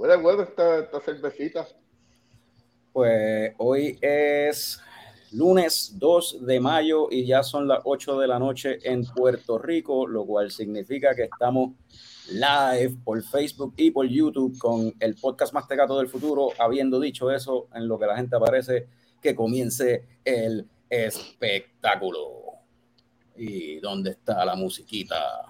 Huele bueno esta, esta cervecita. Pues hoy es lunes 2 de mayo y ya son las 8 de la noche en Puerto Rico, lo cual significa que estamos live por Facebook y por YouTube con el podcast más tecato del futuro. Habiendo dicho eso, en lo que la gente aparece, que comience el espectáculo. ¿Y dónde está la musiquita?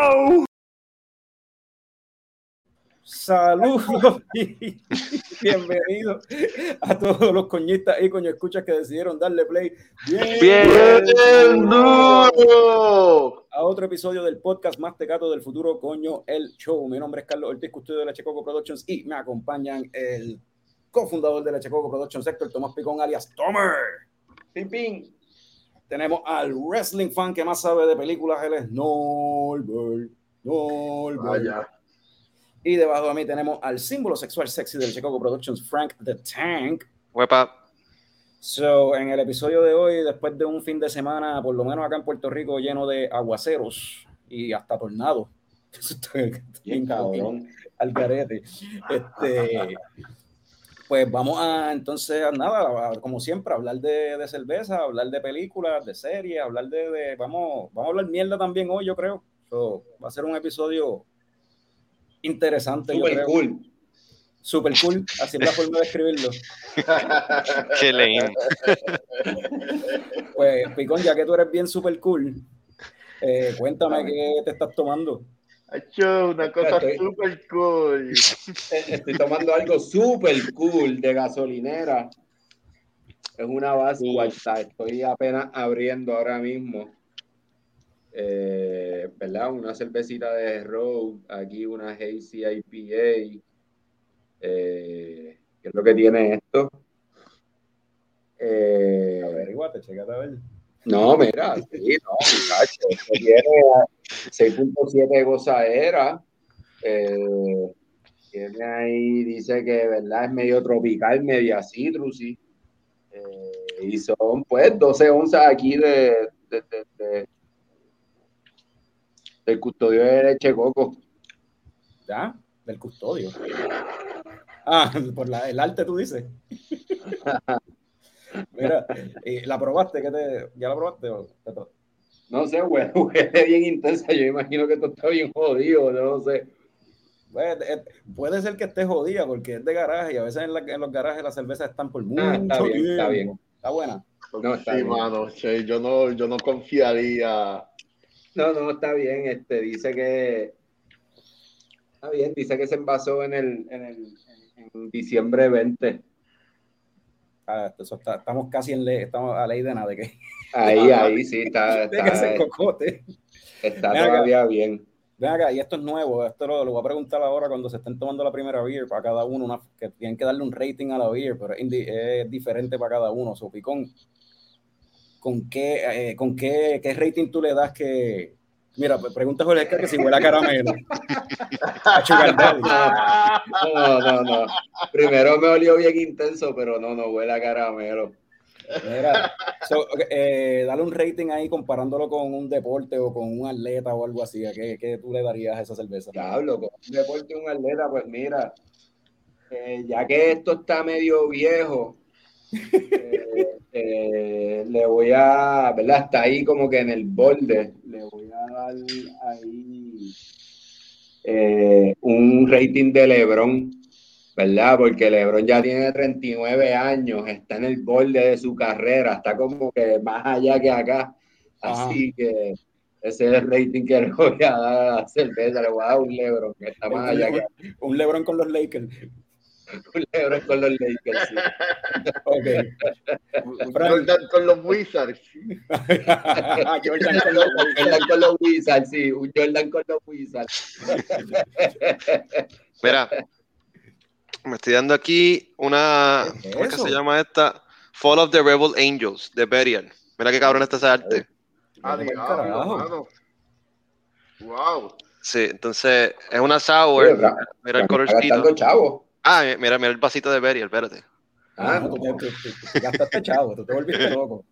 Saludos y bienvenidos a todos los coñistas y coño escuchas que decidieron darle play bien, ¡Bien duro! a otro episodio del podcast más tecato del futuro, coño, el show. Mi nombre es Carlos Ortiz, custodio de la Checoco Productions y me acompañan el cofundador de la Checoco Productions, Héctor Tomás Picón, alias Tomer. Ping, ping. Tenemos al wrestling fan que más sabe de películas, él es Norbert. Norbert. Vaya. Y debajo de mí tenemos al símbolo sexual sexy del Chicago Productions, Frank the Tank. Huepa. So, en el episodio de hoy, después de un fin de semana, por lo menos acá en Puerto Rico, lleno de aguaceros y hasta tornados. Bien cabrón. Al carete. Este, pues vamos a entonces, nada, a- como siempre, hablar de, de cerveza, hablar de películas, de series, hablar de, de- vamos, vamos a hablar mierda también hoy, yo creo. So, va a ser un episodio interesante, yo Super creo. cool. Super cool, así es la forma de escribirlo. Qué lame. Pues, Picón, ya que tú eres bien super cool, eh, cuéntame qué te estás tomando. Hacho, una cosa Estoy- super cool. Eh, Estoy tomando algo super cool de gasolinera. Es una base Estoy apenas abriendo ahora mismo. Eh, ¿Verdad? Una cervecita de Road. Aquí una Hazy IPA. Eh, ¿Qué es lo que tiene esto? Eh, Averiguate, checate a ver. no, mira, sí, no, muchacho. Esto tiene 6.7 de gozadera. Eh, tiene ahí, dice que, ¿verdad? Es medio tropical, media citrusy. Eh, y son, pues, 12 onzas aquí de, de, de- de- del custodio de leche coco. ¿Ya? Del custodio. Ah, por la, el arte tú dices. Mira, ¿y ¿la probaste? ¿Qué te, ¿Ya la probaste? o te No sé, huele, huele bien intensa. Yo imagino que esto está bien jodido, no sé. Pues, eh, puede ser que esté jodida porque es de garaje y a veces en, la- en los garajes las cervezas están por mucho Ah, está bien, está bien. Está buena. No, está sí, bien. mano, sí, yo no, yo no confiaría. No, no, está bien. Este dice que está bien, dice que se envasó en el, en el en diciembre 20. Ah, eso está- estamos casi en ley, estamos a ley de nada de que, Ahí, ahí sí está, ese está, cocote. está Ven acá. todavía bien. Ven acá, y esto es nuevo, esto lo, lo voy a preguntar ahora cuando se estén tomando la primera beer para cada uno, una- que tienen que darle un rating a la beer, pero es, diferente para cada uno. So, Picón, ¿con qué, eh, con qué, qué rating tú le das que... Mira, pues, pregunta Jorge que si huele a caramelo. A Daddy. No, no, no. Primero me olió bien intenso, pero no, no huele a caramelo. Mira, so, eh, dale un rating ahí comparándolo con un deporte o con un atleta o algo así. ¿a ¿Qué, qué tú le darías a esa cerveza? Diablo, con un deporte un atleta, pues mira, eh, ya que esto está medio viejo, eh, eh, le voy a, ¿verdad? Está ahí como que en el borde, le voy a dar ahí eh, un rating de LeBron, ¿verdad? Porque LeBron ya tiene 39 años, está en el borde de su carrera, está como que más allá que acá. Ajá. Así que ese es el rating que le voy a dar a la cerveza. Le voy a dar un Lebron, que está más allá que Un Lebron con los Lakers. Un Lebron con los Lakers. sí. Ok. Jordan con los Wizards. Jordan con los Un Jordan con los Wizards, sí, un Jordan con los Wizards. Mira, me estoy dando aquí una. ¿Qué es ¿Cómo es que se llama esta? Fall of the Rebel Angels de Burial. Mira qué cabrón está ese arte. Ah, diablo. Wow. Sí, entonces es una sour. Oye, Fra- Mira el Está colorcito. chavo. Ah, mira, mira el vasito de Burial, espérate. Ah, No, tú, te- tú- tú- tú gastaste chavo, tú te volviste loco.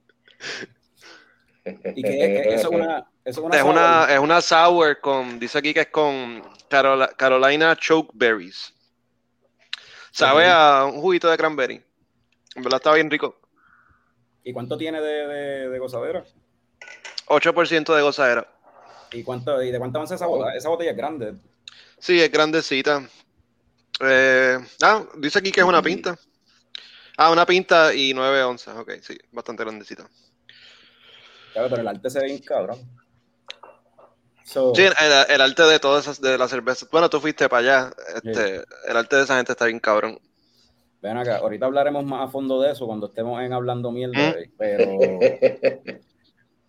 ¿Y qué es? ¿Qué- Eso es una, eso es una Es sour? una, es una sour con, dice aquí que es con Carola- Carolina Choke Berries. Sabe a un juguito de cranberry. En verdad está bien rico. ¿Y cuánto tiene de, de, de gozadera? 8% de gozadera. ¿Y, cuánto, ¿Y de cuánto avanza esa botella? Esa botella es grande. Sí, es grandecita. Eh, ah, dice aquí que es una pinta. Ah, una pinta y 9 onzas. Ok, sí, bastante grandecita. Claro, pero el arte se ve bien cabrón. So, Sí, el, el arte de todas esas, de las cervezas. Bueno, tú fuiste para allá. Este, El arte de esa gente está bien cabrón. Ven acá, ahorita hablaremos más a fondo de eso cuando estemos en hablando mierda, ¿Mm? eh, pero,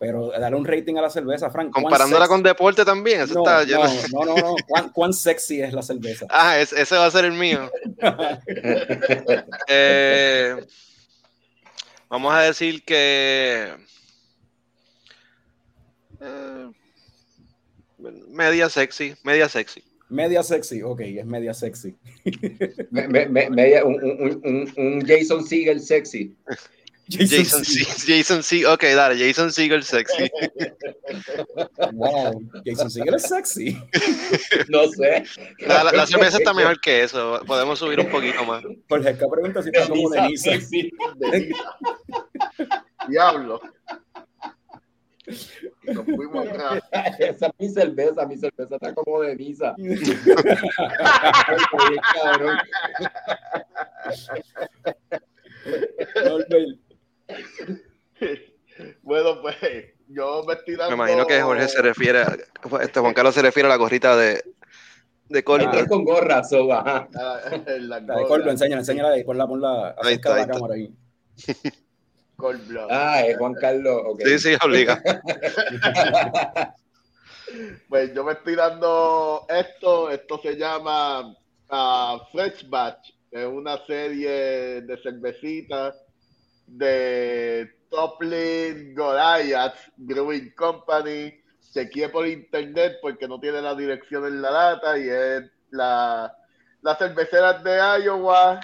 pero dale un rating a la cerveza, Frank. ¿Cuán Comparándola con deporte también. Eso no, está lleno. no, no, no, no. ¿Cuán, cuán sexy es la cerveza? Ah, es- ese va a ser el mío. Eh, vamos a decir que. eh, media sexy, media sexy. Media sexy, ok, es media sexy. Me- me- me- media- un, un- un- un Jason Siegel sexy. Jason, Segel. Se- Jason Se- ok, dale, Jason Segel sexy. Wow, Jason Segel es sexy. No sé. La, la- la cerveza está mejor que eso. Podemos subir un poquito más. Jorge, acá pregunta si está como Denise. Sexy. Diablo. Nos fuimos atrás. Esa es mi cerveza, mi cerveza está como de misa. Cabrón. Norbert, Bueno, pues yo me estoy dando. Me imagino que Jorge se refiere, a, este Juan Carlos se refiere a la gorrita de, de Colbert. ir con gorra, so, ajá. a la la de Colbert, enséñala, enséñala ahí, ponla, ponla Ahí está, ahí la está. cámara ahí. Ah, es Juan Carlos. ok. Sí, sí, obliga. Pues yo me estoy dando esto. Esto se llama ah, Fresh Batch. Es una serie de cervecitas de Toplin Goliath Brewing Company. Chequeé por internet porque no tiene la dirección en la data y es la, las cerveceras de Iowa.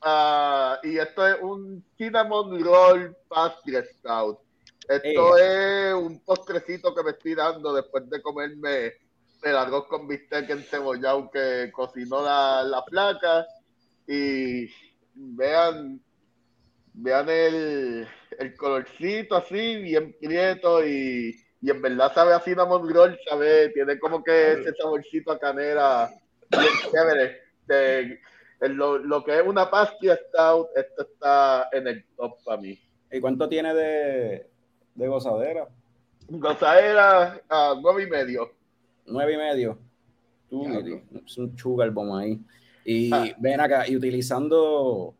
Ah, y esto es un Cinnamon Roll Pastry Stout. Esto es un postrecito que me estoy dando después de comerme el arroz con bistec encebollado que cocinó la, la placa. Y vean, vean el, el colorcito así, bien prieto y, y en verdad sabe a cinnamon roll, sabe, tiene como que ese saborcito a canela bien chévere. De- en lo, lo que es una pastry stout, esto está en el top para mí. ¿Y cuánto tiene de, de gozadera? Gozadera a nueve y medio. Nueve y medio. Tú, Diablo. es un sugar bomb ahí. Y Ah. ven acá, y utilizando,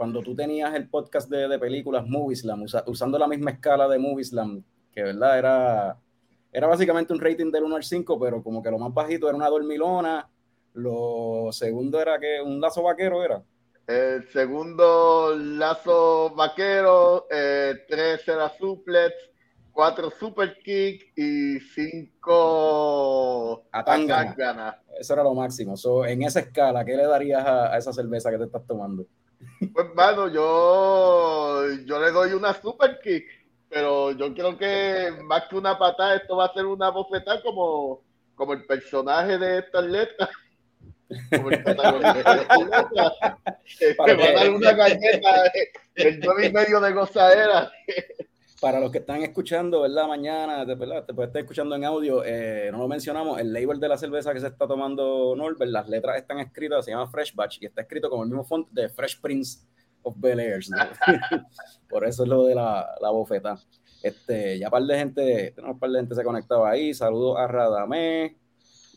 cuando tú tenías el podcast de, de películas Movieslam, usa- usando la misma escala de Movieslam, que verdad era, era básicamente un rating del 1 al 5, pero como que lo más bajito era una dormilona, lo segundo era que un lazo vaquero era. El segundo lazo vaquero, eh, tres era suplex, cuatro super kick y cinco Atangana. Eso era lo máximo. So, en esa escala, ¿qué le darías a, a esa cerveza que te estás tomando? Pues mano, yo, yo le doy una super kick, pero yo creo que más que una patada, esto va a ser una bofetada como, como el personaje de esta atleta. Como el protagonista de esta atleta. que Para va a dar una galleta del nueve y medio de gozadera. Para los que están escuchando, ¿verdad? Mañana, verdad, te puedes estar escuchando en audio, eh, no lo mencionamos, el label de la cerveza que se está tomando Norbert, las letras están escritas, se llama Fresh Batch y está escrito con el mismo font de Fresh Prince of Bel Air. ¿no? Por eso es lo de la, la bofeta. Este, ya par de gente, tenemos un par de gente se conectaba ahí. Saludos a Radamé.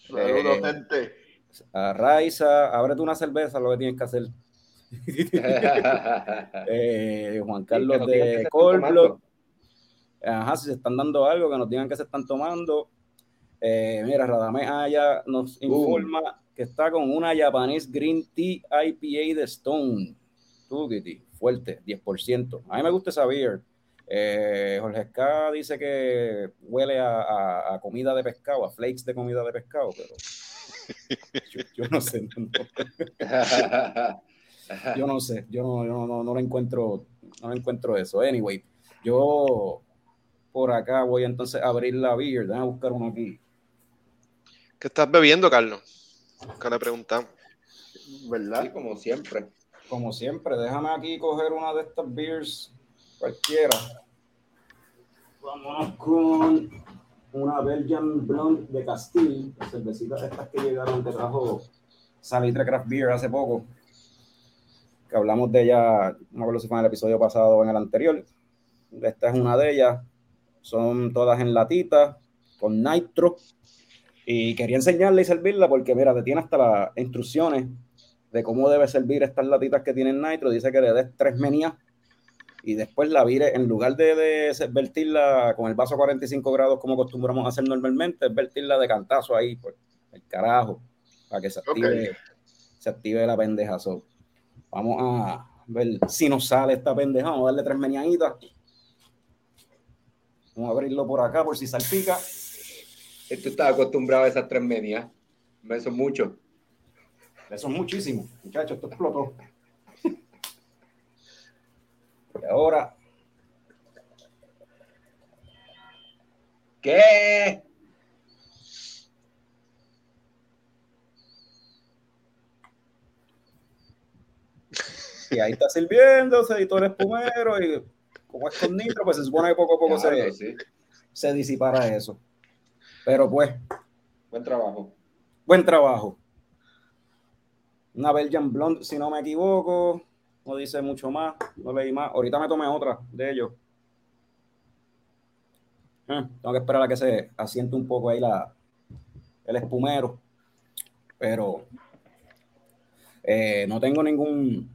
Saludos, eh, gente. A Raiza, ábrete una cerveza, lo que tienes que hacer. Eh, Juan Carlos de Colblo. Ajá, si se están dando algo, que nos digan que se están tomando. Eh, mira, Radamé Aya nos informa que está con una Japanese Green Tea IPA de Stone. fuerte, 10%. A mí me gusta esa beer. Eh, Jorge K dice que huele a, comida de pescado, a flakes de comida de pescado, pero yo, no sé. yo no sé, yo no, no, no, no lo encuentro, no encuentro eso. Anyway, yo por acá voy entonces a abrir la beer, déjame buscar uno aquí. ¿Qué estás bebiendo, Carlos? Que le preguntamos. ¿Verdad? Sí, como siempre. Como siempre, déjame aquí coger una de estas beers cualquiera. Vámonos con una Belgian Blonde de Castille, cervecitas estas que llegaron, que trajo Salitre Craft Beer hace poco, que hablamos de ella, no me acuerdo si fue en el episodio pasado o en el anterior. Esta es una de ellas, son todas en latita, con nitro, y quería enseñarle y servirla porque, mira, te tiene hasta las instrucciones de cómo debe servir estas latitas que tienen nitro, dice que le des tres menias y después la vire, en lugar de, de vertirla con el vaso a 45 grados como acostumbramos a hacer normalmente, es vertirla de cantazo ahí, pues, el carajo, para que se active, se active la pendeja. vamos a ver si nos sale esta pendeja, vamos a darle tres meniaditas. Vamos a abrirlo por acá por si salpica. Tú estás acostumbrado a esas tres menias. Eso es mucho. Eso es muchísimo. Muchachos, esto explotó ahora. ¿Qué? Y ahí está sirviéndose y todo el espumero y como es con nitro, pues se supone que poco a poco se, se disipará eso. Pero pues. Buen trabajo. Buen trabajo. Una Belgian Blonde, si no me equivoco no dice mucho más, no leí más. Ahorita me tomé otra de ellos. Eh, tengo que esperar a que se asiente un poco ahí la, el espumero. Pero eh, no tengo ningún.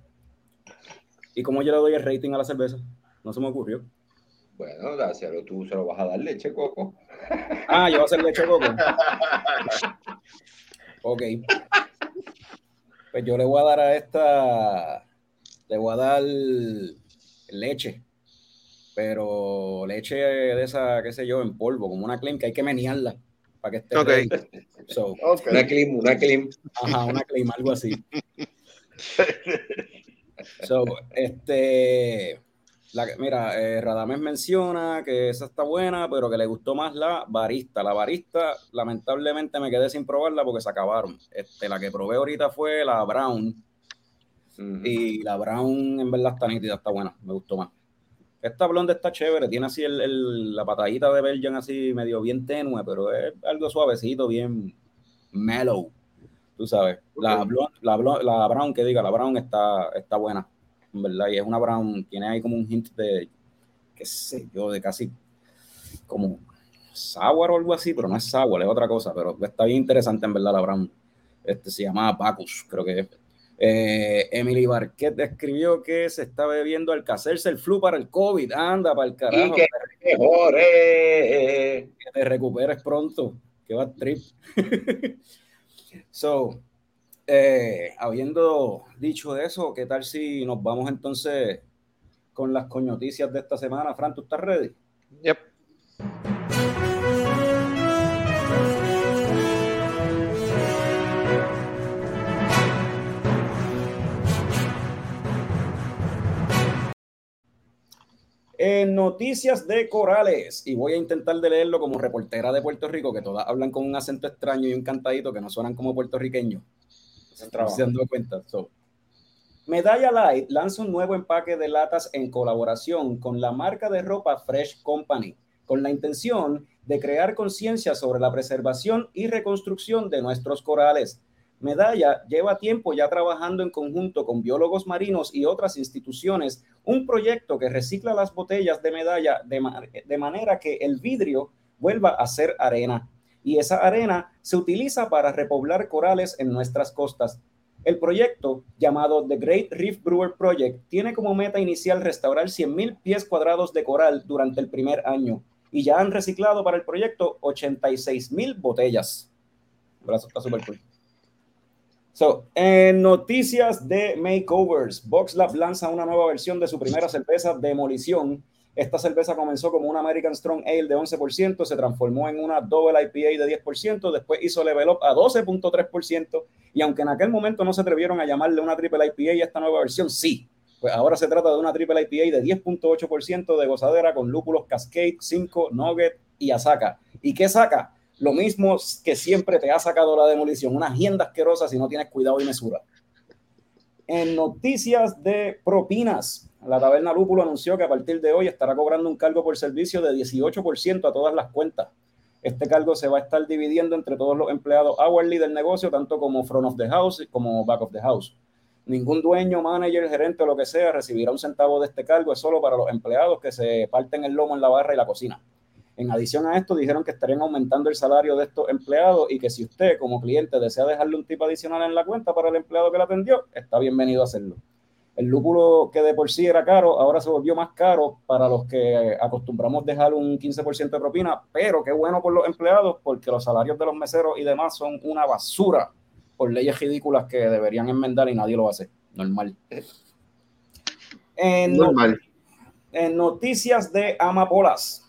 ¿Y cómo yo le doy el rating a la cerveza? No se me ocurrió. Bueno, gracias, tú se lo vas a dar leche coco. Ah, yo voy a hacer leche coco. ok. Pues yo le voy a dar a esta le voy a dar leche, pero leche de esa, qué sé yo, en polvo, como una clean que hay que menearla para que esté. Okay. Una clean, una clean. Ajá, una clean, algo así. so, este. La, mira, eh, Radames menciona que esa está buena, pero que le gustó más la barista. La barista, lamentablemente me quedé sin probarla porque se acabaron. Este, la que probé ahorita fue la Brown, y la Brown en verdad está nítida, está buena, me gustó más. Esta blonde está chévere, tiene así el, la patadita de Belgian así medio bien tenue, pero es algo suavecito, bien mellow, tú sabes. La, la, la, Brown, que diga, la Brown está, está buena, en verdad, y es una Brown, tiene ahí como un hint de, qué sé yo, de casi como sour o algo así, pero no es sour, es otra cosa, pero está bien interesante en verdad la Brown. Este se llama Bacchus, creo que es. Eh, Emily Barquet escribió que se está bebiendo al hacerse el flu para el COVID. Anda, para el carajo. que Que te recuperes pronto. Que va trip. so, eh, habiendo dicho eso, ¿qué tal si nos vamos entonces con las coñoticias de esta semana? Fran, ¿tú estás ready? Yep. En noticias de Corales, y voy a intentar de leerlo como reportera de Puerto Rico, que todas hablan con un acento extraño y un cantadito que no suenan como puertorriqueños. Se dando cuenta. Medalla Light lanza un nuevo empaque de latas en colaboración con la marca de ropa Fresh Company, con la intención de crear conciencia sobre la preservación y reconstrucción de nuestros corales. Medalla lleva tiempo ya trabajando en conjunto con biólogos marinos y otras instituciones un proyecto que recicla las botellas de medalla de, manera que el vidrio vuelva a ser arena. Y esa arena se utiliza para repoblar corales en nuestras costas. El proyecto, llamado The Great Reef Brewer Project, tiene como meta inicial restaurar 100.000 pies cuadrados de coral durante el primer año y ya han reciclado para el proyecto 86.000 botellas. Brazo está súper cool. So, en noticias de makeovers, VoxLab lanza una nueva versión de su primera cerveza Demolición. Esta cerveza comenzó como una American Strong Ale de 11%, se transformó en una Double IPA de 10%, después hizo level up a 12.3%, y aunque en aquel momento no se atrevieron a llamarle una Triple IPA y esta nueva versión sí, pues ahora se trata de una Triple IPA de 10.8% de gozadera con lúpulos Cascade, 5, Nugget y Asaka. ¿Y qué saca? lo mismo que siempre te ha sacado la demolición, una agenda asquerosa si no tienes cuidado y mesura. En noticias de propinas, la taberna Lúpulo anunció que a partir de hoy estará cobrando un cargo por servicio de 18% a todas las cuentas. Este cargo se va a estar dividiendo entre todos los empleados hourly del negocio, tanto como front of the house como back of the house. Ningún dueño, manager, gerente o lo que sea recibirá un centavo de este cargo, es solo para los empleados que se parten el lomo en la barra y la cocina. En adición a esto, dijeron que estarían aumentando el salario de estos empleados y que si usted como cliente desea dejarle un tipo adicional en la cuenta para el empleado que la atendió, está bienvenido a hacerlo. El lúpulo que de por sí era caro, ahora se volvió más caro para los que acostumbramos dejar un 15% de propina, pero qué bueno por los empleados porque los salarios de los meseros y demás son una basura por leyes ridículas que deberían enmendar y nadie lo hace. Normal. En, Normal. En noticias de Amapolas.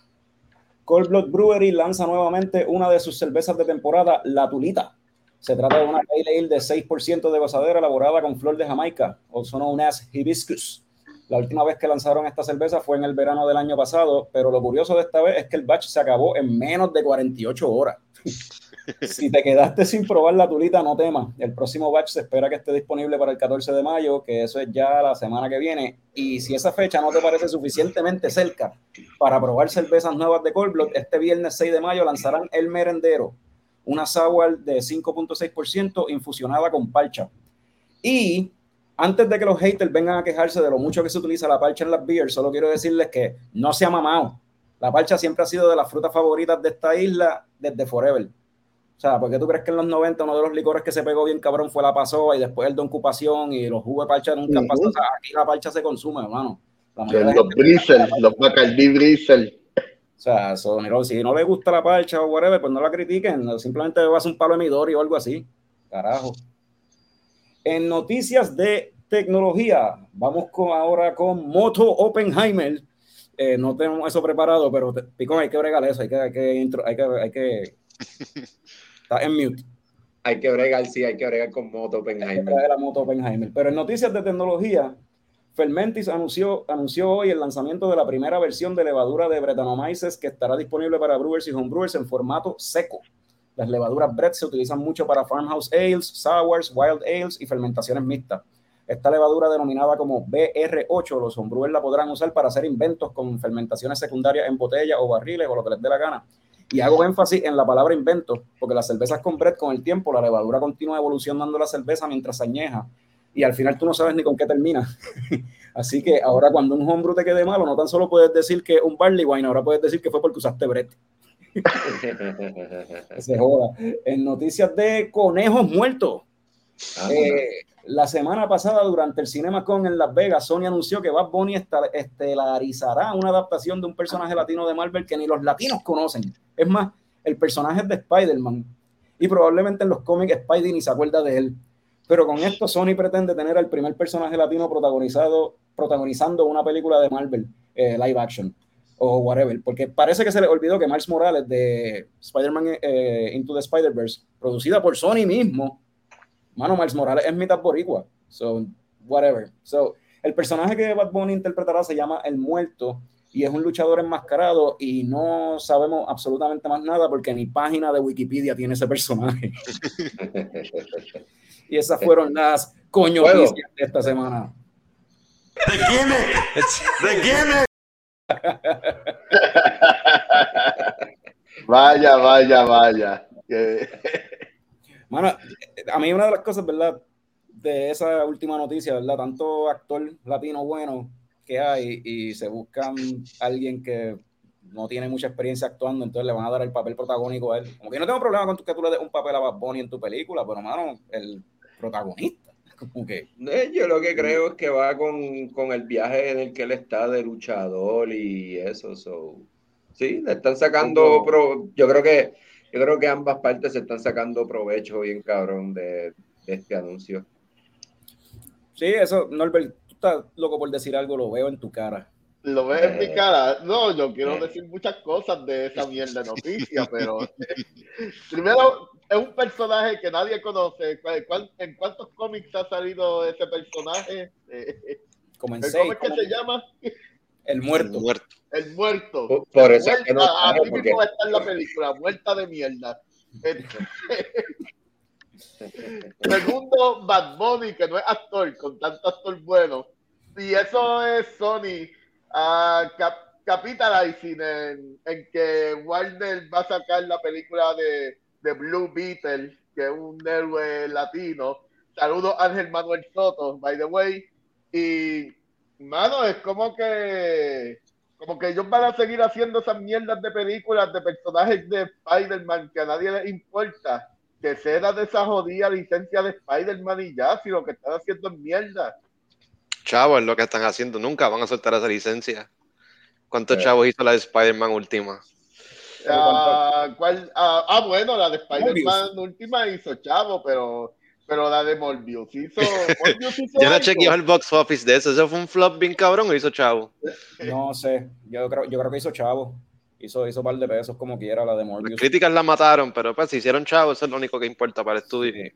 Cold Blood Brewery lanza nuevamente una de sus cervezas de temporada, La Tulita. Se trata de una pale ale de 6% de gozadera elaborada con flor de Jamaica, also known as hibiscus. La última vez que lanzaron esta cerveza fue en el verano del año pasado, pero lo curioso de esta vez es que el batch se acabó en menos de 48 horas. si te quedaste sin probar la tulita, no temas. El próximo batch se espera que esté disponible para el 14 de mayo, que eso es ya la semana que viene. Y si esa fecha no te parece suficientemente cerca para probar cervezas nuevas de Cold Blood, este viernes 6 de mayo lanzarán El Merendero, una sour de 5.6% infusionada con parcha. Y antes de que los haters vengan a quejarse de lo mucho que se utiliza la parcha en las beers, solo quiero decirles que no se ha mamado. La parcha siempre ha sido de las frutas favoritas de esta isla desde forever. O sea, ¿por qué tú crees que en los 90 uno de los licores que se pegó bien cabrón fue la pasó y después el de ocupación y los jugos de parcha nunca pasó? O sea, aquí la parcha se consume, hermano. los brisel, los Bacardi brisel. O sea, si no le gusta la parcha o whatever, pues no la critiquen. Simplemente vas a un palo de Midori o algo así. Carajo. En noticias de tecnología, vamos con, ahora con Moto Oppenheimer. Eh, no tenemos eso preparado, pero Picón, hay que bregar eso, hay que, hay que, hay que, hay que Está en mute. Hay que bregar, sí, hay que bregar con Moto Oppenheimer. la Moto Oppenheimer. Pero en noticias de tecnología, Fermentis anunció, anunció hoy el lanzamiento de la primera versión de levadura de Brettanomyces que estará disponible para brewers y homebrewers en formato seco. Las levaduras Brett se utilizan mucho para farmhouse ales, sours, wild ales y fermentaciones mixtas. Esta levadura denominada como BR8, los homebrewers la podrán usar para hacer inventos con fermentaciones secundarias en botella o barriles o lo que les dé la gana y hago énfasis en la palabra invento, porque las cervezas con bread con el tiempo, la levadura continúa evolucionando la cerveza mientras añeja y al final tú no sabes ni con qué termina. Así que ahora cuando un homebrew te quede malo, no tan solo puedes decir que un barley wine, ahora puedes decir que fue porque usaste bread. se joda. En noticias de conejos muertos. Ah, eh, la semana pasada, durante el CinemaCon en Las Vegas, Sony anunció que Bad Bunny estelarizará una adaptación de un personaje latino de Marvel que ni los latinos conocen. Es más, el personaje es de Spider-Man. Y probablemente en los cómics Spidey ni se acuerda de él. Pero con esto Sony pretende tener al primer personaje latino protagonizado, protagonizando una película de Marvel, eh, live action o whatever. Porque parece que se le olvidó que Miles Morales de Spider-Man eh, Into the Spider-Verse, producida por Sony mismo, mano, Miles Morales es mitad boricua. So, whatever. So, el personaje que Bad Bunny interpretará se llama El Muerto y es un luchador enmascarado y no sabemos absolutamente más nada porque ni página de Wikipedia tiene ese personaje. y esas fueron las coño de esta semana. ¿De quién es? ¿De quién es? vaya, vaya, vaya. Mano, a mí una de las cosas, ¿verdad? De esa última noticia, ¿verdad? Tanto actor latino bueno que hay y se buscan alguien que no tiene mucha experiencia actuando, entonces le van a dar el papel protagónico a él. Como que yo no tengo problema con que tú le des un papel a Bad Bunny en tu película, pero, mano, el protagonista. Como que... Eh, yo lo que creo es que va con, con, el viaje en el que él está de luchador y eso. So. Sí, le están sacando, pro, yo creo que yo creo que ambas partes se están sacando provecho bien cabrón de, de este anuncio. Sí, eso, Norbert, tú estás loco por decir algo, lo veo en tu cara. Lo ves en mi eh. cara. No, yo quiero eh. decir muchas cosas de esa mierda de noticia, pero primero es un personaje que nadie conoce. ¿En cuántos cómics ha salido ese personaje? Como en ¿Cómo es que se llama? El muerto. El muerto. Por, eso es que no, a mí mismo va a estar la película, muerta de mierda. Segundo, Bad Bunny, que no es actor, con tanto actor bueno. Y eso es Sony uh, cap capitalizing en, en, que Warner va a sacar la película de, de Blue Beetle, que es un héroe latino. Saludos Ángel Manuel Soto, by the way. Y, mano, es como que como que ellos van a seguir haciendo esas mierdas de películas de personajes de Spider-Man que a nadie les importa. Que sea de esa jodida licencia de Spider-Man y ya, si lo que están haciendo es mierda. Chavo, es lo que están haciendo. Nunca van a soltar esa licencia. ¿Cuántos chavos hizo la de Spider-Man última? Ah, ¿cuál? Ah, ah, bueno, la de Spider-Man última hizo chavo, pero pero la de Morbius hizo. Morbius hizo yo no chequeé el box office de eso. ¿Eso fue un flop bien cabrón o hizo chavo? No sé. Yo creo, yo creo que hizo chavo. Hizo, hizo un par de pesos como quiera la de Morbius. Las críticas la mataron, pero pues si hicieron chavo, eso es lo único que importa para el estudio. Eh,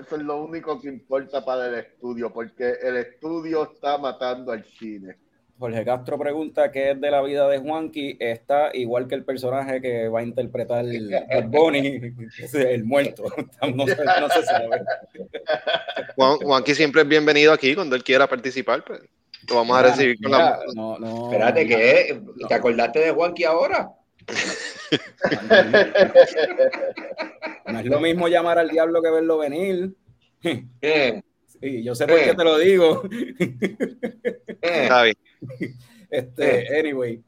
eso es lo único que importa para el estudio, porque el estudio está matando al cine. Jorge Castro pregunta qué es de la vida de Juanqui. Está igual que el personaje que va a interpretar el, Bonnie, el muerto. No se, no se sabe. Juanqui siempre es bienvenido aquí cuando él quiera participar. Pues. Lo vamos a recibir con la. No, no, Espérate, ¿qué? ¿Te acordaste de Juanqui ahora? No es lo mismo llamar al diablo que verlo venir. Sí, yo sé por qué te lo digo. este, anyway.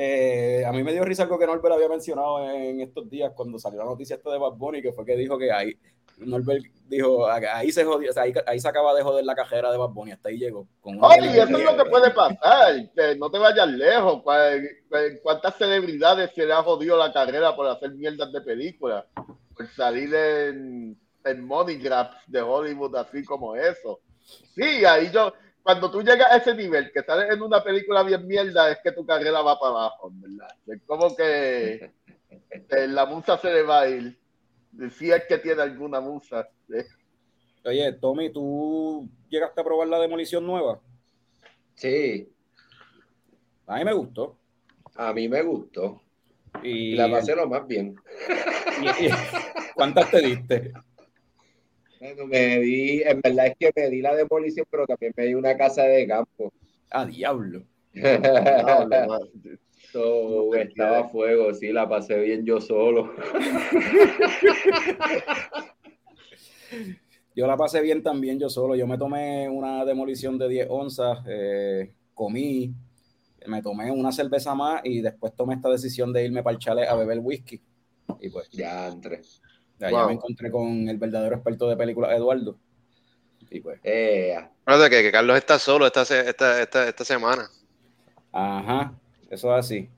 Eh, a mí me dio risa algo que Norbert había mencionado en estos días cuando salió la noticia esta de Bad Bunny, que fue que dijo que ahí, Norbert dijo, ahí se jodió, o sea, ahí, se acaba de joder la cajera de Bad Bunny, hasta ahí llegó. Oye, eso es lo que puede pasar, que no te vayas lejos, cuántas celebridades se le ha jodido la carrera por hacer mierdas de películas, por salir en en money grabs de Hollywood, así como eso. Sí, ahí yo, cuando tú llegas a ese nivel, que sales en una película bien mierda, es que tu carrera va para abajo, ¿verdad? Es como que la musa se le va a ir. Si es que tiene alguna musa. Oye, Tommy, ¿tú llegaste a probar la demolición nueva? Sí. A mí me gustó. A mí me gustó. Y la pasé lo más bien. ¿Cuántas te diste? Me di, en verdad es que me di la demolición, pero también me di una casa de campo. Ah, diablo. estaba a fuego, sí, la pasé bien yo solo. yo la pasé bien también yo solo. Yo me tomé una demolición de 10 onzas, eh, comí, me tomé una cerveza más y después tomé esta decisión de irme para el chalet a beber whisky. Y pues. Ya, entre. Allá me encontré con el verdadero experto de películas, Eduardo. Y pues. Eh, que, que, Carlos está solo esta, esta, esta, esta semana. Ajá, eso es así.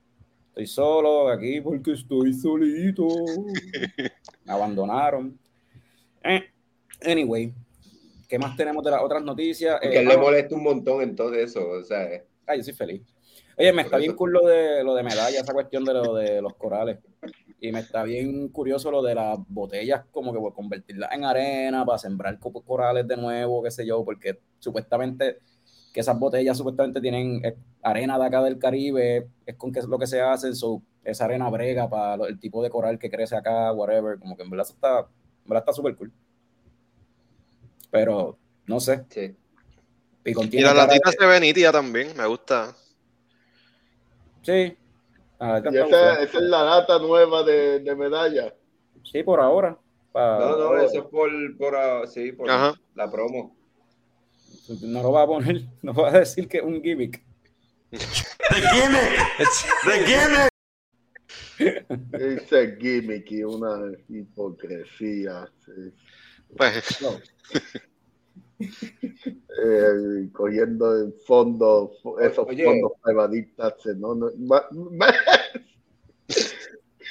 Estoy solo aquí porque estoy solito. me abandonaron. Eh, anyway, ¿qué más tenemos de las otras noticias? Que eh, le molesta un montón en todo eso. O sea, eh. Ay, yo soy feliz. Oye, me está bien cool lo de, lo de medalla, esa cuestión de lo de los corales. Y me está bien curioso lo de las botellas, como que por convertirlas en arena para sembrar corales de nuevo, qué sé yo, porque supuestamente que esas botellas supuestamente tienen eh, arena de acá del Caribe, es con que es lo que se hace, esa arena brega para el tipo de coral que crece acá, whatever, como que en verdad está, en verdad está súper cool. Pero, no sé. Sí. Y, la latita se ve nítida también, me gusta. Sí, Ah, esa, es la data nueva de, medalla. Sí, por ahora. no, no, eso es por, por, ah, sí, por la promo. No lo va a poner, no va a decir que es un gimmick. ¿De quién es? ¿De quién es? Ese gimmick y una hipocresía. Pues. Eh, cogiendo en fondo esos fondos privadistas. ¿no? no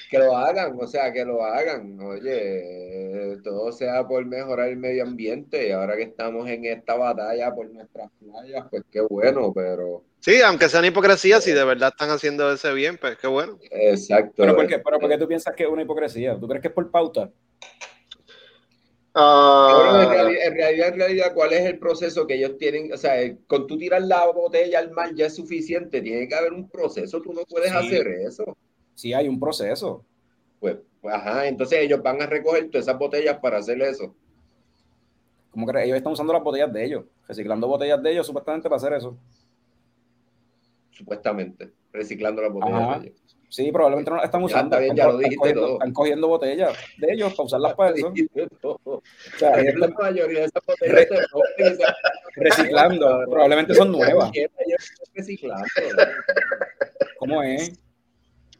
que lo hagan, o sea, que lo hagan. Oye, todo sea por mejorar el medio ambiente y ahora que estamos en esta batalla por nuestras playas, pues qué bueno, pero... Sí, aunque sean hipocresías, si de verdad están haciendo ese bien, pues qué bueno. Exacto. Pero ¿por qué, pero ¿por qué tú piensas que es una hipocresía? ¿Tú crees que es por pauta? Uh, en, realidad, en, realidad, ¿cuál es el proceso que ellos tienen? O sea, con tú tirar la botella al mar ya es suficiente, tiene que haber un proceso, tú no puedes hacer eso sí hay un proceso. Pues, pues, ajá, entonces ellos van a recoger todas esas botellas para hacer eso. ¿Cómo que ellos están usando las botellas de ellos? Reciclando botellas de ellos supuestamente para hacer eso. Supuestamente, reciclando las botellas de ellos. Sí, probablemente no las están usando. Ya, ya lo dijiste están, cogiendo, están cogiendo botellas de ellos para usarlas para eso. O sea, la mayoría de esas botellas reciclando. Probablemente son nuevas. Reciclando. ¿Cómo es?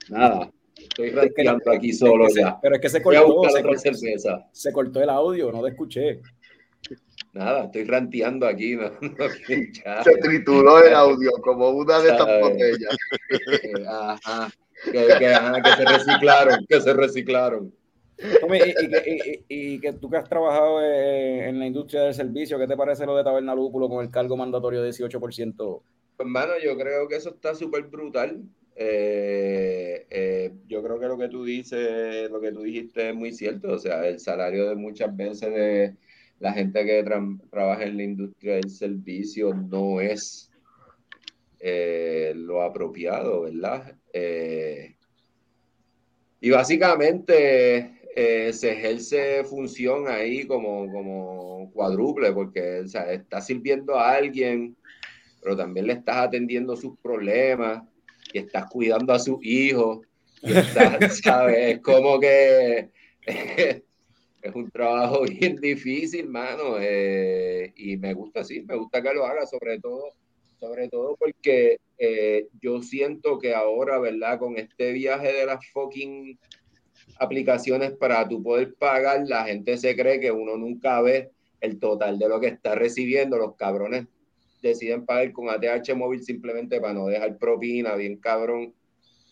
Nada, estoy ranteando aquí solo ya. pero es que se cortó, se, cortó el audio, no te escuché. Nada, estoy ranteando aquí. se trituró el audio como una de estas botellas. Ajá. Que, que, se reciclaron, que se reciclaron. y, que tú que has trabajado en la industria del servicio, ¿qué te parece lo de Taberna Lúpulo con el cargo mandatorio de 18%? Pues, hermano, yo creo que eso está súper brutal. Eh, eh, yo creo que lo que tú dices, lo que tú dijiste es muy cierto. O sea, el salario de muchas veces de la gente que trabaja en la industria del servicio no es eh, lo apropiado, ¿verdad? Y básicamente se ejerce función ahí como, como cuádruple, porque o sea, estás sirviendo a alguien, pero también le estás atendiendo sus problemas y estás cuidando a su hijo, ¿sabes? Es como que es un trabajo bien difícil, mano, eh, y me gusta, sí, me gusta que lo haga, sobre todo, sobre todo porque eh, yo siento que ahora, ¿verdad? Con este viaje de las fucking aplicaciones para tú poder pagar, la gente se cree que uno nunca ve el total de lo que está recibiendo, los cabrones deciden pagar con ATH móvil simplemente para no dejar propina, bien cabrón.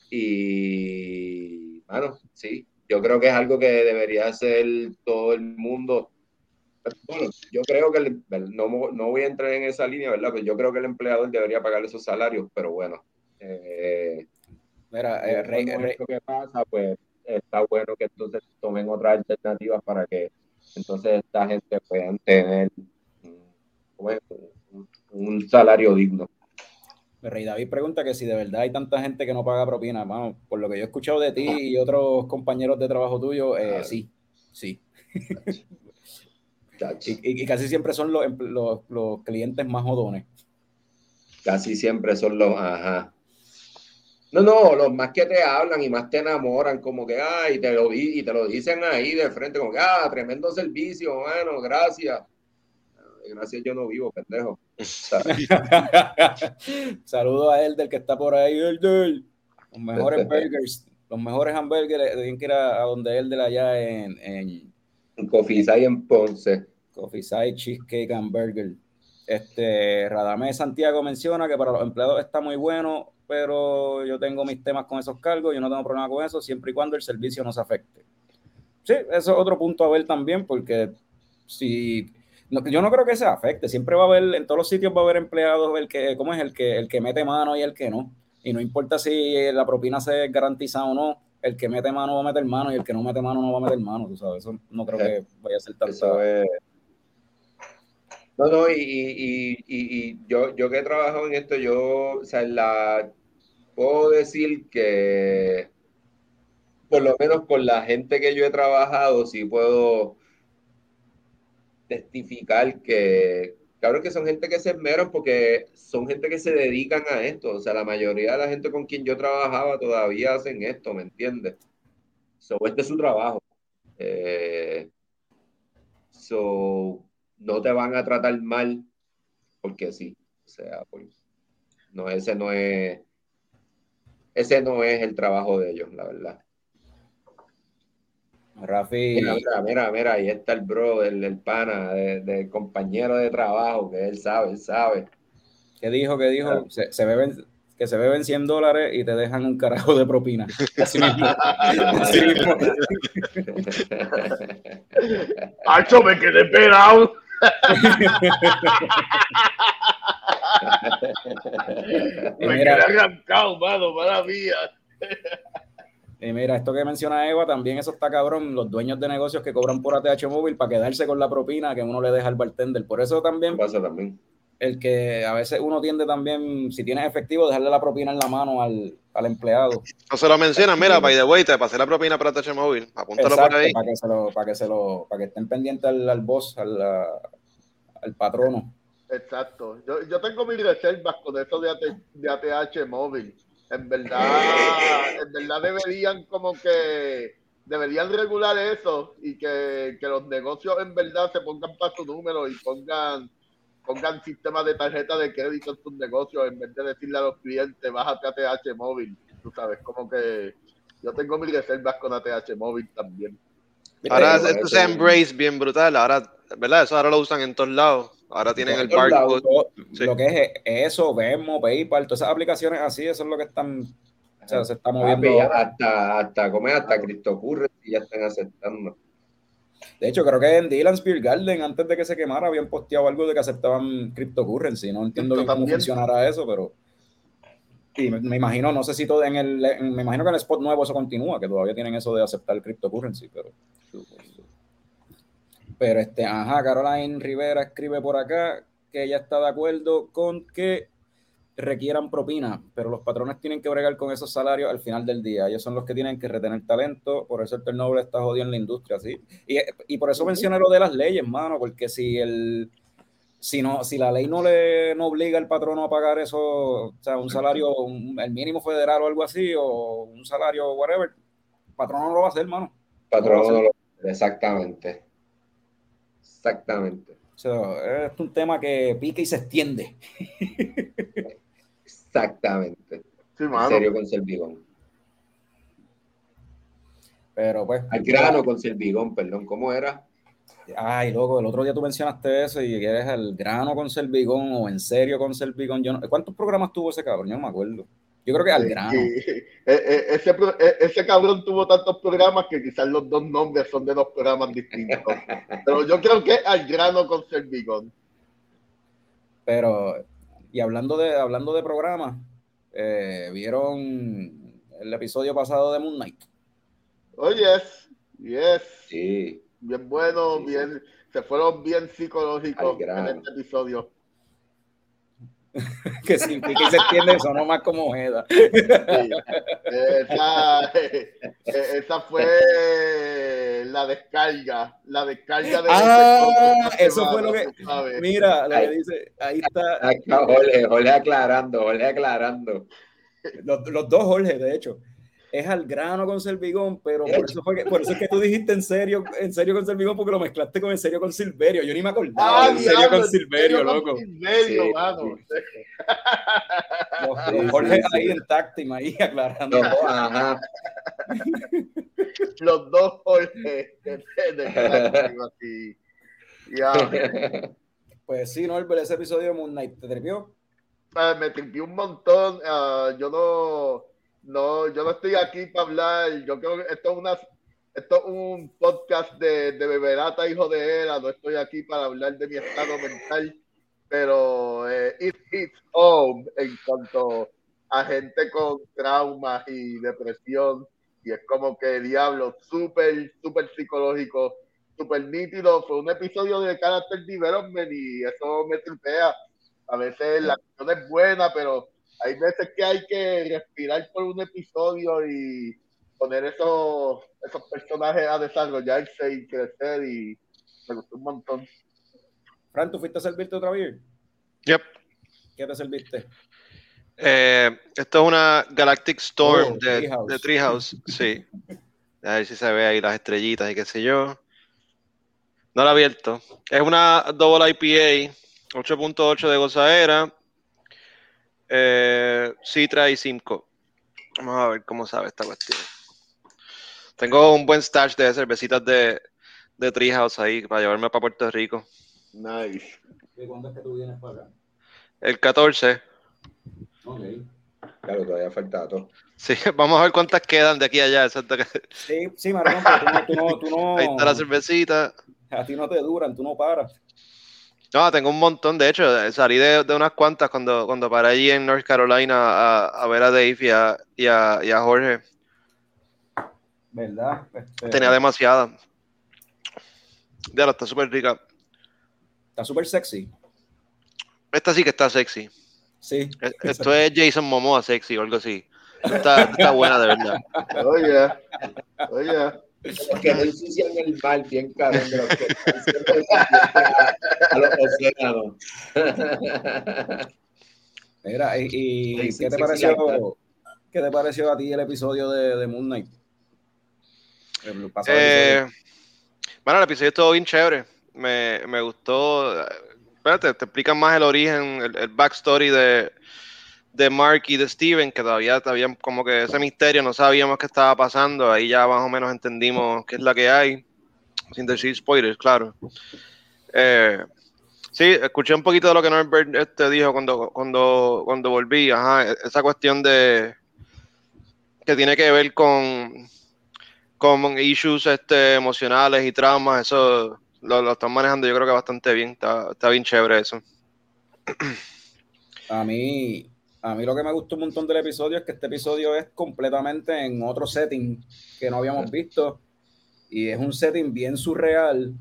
Y, bueno, sí, yo creo que es algo que debería hacer todo el mundo. Bueno, yo creo que no, no, voy a entrar en esa línea, ¿verdad? Pues yo creo que el empleador debería pagar esos salarios, pero bueno. Eh, Mira, eh, rey, lo que pasa, pues está bueno que entonces tomen otras alternativas para que entonces esta gente pueda tener bueno, un salario digno. Rey David pregunta que si de verdad hay tanta gente que no paga propina. Vamos, por lo que yo he escuchado de ti y otros compañeros de trabajo tuyo, eh, sí, sí. y, casi siempre son los, los, clientes más jodones. Casi siempre son los, ajá. No, no, los más que te hablan y más te enamoran, como que, ay, te lo, y te lo dicen ahí de frente, como que, ah, tremendo servicio, bueno, gracias gracias yo no vivo, pendejo. Saludo a él del que está por ahí, el Los mejores burgers, los mejores hamburgues, tienen que ir a, donde él de allá en, en, Coffee en Ponce. Coffee Cheesecake and Burger. Este, Radamé Santiago menciona que para los empleados está muy bueno, pero yo tengo mis temas con esos cargos, yo no tengo problema con eso, siempre y cuando el servicio no se afecte. Sí, eso es otro punto a ver también, porque si yo no creo que se afecte. Siempre va a haber, en todos los sitios va a haber empleados, el que, ¿cómo es? El que, el que mete mano y el que no. Y no importa si la propina se garantiza o no, el que mete mano va a meter mano y el que no mete mano no va a meter mano, tú sabes. Eso no creo que vaya a ser tan No, no, y, y, yo, yo que he trabajado en esto, yo, o sea, la, puedo decir que por lo menos con la gente que yo he trabajado, sí puedo testificar que, claro que son gente que se esmeran porque son gente que se dedican a esto. O sea, la mayoría de la gente con quien yo trabajaba todavía hacen esto, ¿me entiendes? So, este es su trabajo. Eh, no te van a tratar mal porque sí. O sea, pues, no, ese no es, ese no es el trabajo de ellos, la verdad. Rafi. Mira, mira, mira, mira, ahí está el bro, el, el pana, del compañero de trabajo, que él sabe, él sabe. ¿Qué dijo? ¿Qué dijo? Se, se beben, que se beben 100 dólares y te dejan un carajo de propina. Así mismo. Así mismo. ¡Pacho, me quedé pelado! me quedé arrancado, mano, mala mía. Y mira, esto que menciona Eva, también eso está cabrón. Los dueños de negocios que cobran por ATH móvil para quedarse con la propina que uno le deja al bartender. Por eso también pasa también. el que a veces uno tiende también, si tienes efectivo, dejarle la propina en la mano al, al empleado. No se lo mencionan, mira, by the way, te pasé la propina para TH Móvil. Apúntalo por Exacto, ahí. para que se lo, para que se lo, para que estén pendientes al, al boss, al, al patrono. Exacto. Yo, yo tengo mis reservas con eso de, AT de ATH móvil. En verdad, en verdad deberían como que deberían regular eso y que, que los negocios en verdad se pongan para su número y pongan pongan sistemas de tarjeta de crédito en sus negocios en vez de decirle a los clientes bájate ATH móvil. Tú sabes, como que yo tengo mis reservas con ATH móvil también. Ahora esto se embrace bien brutal. Ahora, ¿verdad? Eso ahora lo usan en todos lados. Ahora tienen el barcode. Sí. Lo que es eso, Venmo, PayPal, todas esas aplicaciones así, eso es lo que están, o sea, se está moviendo. Papi, hasta, hasta, ¿cómo es? Hasta CryptoCurrency ya están aceptando. De hecho, creo que en Dylan Spear Garden, antes de que se quemara, habían posteado algo de que aceptaban cryptocurrency. No entiendo bien cómo funcionará eso, pero. Y me, me imagino, no sé si todo en el. en- me imagino que en el spot nuevo eso continúa, que todavía tienen eso de aceptar cryptocurrency, pero. Pero este, ajá, Caroline Rivera escribe por acá que ella está de acuerdo con que requieran propina, pero los patrones tienen que bregar con esos salarios al final del día. Ellos son los que tienen que retener talento, por eso el turnover está jodido en la industria, ¿sí? Y, y por eso mencioné lo de las leyes, mano, porque si el si no, si la ley no le no obliga al patrono a pagar eso, o sea, un salario, un- el mínimo federal o algo así, o un salario, whatever, el patrono no lo va a hacer, mano. Patrón, No, no lo- exactamente. Exactamente. O sea, es un tema que pica y se extiende. Exactamente. Sí, En mano. serio con Servigón. Pero pues. Al grano con Servigón, perdón, ¿cómo era? Ay, loco, el otro día tú mencionaste eso y que eres el grano con Servigón o en serio con Servigón. Yo no- ¿Cuántos programas tuvo ese cabrón? Yo no me acuerdo. Yo creo que al grano. Y- e- e- ese, ese cabrón tuvo tantos programas que quizás los dos nombres son de dos programas distintos. Pero yo creo que al grano con Servigón. Pero, y hablando de, hablando de programas, eh, ¿vieron el episodio pasado de Moon Knight? Oh, yes. Yes. Sí. Bien bueno, Sí, sí. bien. Se fueron bien psicológicos grano. en este episodio. que pique y se entiende, sonó más como Ojeda. Sí. Esa, esa fue la descarga. La descarga de. Ah, eso fue lo que-. Mira, lo que Ay. dice, ahí está, Acá, Jorge, Jorge aclarando, Jorge aclarando. los, los dos Jorge, de hecho. Es al grano con Servigón, pero por eso, fue que, por eso es que tú dijiste en serio, en serio con Servigón, porque lo mezclaste con en serio con Silverio. Yo ni me acordaba Ah, de en serio diablo, con Silverio, serio con loco. Silverio, Sí, mano. Los, Sí, los Jorge sí. ahí en táctima, ahí aclarando. No, ajá. Los dos Jorge. de- de- de- así. Ya. Pues sí, Norbert, ese episodio de Moon Knight, ¿te tripió? Ah, me tripió un montón. ah, yo no, no, yo no estoy aquí para hablar. Yo creo que esto es una, esto es un podcast de, de beberata, hijo de era. No estoy aquí para hablar de mi estado mental, pero eh, it hits home en cuanto a gente con traumas y depresión. Y es como que diablo, súper, súper psicológico, súper nítido. Fue un episodio de Character Development y eso me tripea. A veces la acción es buena, pero hay veces que hay que respirar por un episodio y poner esos, esos personajes a desarrollarse y crecer y me gustó un montón. Fran, ¿tú fuiste a servirte otra vez? Yep. ¿Qué te serviste? Eh, esto es una Galactic Storm Oh, de, Treehouse. de Treehouse, sí. A ver si se ve ahí las estrellitas y qué sé yo. No la he abierto. Es una Double IPA, 8.8 de gozadera, eh, Citra y 5. Vamos a ver cómo sabe esta cuestión. Tengo un buen stash de cervecitas de, de Treehouse ahí para llevarme para Puerto Rico. Nice. ¿Y cuándo es que tú vienes para acá? El 14. Ok. Claro, todavía falta todo. Sí, vamos a ver cuántas quedan de aquí a allá. exacto. Sí, sí, Marcón, pero tú no, tú no, tú no- Ahí está la cervecita. a ti no te duran, tú no paras. No, tengo un montón. De hecho, salí de, de unas cuantas cuando, cuando paré allí en North Carolina a, a ver a Dave y a, y a- y a Jorge. ¿Verdad? Este, Tenía demasiada. Ya, está súper rica. Está súper sexy. Esta sí que está sexy. Sí. E- Esto es Jason Momoa sexy o algo así. Está, está buena de verdad. Oye, oye. Que no ensucian el mar, bien siempre a los océanos. Mira, y, y Sí, sí, ¿qué te sí, pareció? sí, claro. ¿Qué te pareció a ti el episodio de, de Moon Knight? El Eh, bueno, el episodio estuvo bien chévere. Me, me gustó. Espérate, te explican más el origen, el, el backstory de, de Mark y de Steven, que todavía había como que ese misterio, no sabíamos qué estaba pasando. Ahí ya más o menos entendimos qué es la que hay. Sin decir spoilers, claro. Eh, sí, escuché un poquito de lo que Norbert este, dijo cuando, cuando, cuando volví. Ajá, esa cuestión de que tiene que ver con con issues este, emocionales y traumas, eso lo, lo están manejando yo creo que bastante bien, está, está bien chévere eso. A mí, a mí lo que me gustó un montón del episodio es que este episodio es completamente en otro setting que no habíamos visto. Y es un setting bien surreal.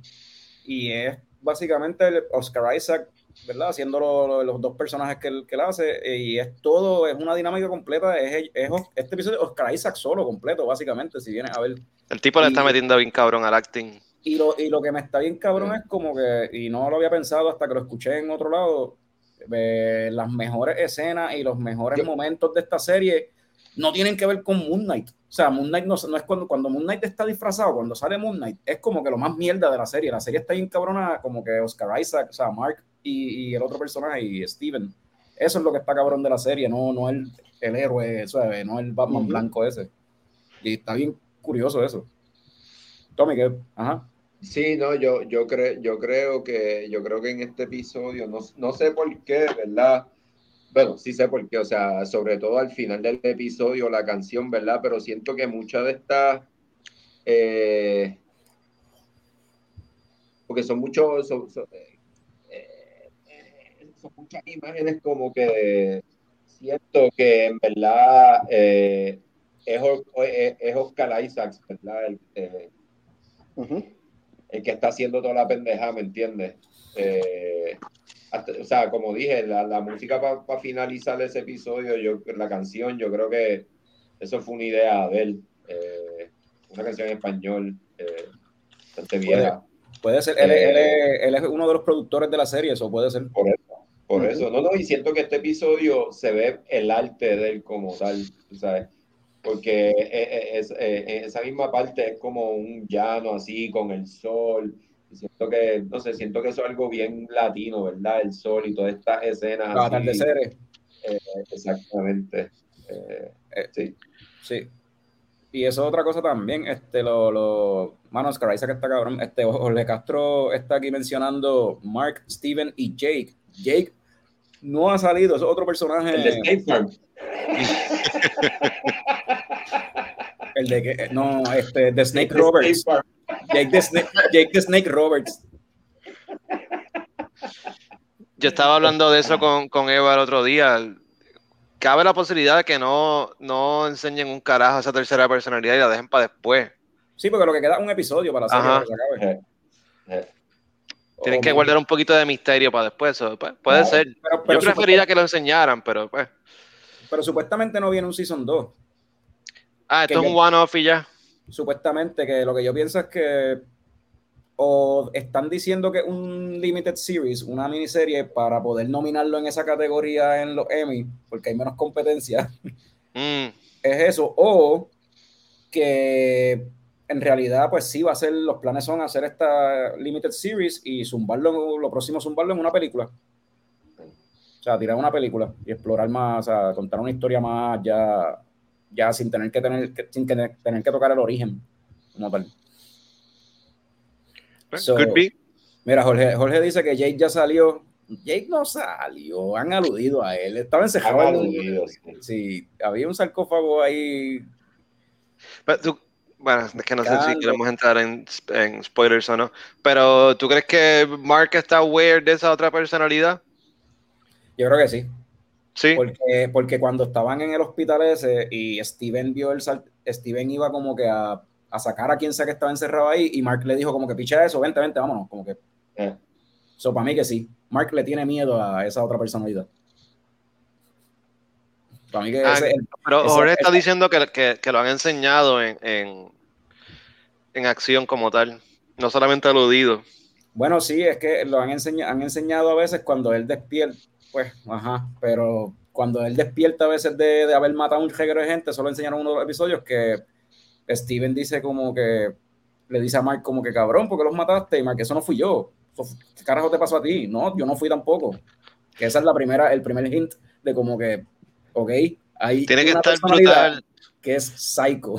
Y es básicamente el Oscar Isaac, ¿verdad? Haciendo lo- lo- los dos personajes que él, que él hace. Y es todo, es una dinámica completa. Es, es este episodio Oscar Isaac solo, completo, básicamente, si vienes a ver. El tipo le Y- está metiendo bien cabrón al acting. Y lo, y lo que me está bien cabrón es como que, y no lo había pensado hasta que lo escuché en otro lado, eh, las mejores escenas y los mejores Yo- momentos de esta serie no tienen que ver con Moon Knight. O sea, Moon Knight no, no es cuando, cuando Moon Knight está disfrazado, cuando sale Moon Knight, es como que lo más mierda de la serie. La serie está bien cabrona, como que Oscar Isaac, o sea, Mark y, y el otro personaje, y Steven. Eso es lo que está cabrón de la serie, no, no el, el héroe, ¿sabes? no el Batman blanco ese. Y está bien curioso eso. Tommy, que, ajá. Sí, no, yo, yo, creo, yo creo que yo creo que en este episodio, no, no sé por qué, ¿verdad? Bueno, sí sé por qué, o sea, sobre todo al final del episodio, la canción, ¿verdad? Pero siento que muchas de estas, eh, porque son muchos, son, eh, eh, muchas imágenes como que siento que en verdad eh, es, es, Oscar Isaacs, ¿verdad? El que está haciendo toda la pendeja, ¿me entiendes? Eh, hasta- o sea, como dije, la, la música para finalizar ese episodio, yo, la canción, yo creo que eso fue una idea de él. Eh, una canción en español, eh, bastante vieja. Puede ser, él, es- Eh, él es, él es uno de los productores de la serie, eso puede ser. Por eso, por Ujú. eso. No, no, y siento que este episodio se ve el arte de él como tal, ¿sabes? Porque eh, eh, es, eh, esa misma parte es como un llano así, con el sol. Siento que, no sé, siento que eso es algo bien latino, ¿verdad? El sol y todas estas escenas. Los atardeceres, Eh, exactamente. Eh, sí. sí. Y eso es otra cosa también, este, lo, lo, mano, Oscar Isaac está cabrón, este, Jorge Castro está aquí mencionando Mark, Steven y Jake. Jake no ha salido, es otro personaje, El de State Farm. el de que, no, este, de Snake Roberts. Jake de Snake, Jake de Snake Roberts. Yo estaba hablando de eso con, con Eva el otro día. Cabe la posibilidad de que no, no enseñen un carajo a esa tercera personalidad y la dejen para después. Sí, porque lo que queda es un episodio para la serie Ajá. que se acabe. Eh, eh. Tienen que guardar un poquito de misterio para después. eso, pues, puede No, ser. pero- pero Yo preferiría que lo enseñaran, pero pues. Pero supuestamente no viene un Season 2. Ah, esto es un one-off y ya. supuestamente que lo que yo pienso es que o están diciendo que un limited series, una miniserie para poder nominarlo en esa categoría en los Emmy, porque hay menos competencia, Mm, es eso, o que en realidad, pues sí, va a ser, los planes son hacer esta limited series y zumbarlo, lo próximo zumbarlo en una película. O sea, tirar una película y explorar más, o sea, contar una historia más ya, ya sin tener que tener, sin tener, tener que tocar el origen como tal. So, Could be. Mira, Jorge, Jorge dice que Jake ya salió. Jake no salió, han aludido a él. Estaba encerrado. Han aludido, sí. Sí, había un sarcófago ahí. Pero tú- bueno, es que no sé si queremos entrar en, en spoilers o no. Pero ¿tú crees que Mark está aware de esa otra personalidad? Yo creo que sí. Sí. Porque, porque cuando estaban en el hospital ese y Steven vio el sal- Steven iba como que a, a sacar a quien sea que estaba encerrado ahí y Mark le dijo como que picha eso, vente, vente, vámonos. Como que. Eh. So, para mí que sí. Mark le tiene miedo a esa otra personalidad. Para mí que Ah, ese Pero esa- Jorge está diciendo que, que- que lo han enseñado en, en, en acción como tal, no solamente aludido. Bueno, sí, es que lo han, enseñado han enseñado a veces cuando él despierta, pues, ajá, pero cuando él despierta a veces de, de haber matado a un reguero de gente, solo enseñaron uno de los episodios que Steven dice como que, le dice a Mark como que cabrón, ¿por qué los mataste? Y Mark, eso no fui yo, ¿qué carajo te pasó a ti? No, yo no fui tampoco. Que esa es la primera, el primer hint de como que, ok, hay Tiene que una estar brutal. que es psycho.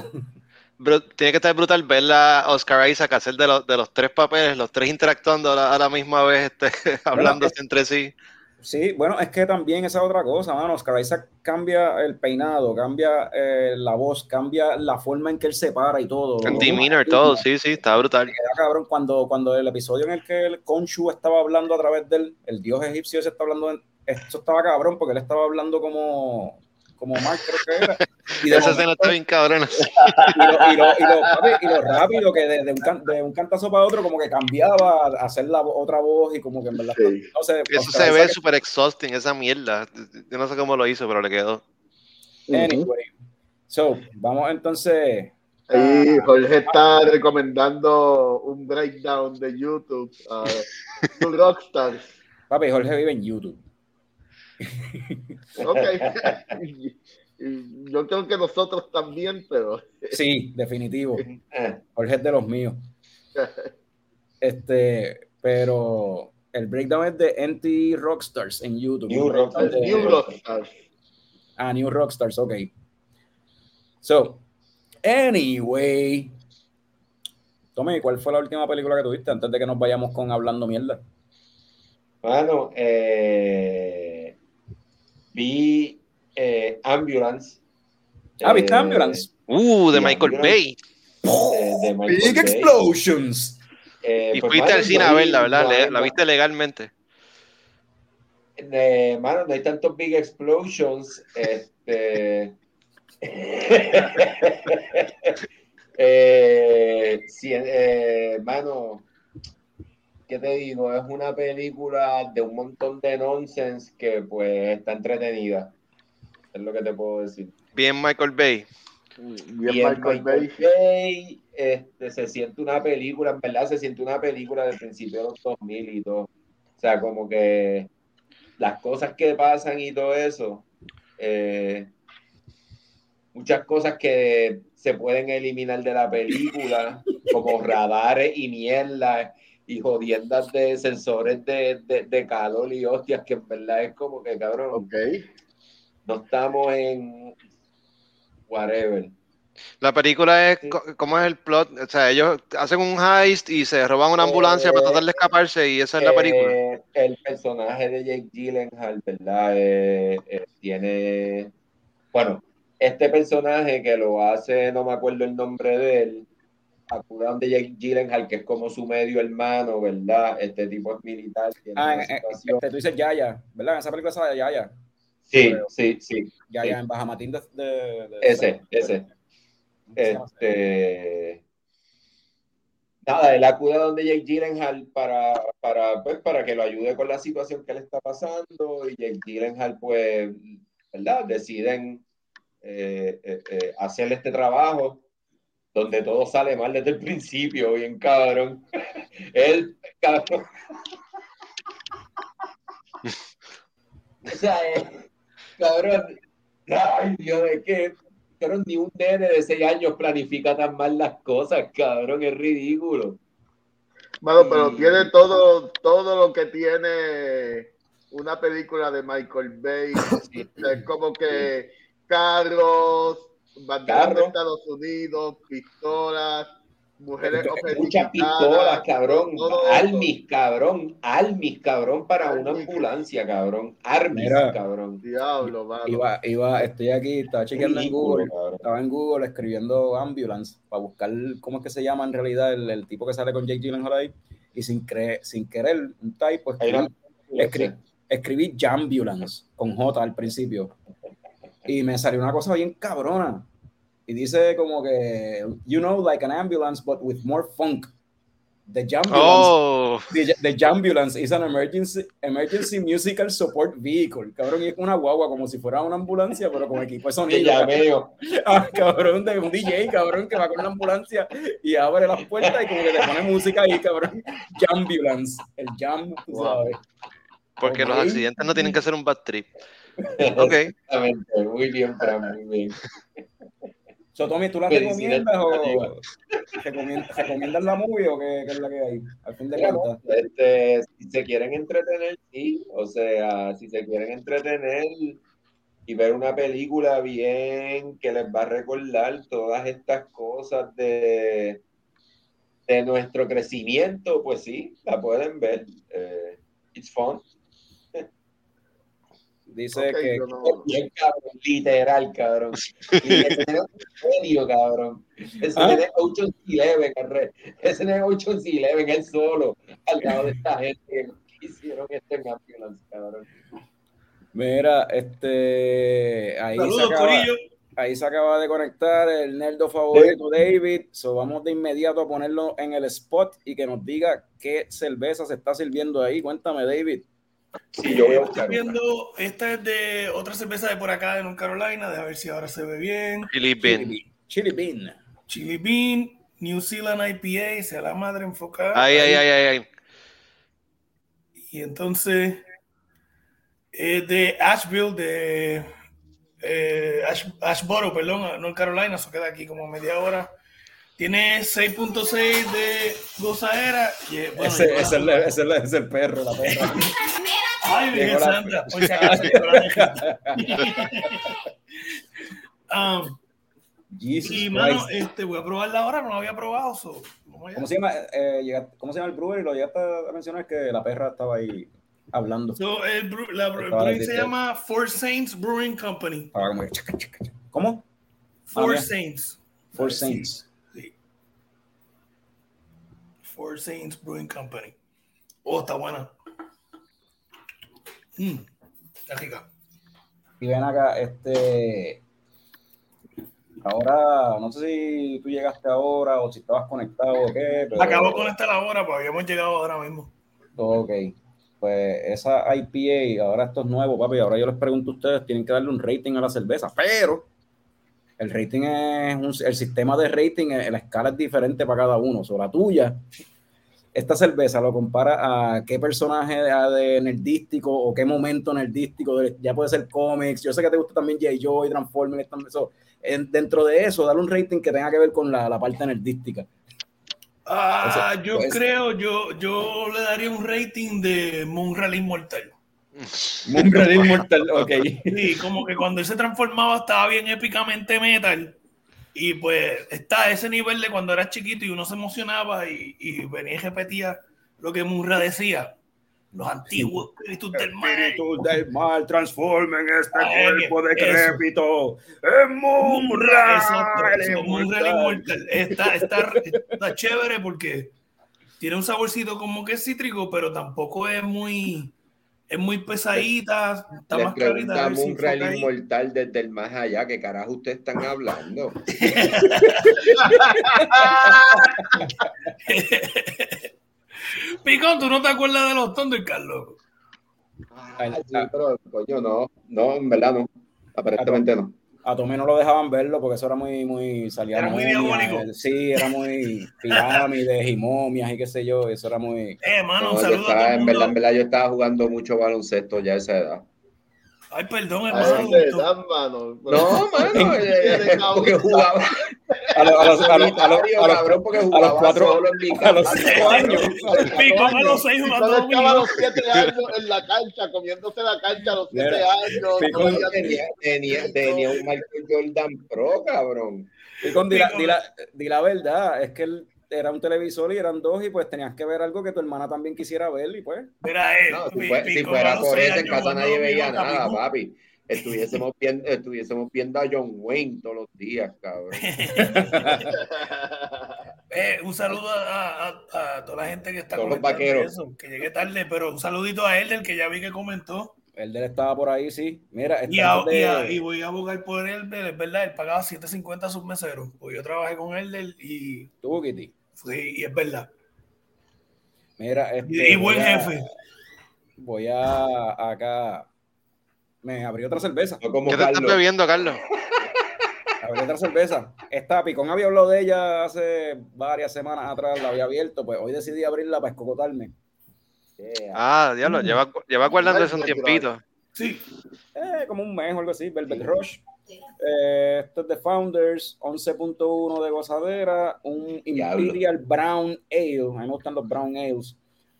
tiene que estar brutal ver a Oscar Isaac hacer de, los- de los tres papeles, los tres interactuando a la, a la misma vez, este, hablándose entre sí. Sí, bueno, es que también esa es otra cosa, mano. Oscar Isaac cambia el peinado, cambia eh, la voz, cambia la forma en que él se para y todo. El demeanor, todo, sí, sí, está brutal. Queda cabrón cuando, cuando el episodio en el que el Khonshu estaba hablando a través del el dios egipcio ese está hablando, esto estaba cabrón porque él estaba hablando como, como Mark, creo que era. Y de Esa escena está bien cabrona. y lo, y lo- y lo- papi, y lo rápido que de, de un, can- de un cantazo para otro como que cambiaba a hacer la otra voz y como que en verdad Sí. no sé, Eso se ve súper exhausting, esa mierda. Yo no sé cómo lo hizo, pero le quedó. Anyway, so, vamos entonces. Ahí Jorge está recomendando un breakdown de YouTube a Two Rockstars. Papi, Jorge vive en YouTube. Ok. Yo creo que nosotros también, pero Sí, definitivo. Jorge es de los míos. Este, pero el breakdown es de NT Rockstars en YouTube. New Rockstars. de- New Rockstars. Ah, New Rockstars, ok. So, anyway. Tommy, ¿cuál fue la última película que tuviste antes de que nos vayamos con hablando mierda? Mano, eh, vi eh, Ambulance. Ah, ¿viste Eh, Ambulance? Uh, de Sí, Michael Ambulance. Bay. eh, de Michael Big Bay. Explosions. Eh, Y pues, fuiste al cine a verla, ¿verdad? no Le- hay- la viste legalmente. Eh, mano, no hay tantos big explosions. Este. eh, sí, eh, mano, ¿qué te digo? Es una película de un montón de nonsense que pues está entretenida. Es lo que te puedo decir. Bien Michael Bay. Bien Y el Michael Bay. Bay, este, se siente una película, en verdad se siente una película del principio de los 2000 y todo. O sea, como que las cosas que pasan y todo eso, eh, muchas cosas que se pueden eliminar de la película, como radares y mierda y jodiendas de sensores de, de, de calor y hostias, que en verdad es como que, cabrón, Ok. no estamos en whatever. La película es, ¿cómo es el plot? O sea, ellos hacen un heist y se roban una ambulancia Eh, para tratar de escaparse y esa es la película. Eh, el personaje de Jake Gyllenhaal, ¿verdad? Eh, eh, tiene, bueno, este personaje que lo hace, no me acuerdo el nombre de él, acudan de Jake Gyllenhaal, que es como su medio hermano, ¿verdad? Este tipo es militar, tiene Ah, eh, eh, este, tú dices Yaya, ¿verdad? En esa película sale Yaya. Sí, sí, sí, Yaya Sí. en Bajamatín de, de, de- ese, ese. Este, nada, él acude a donde Jake Gyllenhaal para, para, pues, para que lo ayude con la situación que le está pasando y Jake Gyllenhaal, pues, ¿verdad? Deciden eh, eh, eh, hacerle este trabajo donde todo sale mal desde el principio, bien cabrón. Él, cabrón. o sea, eh, cabrón. Ay, Dios, de qué Pero ni un nene de 6 años planifica tan mal las cosas, cabrón, es ridículo. Bueno, pero tiene todo, todo lo que tiene una película de Michael Bay. es como que carros, banderas de Estados Unidos, pistolas, mujeres Muchas pistolas, cabrón. Almis, cabrón. Almis, cabrón, para una ambulancia, cabrón. Armis, cabrón. Diablo, Iba, iba, estoy aquí, estaba chequeando en Google. Estaba en Google escribiendo ambulance para buscar cómo es que se llama en realidad el, tipo que sale con Jake Gyllenhaal ahí. Y sin, sin querer, un typo, escribí, escribí Jambulance con J al principio. Y me salió una cosa bien cabrona y dice como que, you know, like an ambulance, but with more funk. The Jambulance, oh. the, the Jambulance is an emergency, emergency musical support vehicle. Cabrón, y es una guagua como si fuera una ambulancia, pero con equipo de sonido. Cabrón. Ah, cabrón, de un DJ, cabrón, que va con la ambulancia y abre las puertas y como que te pone música ahí, cabrón. Jambulance, el jam, sabes. Porque los accidentes no tienen que ser un bad trip. Ok. Exactamente, muy bien, para muy bien. So, Tommy, ¿tú la recomiendas o recomiendas, la movie o qué, es la que hay? Al fin de cuentas. Este, si se quieren entretener, sí. O sea, si se quieren entretener y ver una película bien que les va a recordar todas estas cosas de, de nuestro crecimiento, pues sí, la pueden ver. Eh, it's fun. Dice que. Bien, cabrón, literal, cabrón. serio, cabrón. Ese ¿Ah? es Ocean's Eleven, Ese es Ocean's Eleven, él solo, al lado de esta gente que hicieron este ambulance, cabrón. Mira, este. Ahí se acaba, Ahí se acaba de conectar el nerdo favorito David. So vamos de inmediato a ponerlo en el spot y que nos diga qué cerveza se está sirviendo ahí. Cuéntame, David. Sí, yo voy a buscar. viendo, esta es de otra cerveza de por acá de North Carolina, de a ver si ahora se ve bien. Chili Bean. Chili Bean. Chili Bean, New Zealand IPA, sea la madre enfocada. Ay, ay, ay, ay, ay. Y entonces, es de Asheville, de eh, Ashboro, perdón, North Carolina, eso queda aquí como media hora. Tiene 6.6 de gozadera. Y, bueno, ese, es el, ese, es el, perro, la perra. Ay, Virgen Santa, por si acaso um, y mano, este, voy a probarla ahora, no la había probado. So, ¿Cómo, se llama, eh, ¿Cómo se llama el brewer? Y lo llegaste a mencionar que la perra estaba ahí hablando. So, el, la, el se llama Four Saints Brewing Company. Ah, ¿Cómo? Four ah, Saints. Four Saints. Four Saints Brewing Company. Oh, está buena. Mmm, está rica. Y ven acá, este. Ahora, no sé si tú llegaste ahora o si estabas conectado o qué. Pero... Acabo de conectar ahora, porque habíamos llegado ahora mismo. Ok. Pues esa IPA, ahora esto es nuevo, papi. Ahora yo les pregunto a ustedes, tienen que darle un rating a la cerveza, pero el rating es un, el sistema de rating, eh, la escala es diferente para cada uno. Sobre la tuya, esta cerveza lo compara a qué personaje de, nerdístico o qué momento nerdístico, ya puede ser cómics. Yo sé que te gusta también J. Joy, Transformers, eso. dentro de eso, darle un rating que tenga que ver con la, la parte nerdística. Ah, yo pues, creo, yo, yo le daría un rating de Moonral Inmortal. Moonral Inmortal, ok. Sí, como que cuando él se transformaba estaba bien épicamente metal. Y pues está a ese nivel de cuando era chiquito y uno se emocionaba y, y venía y repetía lo que Munra decía. Los antiguos espíritus del mal. Espíritus del mal transformen este cuerpo decrépito en Munra. Exacto, Munra inmortal. Está, está, está chévere porque tiene un saborcito como que cítrico, pero tampoco es muy es muy pesadita, está más clarita. un real inmortal desde el más allá, ¿qué carajo ustedes están hablando? Picón, ¿tú no te acuerdas de los Thundercats, loco? Ah, sí, pero coño, no, no, en verdad no, aparentemente no a Tomé no lo dejaban verlo porque eso era muy, muy, salía Era muy diabólico. Sí, era muy pirámides y momias y qué sé yo, eso era muy... Eh, mano, un saludo en verdad, en verdad, yo estaba jugando mucho baloncesto ya a esa edad. Ay, perdón, Ay, hermano. mano. No, mano, porque jugaba. A los, a los, a los, a los, Solitario, a los- cabrón, porque a los jugaba cuatro- solo en mi a los casa. cinco años. Pico a los seis jugando Cuando estaba a dominó. los siete años en la cancha, comiéndose la cancha a los siete Mira, años. Pico- no Tenía, tenía, tenía un Michael Jordan Pro, cabrón. Y con, di, la, di la- di la verdad, es que él era un televisor y eran dos y pues tenías que ver algo que tu hermana también quisiera ver y pues eh, No, si, fue- fuera por eso, en casa nadie veía nada, papi. Estuviésemos viendo, estuviésemos viendo a John Wayne todos los días, cabrón. Eh, un saludo a, a- a toda la gente que está Todos los vaqueros. eso, que llegué tarde, pero un saludito a él, del que ya vi que comentó. el de él estaba por ahí, sí. Mira, Y, está a- antes de- y a- y voy a abogar por él, es verdad, él pagaba 7.50 a sus meseros. Pues yo trabajé con él del- y, tú, Kitty. Sí, y es verdad. Mira, este, Y, y buen voy a- jefe. Voy a acá. Me abrí otra cerveza. Como ¿Qué te estás Carlos. bebiendo, Carlos? Abrí otra cerveza. Esta Picón había hablado de ella hace varias semanas atrás, la había abierto, pues hoy decidí abrirla para escocotarme. Yeah. Ah, diablo, lleva, lleva guardando eso un tiempito. Sí, Eh, como un mes o algo así, Velvet Rush. Eh, esto es de Founders, 11.1 de gozadera, un. Imperial Brown Ale, a mí me gustan los Brown Ales,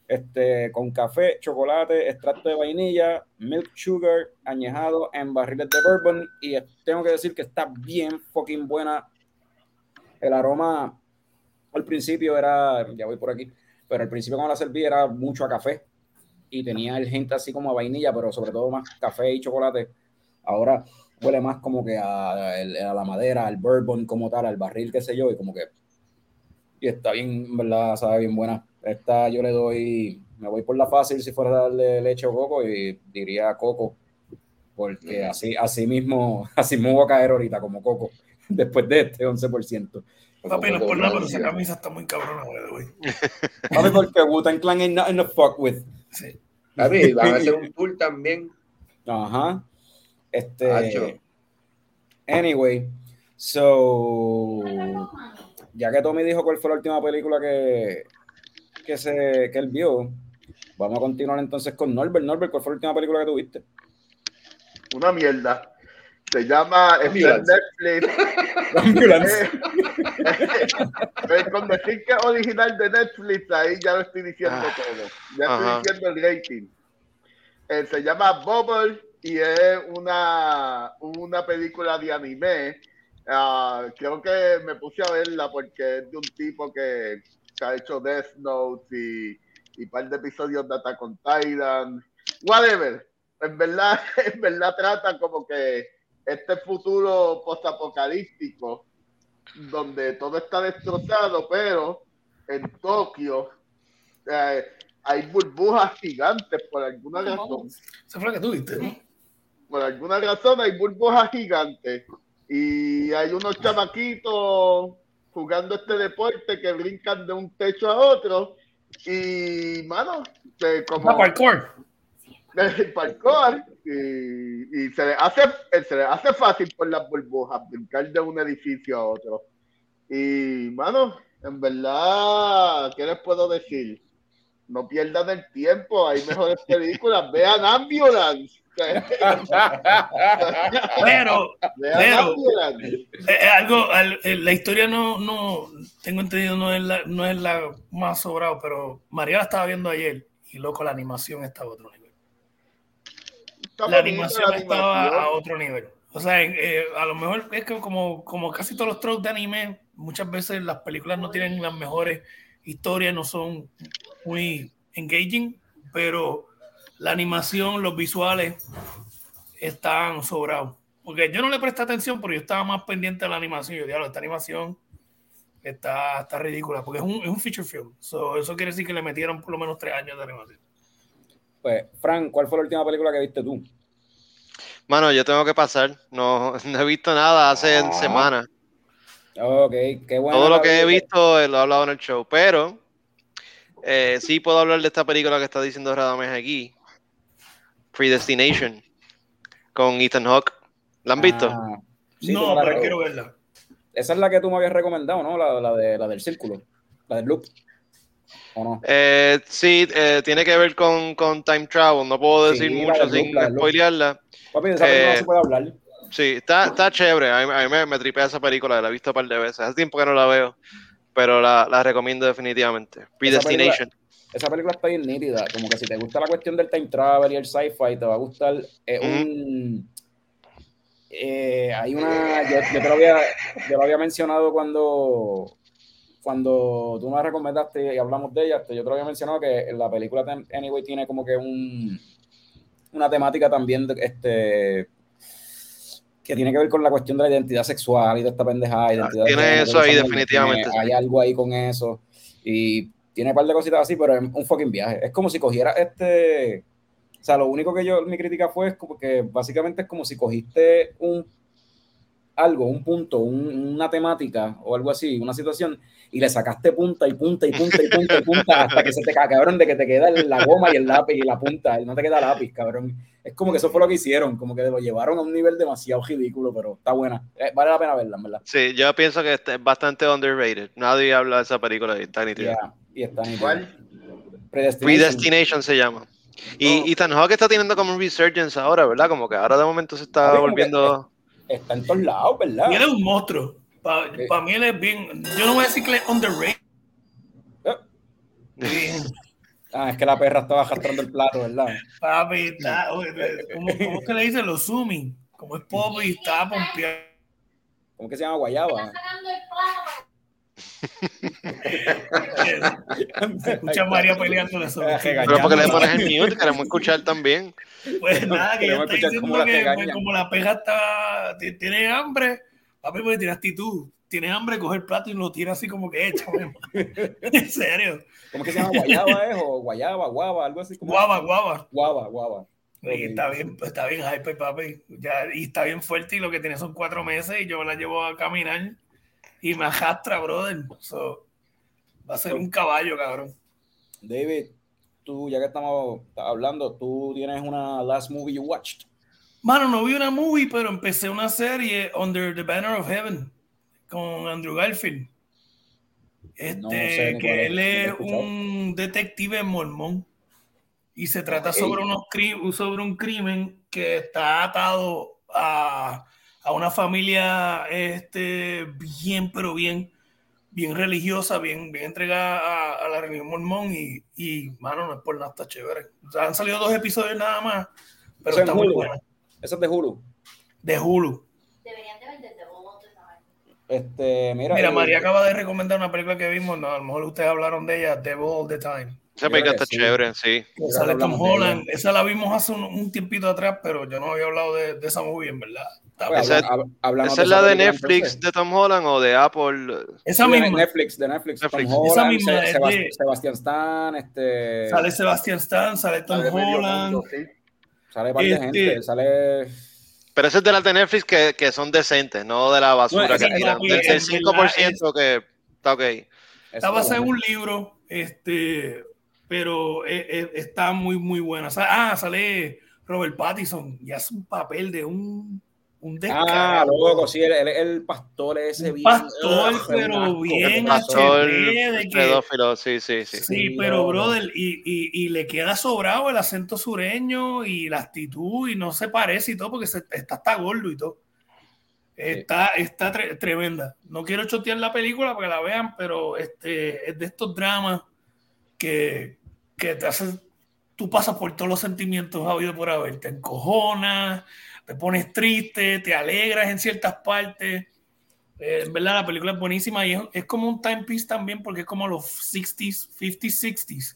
este, con café, chocolate, extracto de vainilla, milk sugar, añejado en barriles de bourbon, y tengo que decir que está bien fucking buena. El aroma al principio era, ya voy por aquí, pero al principio cuando la serví era mucho a café, y tenía el gente así como a vainilla, pero sobre todo más café y chocolate. Ahora huele más como que a, a la madera, al bourbon como tal, al barril, qué sé yo, y como que. Y está bien, en ¿verdad? Sabe bien buena. Esta yo le doy. Me voy por la fácil si fuera a darle leche o coco, y diría coco, porque así, así mismo, así mismo voy a caer ahorita como coco, después de este 11%. papi, no es por nada, pero esa camisa está muy cabrona, güey. Papi, porque Wu-Tang Clan ain't nothing to fuck with. Sí. Papi, van a hacer un tour también. Ajá. Este. Anyway, so. Ya que Tommy dijo cuál fue la última película que, que, se, que él vio, vamos a continuar entonces con Norbert. Norbert, ¿cuál fue la última película que tuviste? Una mierda. Se llama. Netflix. Ambulance. Con decir que es original de Netflix, ahí ya lo estoy diciendo Ah, todo. Ya ajá. estoy diciendo el rating. Eh, se llama Bubble y es una, una película de anime. Ah, creo que me puse a verla porque es de un tipo que, que ha hecho Death Note y, y un par de episodios de Attack on Titan. Whatever. En verdad, en verdad trata como que este futuro postapocalíptico donde todo está destrozado, pero en Tokio eh, hay burbujas gigantes por alguna razón. Esa fue la que tuviste, ¿no? Por alguna razón hay burbujas gigantes y hay unos chamaquitos jugando este deporte que brincan de un techo a otro y, mano, eh, como Ah, parkour. el parkour y, y se le hace se le hace fácil por las burbujas brincar de un edificio a otro. Y mano en verdad qué les puedo decir no pierdan el tiempo hay mejores películas. Vean Ambulance Pero Pero- eh, eh, algo, al- eh, la historia no, no, tengo entendido, no es la, no es la más sobrado, pero María la estaba viendo ayer y loco, la animación estaba a otro nivel. Está La animación la estaba animación. a otro nivel. O sea, eh, a lo mejor es que como, como casi todos los tropes de anime, muchas veces las películas no tienen las mejores historias, no son muy engaging, pero la animación, los visuales están sobrados. Porque yo no le presté atención, pero yo estaba más pendiente de la animación. Yo digo, esta animación está, está ridícula, porque es un, es un feature film. So, eso quiere decir que le metieron por lo menos tres años de animación. Pues, Frank, ¿cuál fue la última película que viste tú? Mano, yo tengo que pasar. No, no he visto nada hace Ah. semanas. Ok, qué bueno. Todo lo que he visto eh, lo he hablado en el show. Pero eh, sí puedo hablar de esta película que está diciendo Radames aquí. Predestination. Con Ethan Hawke. ¿La han visto? Ah, sí, no, la pero quiero verla. Esa es la que tú me habías recomendado, ¿no? La, la, de, la del círculo, la del loop. ¿O no? Eh, sí, eh, tiene que ver con, con time travel. No puedo decir mucho loop, sin spoilearla. Papi, de esa película no Eh, se puede hablar. Sí, está, está chévere. A mí, a mí me, me tripea esa película, la he visto un par de veces. Hace tiempo que no la veo, pero la, la recomiendo definitivamente. Predestination. Esa película está bien nítida. Como que si te gusta la cuestión del time travel y el sci-fi, te va a gustar. Un. eh, hay una. Yo, yo te lo había, yo lo había mencionado cuando. Cuando tú me la recomendaste y hablamos de ella, yo te lo había mencionado que la película Anyway tiene como que un, una temática también de, este, que tiene que ver con la cuestión de la identidad sexual y de esta pendejada. identidad tiene eso ahí definitivamente, Hay algo ahí con eso. Y tiene un par de cositas así, pero es un fucking viaje. Es como si cogiera este. O sea, lo único que yo, mi crítica fue es como que básicamente es como si cogiste un algo, un punto, un- una temática o algo así, una situación, y le sacaste punta y punta y punta y punta y punta hasta que se te cabrón, de que te queda la goma y el lápiz y la punta, no te queda lápiz, cabrón. Es como que eso fue lo que hicieron, como que lo llevaron a un nivel demasiado ridículo, pero está buena. Eh, vale la pena verla, en verdad. Sí, yo pienso que este es bastante underrated. Nadie habla de esa película y está. Yeah, y está. ¿Cuál? Predestination. Predestination se llama. Y, y Ethan Hawke está teniendo como un resurgence ahora, ¿verdad? Como que ahora de momento se está volviendo. Está en todos lados, ¿verdad? Y él es un monstruo. Para Sí. mí él es bien. Yo no voy a decir que él es underrated. Eh. Ah, es que la perra estaba arrastrando el plato, ¿verdad? Papi, está, ¿cómo, cómo es que le dicen los zooming? Como es pop y está pompeado. ¿Cómo que se llama Guayaba? Se escucha a María peleando la sobre. Pero porque le pones el mute, queremos escuchar también. Pues nada, que Queremos está diciendo la que pues, como la peja está, ti- tiene hambre, papi, pues tiene actitud. Tiene hambre, coge el plato y lo tira así como que echa. en serio. ¿Cómo que se llama Guayaba, eh? O Guayaba, Guava, algo así como. Guava, guava. Guava, Guava. Y está bien, pues, está bien hype, papi. Ya, y está bien fuerte y lo que tiene son cuatro meses y yo la llevo a caminar y me arrastra, brother. So, va a ser un caballo, cabrón. David, tú, ya que estamos hablando, tú tienes una last movie you watched. Mano, no vi una movie, pero empecé una serie Under the Banner of Heaven con Andrew Garfield. Este, No sé que él es un detective mormón y se trata sobre, unos sobre un crimen que está atado a, a una familia este, bien, pero bien, bien religiosa, bien, bien entregada a, a la religión mormón y, y, mano, no es por nada, está chévere. O sea, han salido dos episodios nada más, pero Eso está muy buena. Esa es de Hulu. De Hulu. Deberían de sabes. Este, mira. Mira, y- María acaba de recomendar una película que vimos, no, a lo mejor ustedes hablaron de ella, Devil All the Time. Esa película está sí. chévere, sí. Sale Tom Holland. Esa la vimos hace un, un tiempito atrás, pero yo no había hablado de, de esa movie, en verdad. Pues. Esa- ¿Esa es esa la de Netflix entonces. de Tom Holland o de Apple? esa Sí, de misma. Netflix, de Netflix. Netflix. Tom Esa Holland, misma de- Sebastián Stan, este. Sale Sebastian Stan, sale Tom Sale Holland. mundo, sí. Sale par de Este- gente. Sale. Pero ese es de las de Netflix que, que son decentes, no de la basura No, que esa- tiran. papi, Del, del en 5% que está ok. Está basada en un libro, este, pero eh, eh, está muy, muy buena. Ah, sale Robert Pattinson y hace un papel de un, un Ah, loco, sí, el, el, el pastor ese bien. pastor, Ugh, pero bien Pastor, HD, de que- pedófilo, sí, sí, sí. Sí, Sí, pero loco. brother, y, y, y le queda sobrado el acento sureño y la actitud y no se parece y todo porque se- está hasta gordo y todo. Está, está tre- tremenda. No quiero chotear la película para que la vean, pero este es de estos dramas que, que te hacen, tú pasas por todos los sentimientos habido por haber. Te encojonas, te pones triste, te alegras en ciertas partes. Eh, en verdad, la película es buenísima y es, es como un timepiece también porque es como los 60s, 50s, 60s.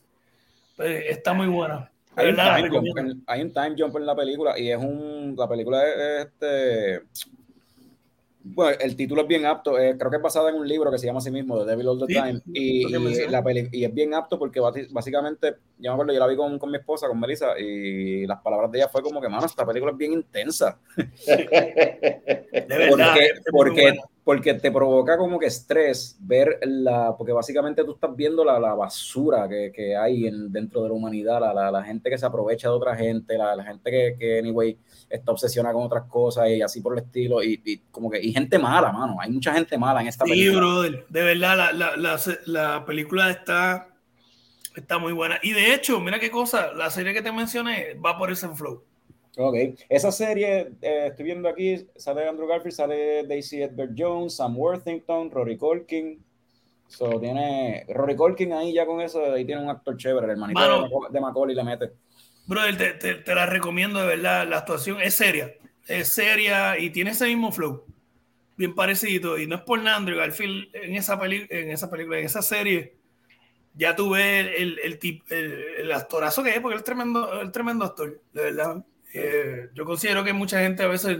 Eh, está muy buena. Hay un, time jump, en, hay un time jump en la película y es un. La película es este. Bueno, el título es bien apto. eh, creo que es basada en un libro que se llama así mismo, The Devil All the Sí, Time. Y, la peli- y es bien apto porque básicamente, yo me acuerdo, yo la vi con, con mi esposa, con Melissa, y las palabras de ella fue como que, mano, esta película es bien intensa. De verdad. porque, es muy porque, buena. Porque te provoca como que estrés ver la, porque básicamente tú estás viendo la, la basura que, que hay en, dentro de la humanidad, la, la, la gente que se aprovecha de otra gente, la, la gente que, que, anyway, está obsesionada con otras cosas y así por el estilo, y, y como que, y gente mala, mano, hay mucha gente mala en esta Sí, película. brother. De verdad, la, la, la, la película está, está muy buena. Y de hecho, mira qué cosa, la serie que te mencioné va por ese flow. Ok, esa serie, eh, estoy viendo aquí, sale Andrew Garfield, sale Daisy Edgar Jones, Sam Worthington, Rory Colkin. So, tiene Rory Colkin ahí ya con eso, ahí tiene un actor chévere, el hermanito Mano. de, Macaulay le mete. Brother, te, te- te la recomiendo de verdad. La actuación es seria. Es seria y tiene ese mismo flow. Bien parecido. Y no es por nada, Andrew Garfield en esa, peli- en esa película, en esa serie. Ya tú ves el, el, el- el actorazo que es, porque es tremendo, el tremendo actor, de verdad. Eh, yo considero que mucha gente a veces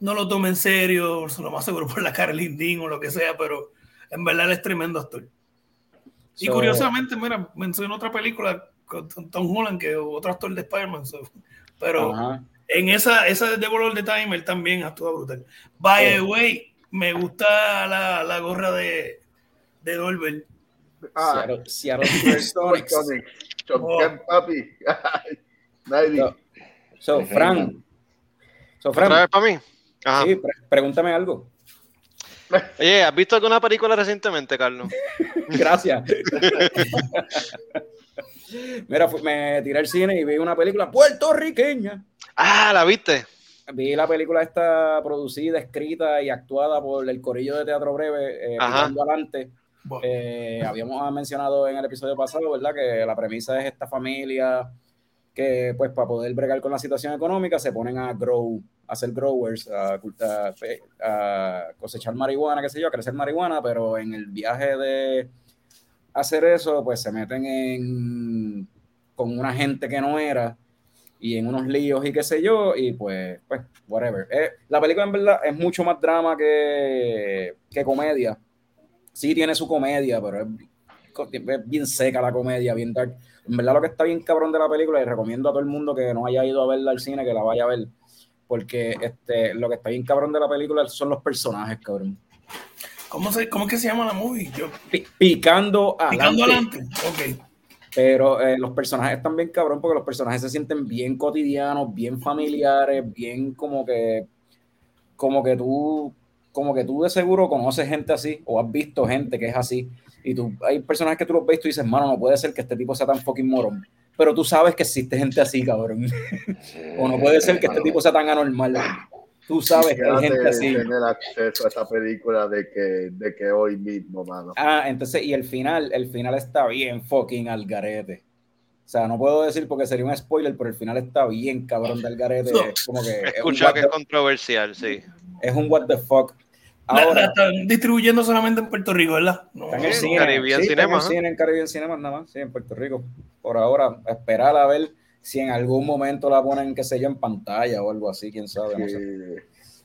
no lo toma en serio, se lo más seguro por la cara Lindín o lo que sea, pero en verdad es tremendo actor. So, y curiosamente, mira, mencioné otra película con Tom Holland, que es otro actor de Spider-Man, so, pero uh -huh. en esa, esa de World of the Time, él también actúa brutal. By the way, me gusta la, la gorra de, de Dolbert. Ah, Seattle, Seattle Sonic. Sonic. Oh. papi. 90. So, Fran. So, Fran, ¿Otra vez para mí? Ajá. sí, pre- pregúntame algo. Oye, ¿has visto alguna película recientemente, Carlos? Gracias. Mira, me tiré al cine y vi una película puertorriqueña. Ah, ¿la viste? Vi la película esta producida, escrita y actuada por el Corillo de Teatro Breve, eh, Adelante. Bueno, Eh, habíamos mencionado en el episodio pasado, ¿verdad? Que la premisa es esta familia que, pues, para poder bregar con la situación económica, se ponen a grow, a ser growers, a, a a cosechar marihuana, qué sé yo, a crecer marihuana, pero en el viaje de hacer eso, pues se meten en con una gente que no era y en unos líos y qué sé yo, y pues, pues, whatever. Eh, la película en verdad es mucho más drama que, que comedia. Sí tiene su comedia, pero es, es bien seca la comedia, bien dark. En verdad lo que está bien cabrón de la película, y recomiendo a todo el mundo que no haya ido a verla al cine, que la vaya a ver, porque este, lo que está bien cabrón de la película son los personajes, cabrón. ¿cómo, se, ¿Cómo es que se llama la movie? Yo, Pi- picando picando adelante. adelante. Ok. Pero eh, los personajes están bien cabrón porque los personajes se sienten bien cotidianos, bien familiares, bien como que, como que tú, como que tú de seguro conoces gente así o has visto gente que es así. Y tú, hay personajes que tú los ves y tú dices, mano, no puede ser que este tipo sea tan fucking morón. Pero tú sabes que existe gente así, cabrón. o no puede ser que este tipo sea tan anormal. Tú sabes que hay gente así. tener acceso a esa película de que, de que hoy mismo, mano. Ah, entonces, y el final, el final está bien fucking al garete. O sea, no puedo decir porque sería un spoiler, pero el final está bien cabrón del garete. No. Es como que He es que es controversial, sí. es un what the fuck. La, la Ahora, están distribuyendo solamente en Puerto Rico, ¿verdad? No, en el Sí, cine. Caribbean sí, en Cinema, ajá. cine, en Caribbean Cinema, nada más, sí, en Puerto Rico. Por ahora, esperar a ver si en algún momento la ponen, qué sé yo, en pantalla o algo así, quién sabe. no sé.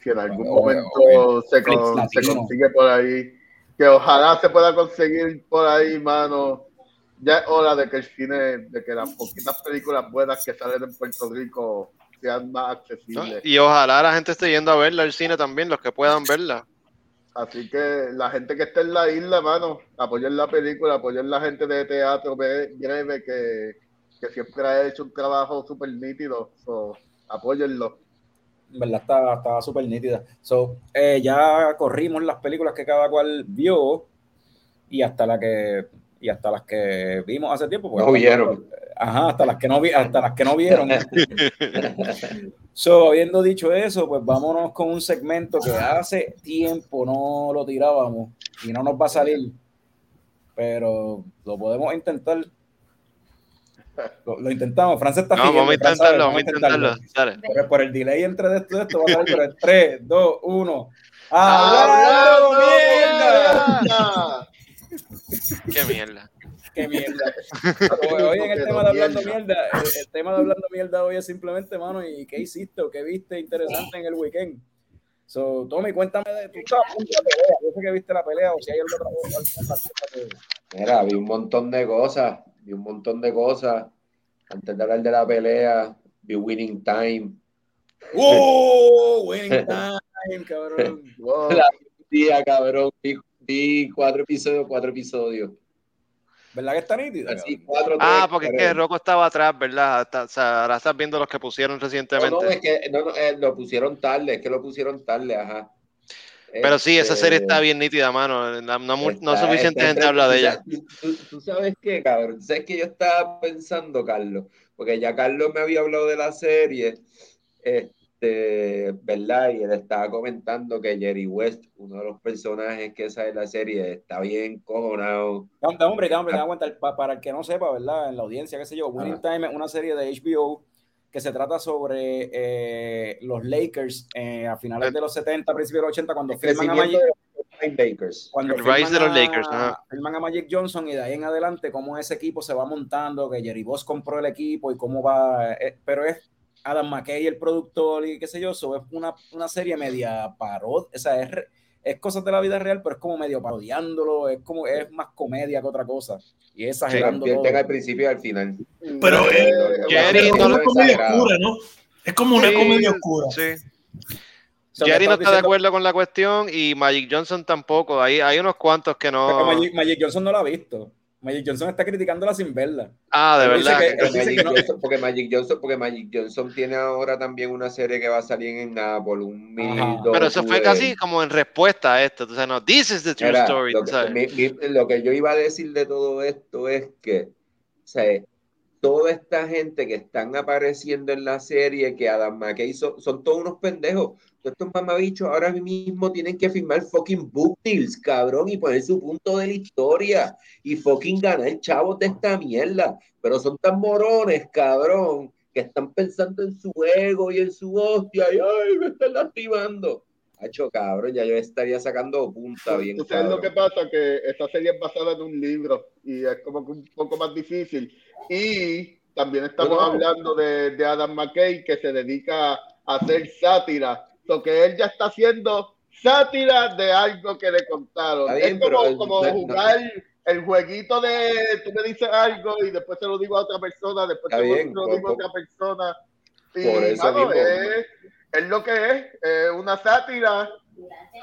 Si, en algún O- o momento se, con- se consigue por ahí, que ojalá se pueda conseguir por ahí, mano. Ya es hora de que el cine, de que las poquitas películas buenas que salen en Puerto Rico sean más ¿no? accesibles. Y ojalá la gente esté yendo a verla al cine también, los que puedan verla. Así que la gente que esté en la isla, mano, apoyen la película, apoyen la gente de teatro Bre- breve que, que siempre ha hecho un trabajo súper nítido. So, apóyenlo. En verdad está, está súper nítida. So, eh, ya corrimos las películas que cada cual vio y hasta la que y hasta las que vimos hace tiempo. porque No vieron. Ajá, hasta las que no vi, hasta las que no vieron. so, habiendo dicho eso, pues vámonos con un segmento que hace tiempo no lo tirábamos y no nos va a salir. Pero lo podemos intentar. Lo, lo intentamos. Francia está No, vamos a intentarlo, vamos a intentarlo. Dale. por, por el delay entre de esto, de esto va a salir, pero en 3, 2, 1. ¡Hablando ¡Hablando mierda! Qué mierda. ¡Qué mierda! Hoy en el tema de hablando mierda. el, el tema de hablando mierda hoy es simplemente, mano, ¿y qué hiciste o qué viste interesante en el weekend? So, Tommy, cuéntame de tu la pelea. Yo sé que viste la pelea o si hay otra que- Mira, vi un montón de cosas, vi un montón de cosas. Antes de hablar de la pelea, vi Winning Time. ¡Oh! Winning time, cabrón. Wow. La día, cabrón. Vi, vi cuatro episodios, cuatro episodios. ¿Verdad que está nítida? Ah, porque es que Rocco estaba atrás, ¿verdad? Está- o sea, ahora estás viendo los que pusieron No, no, recientemente. es que no, no, eh, lo pusieron tarde, es que lo pusieron tarde, ajá. Pero sí, esa Este, serie está bien nítida, mano. No, no no está- suficiente está gente habla de ella. tú sabes qué, cabrón. ¿Sabes que yo estaba pensando, Carlos? Porque ya Carlos me había hablado de la serie. Este, ¿verdad? Y él estaba comentando que Jerry West, uno de los personajes que sale en la serie, está bien cojonado. Hombre, hombre, hombre, aguanta, para el que no sepa, ¿verdad? En la audiencia, qué sé yo, Winning Time es una serie de HBO que se trata sobre eh, los Lakers eh, a finales de los 70, principios de los 80, cuando firman a Magic, Lakers. cuando El rise de los Lakers, a, firman a Magic Johnson y de ahí en adelante cómo ese equipo se va montando, que Jerry Boss compró el equipo y cómo va, eh, pero es Adam McKay el productor y qué sé yo, eso es una, una serie media parod, o sea, es, es cosas de la vida real, pero es como medio parodiándolo, es como, es más comedia que otra cosa, y es exagerando todo. advierten al principio y al final. Pero, Eh, Jerry, Es no una lo comedia oscura, ¿no? Es como una Sí, comedia oscura. Sí. Jerry no está de acuerdo con la cuestión y Magic Johnson tampoco. Hay, hay unos cuantos que que no. Magic, Magic Johnson no la ha visto. Magic Johnson está criticándola sin verla. Ah, de Él verdad. que- él Porque dice Magic, que no- Johnson, porque, Magic Johnson, porque Magic Johnson tiene ahora también una serie que va a salir en Apple, un. Pero eso fue casi como en respuesta a esto. Tú sabes, no, this is the true story. lo, tú que, sabes. mi- mi- lo que yo iba a decir de todo esto es que, o sea, toda esta gente que están apareciendo en la serie, que Adam McKay son, son todos unos pendejos. Estos mamabichos ahora mismo tienen que firmar fucking book deals, cabrón, y poner su punto de la historia y fucking ganar chavos de esta mierda. Pero son tan morones, cabrón, que están pensando en su ego y en su hostia, y ay, me están lastimando. Hacho, cabrón, ya yo estaría sacando punta bien. ¿Tú sabes lo que pasa? Que esta serie es basada en un libro y es como que un poco más difícil. Y también estamos no. hablando de, de Adam McKay que se dedica a hacer sátira. Lo que él ya está haciendo sátira de algo que le contaron. Bien, es como, pero, como no, no. jugar el jueguito de tú me dices algo y después se lo digo a otra persona, después te lo- bien, se lo por- digo a otra persona. Y, por eso mano, mismo. es, es lo que es, es una sátira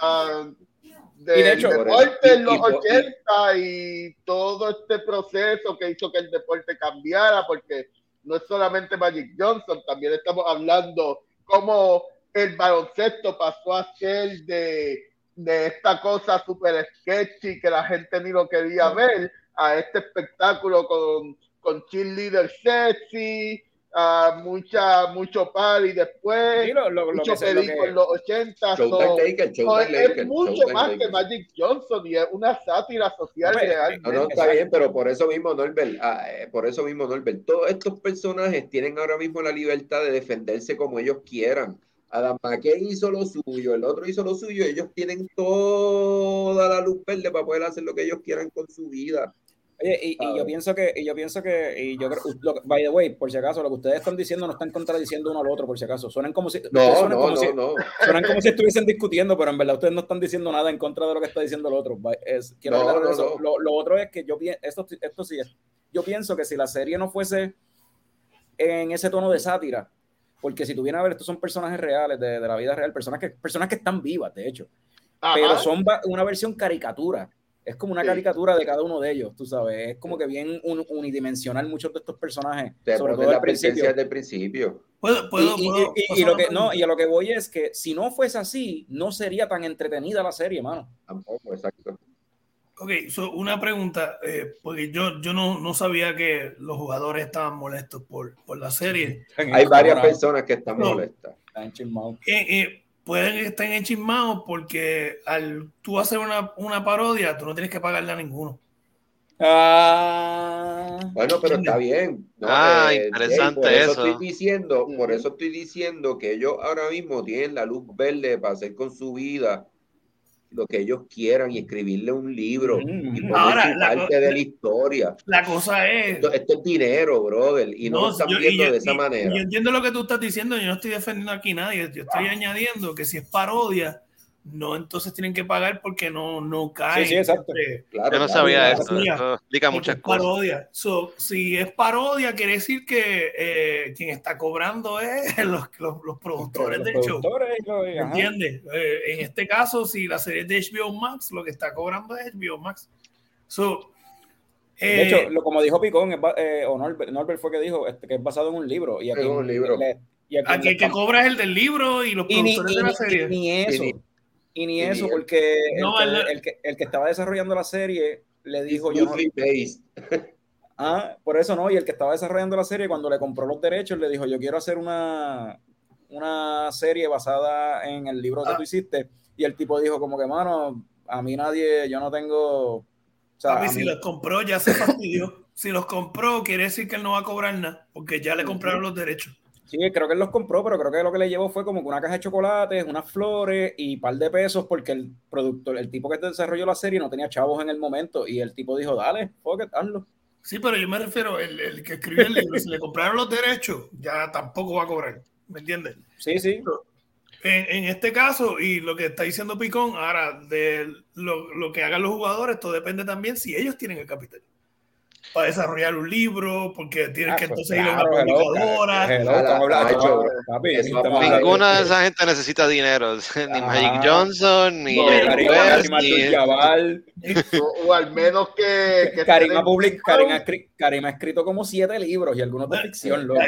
ah, Y de del hecho- deporte en los Y- y- 80 y todo este proceso que hizo que el deporte cambiara, porque no es solamente Magic Johnson, también estamos hablando cómo el baloncesto pasó a ser de, de esta cosa super sketchy que la gente ni lo quería ver, a este espectáculo con, con cheerleader sexy, a mucha, mucho party después, Sí, lo- lo- mucho lo que- en los 80. so- Showtime Lakers, so, Showtime es Lakers, mucho más que. Magic Johnson y es una sátira social Hombre, real. No, no, está Exacto. bien, pero por eso mismo, Norbert, ah, eh, por eso mismo, Norbert, todos estos personajes tienen ahora mismo la libertad de defenderse como ellos quieran. Adam McKay hizo lo suyo, el otro hizo lo suyo, ellos tienen toda la luz verde para poder hacer lo que ellos quieran con su vida. Oye, y, y yo pienso que, y yo pienso que, y yo creo, lo que- by the way, por si acaso, lo que ustedes están diciendo no están contradiciendo uno al otro, por si acaso. Suenan como si, No, suenan no, como no, si, no. suenan como si estuviesen discutiendo, pero en verdad ustedes no están diciendo nada en contra de lo que está diciendo el otro. Es, quiero No, no, eso. Lo, lo otro es que yo pi- esto, esto sí es, yo pienso que si la serie no fuese en ese tono de sátira, porque si tú vienes a ver, estos son personajes reales de, de la vida real, personas que, personas que están vivas, de hecho, Ajá. pero son una versión caricatura. Es como una Sí. caricatura de cada uno de ellos, tú sabes. Es como que bien un- unidimensional muchos de estos personajes, Te sobre todo al principio. del principio. Puedo, puedo, Y, y- puedo- y- y puedo lo que, no, y a lo que voy es que si no fuese así, no sería tan entretenida la serie, mano. Tampoco, exacto. Ok, so una pregunta, eh, porque yo, yo no, no sabía que los jugadores estaban molestos por, por la serie. Hay varias Ahora, personas que están No. molestas. están chismados. Eh, eh, pueden estar enchismados porque al tú hacer una, una parodia, tú no tienes que pagarle a ninguno. Ah, Bueno, pero está bien. ¿no? Ah, Eh, interesante por eso. eso. Estoy diciendo, Por eso estoy diciendo que ellos ahora mismo tienen la luz verde para hacer con su vida lo que ellos quieran y escribirle un libro Ujú, y poner Ahora, la parte de la historia. La cosa es... Esto, esto es dinero, brother, y no, lo están yo- viendo yo- de esa y- manera. Yo entiendo lo que tú estás diciendo, yo no estoy defendiendo aquí a nadie, yo estoy añadiendo que si es parodia, no entonces tienen que pagar porque no, no cae. Sí, sí, exacto. entre- Claro, Yo no claro, sabía eso. Eso explica muchas es cosas. parodia. So, si es parodia, quiere decir que eh, quien está cobrando es los, los, los productores Los del show. productores y los- ¿Me ajá. entiendes? Eh, en este caso, si la serie es de HBO Max, lo que está cobrando es HBO Max. So, De eh, hecho, lo, como dijo Picón, eh, o Norbert, Norbert fue que dijo este, que es basado en un libro. Y a Es un libro. le- y aquí el que cobra es el del libro y los y ni, productores y de la serie. y ni eso. Y Y ni- eso, porque No, el, que, el, que, el que estaba desarrollando la serie le dijo yo no. Ah, por eso no, y el que estaba desarrollando la serie, cuando le compró los derechos, le dijo, yo quiero hacer una, una serie basada en el libro que Ah. tú hiciste y el tipo dijo como que, mano, a mí nadie, yo no tengo... O sea, Papi, a si mí- los compró, ya se fastidió. si los compró, quiere decir que él no va a cobrar nada, porque ya le compraron los derechos. Sí, creo que él los compró, pero creo que lo que le llevó fue como que una caja de chocolates, unas flores y un par de pesos porque el productor, el tipo que desarrolló la serie no tenía chavos en el momento y el tipo dijo, dale, fuck it, hazlo. Sí, pero yo me refiero, el, el que escribió el libro, si le compraron los derechos, ya tampoco va a cobrar. ¿Me entiendes? Sí, sí. En, en este caso, y lo que está diciendo Picón, ahora, de lo, lo que hagan los jugadores, esto depende también si ellos tienen el capital. Para desarrollar un libro, porque tienen Ah, que pues entonces ir a claro, una publicadora. Ninguna de esa gente necesita dinero. Ni. Magic Johnson, ni O, o al menos que. que Karima, ha Karima ha escrito como siete libros y algunos de ficción, loco.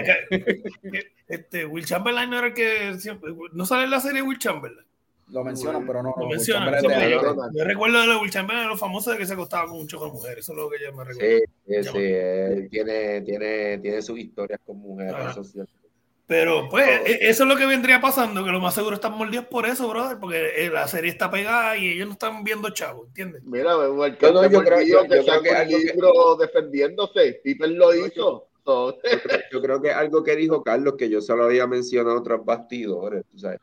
Este, Will Chamberlain no era el que siempre- no sale en la serie Will Chamberlain. Lo mencionan, pero no. Lo mencionan. Sí, yo, yo recuerdo de lo de Will Chamberlain, lo famoso de que se acostaba con un choco de mujeres. Eso es lo que yo me recuerdo. Sí, sí, sí, él tiene, tiene, tiene sus historias con mujeres. Ajá. eso es cierto. Pero pues e- eso es lo que vendría pasando, que lo más seguro están mordidos por eso, brother, porque eh, la serie está pegada y ellos no están viendo chavo, ¿entiendes? Mira, el que No, no, se yo creo- yo- que yo creo que que- libro defendiéndose. Piper lo hizo. Yo creo que algo que dijo Carlos, que yo solo había mencionado tras bastidores, tú sabes,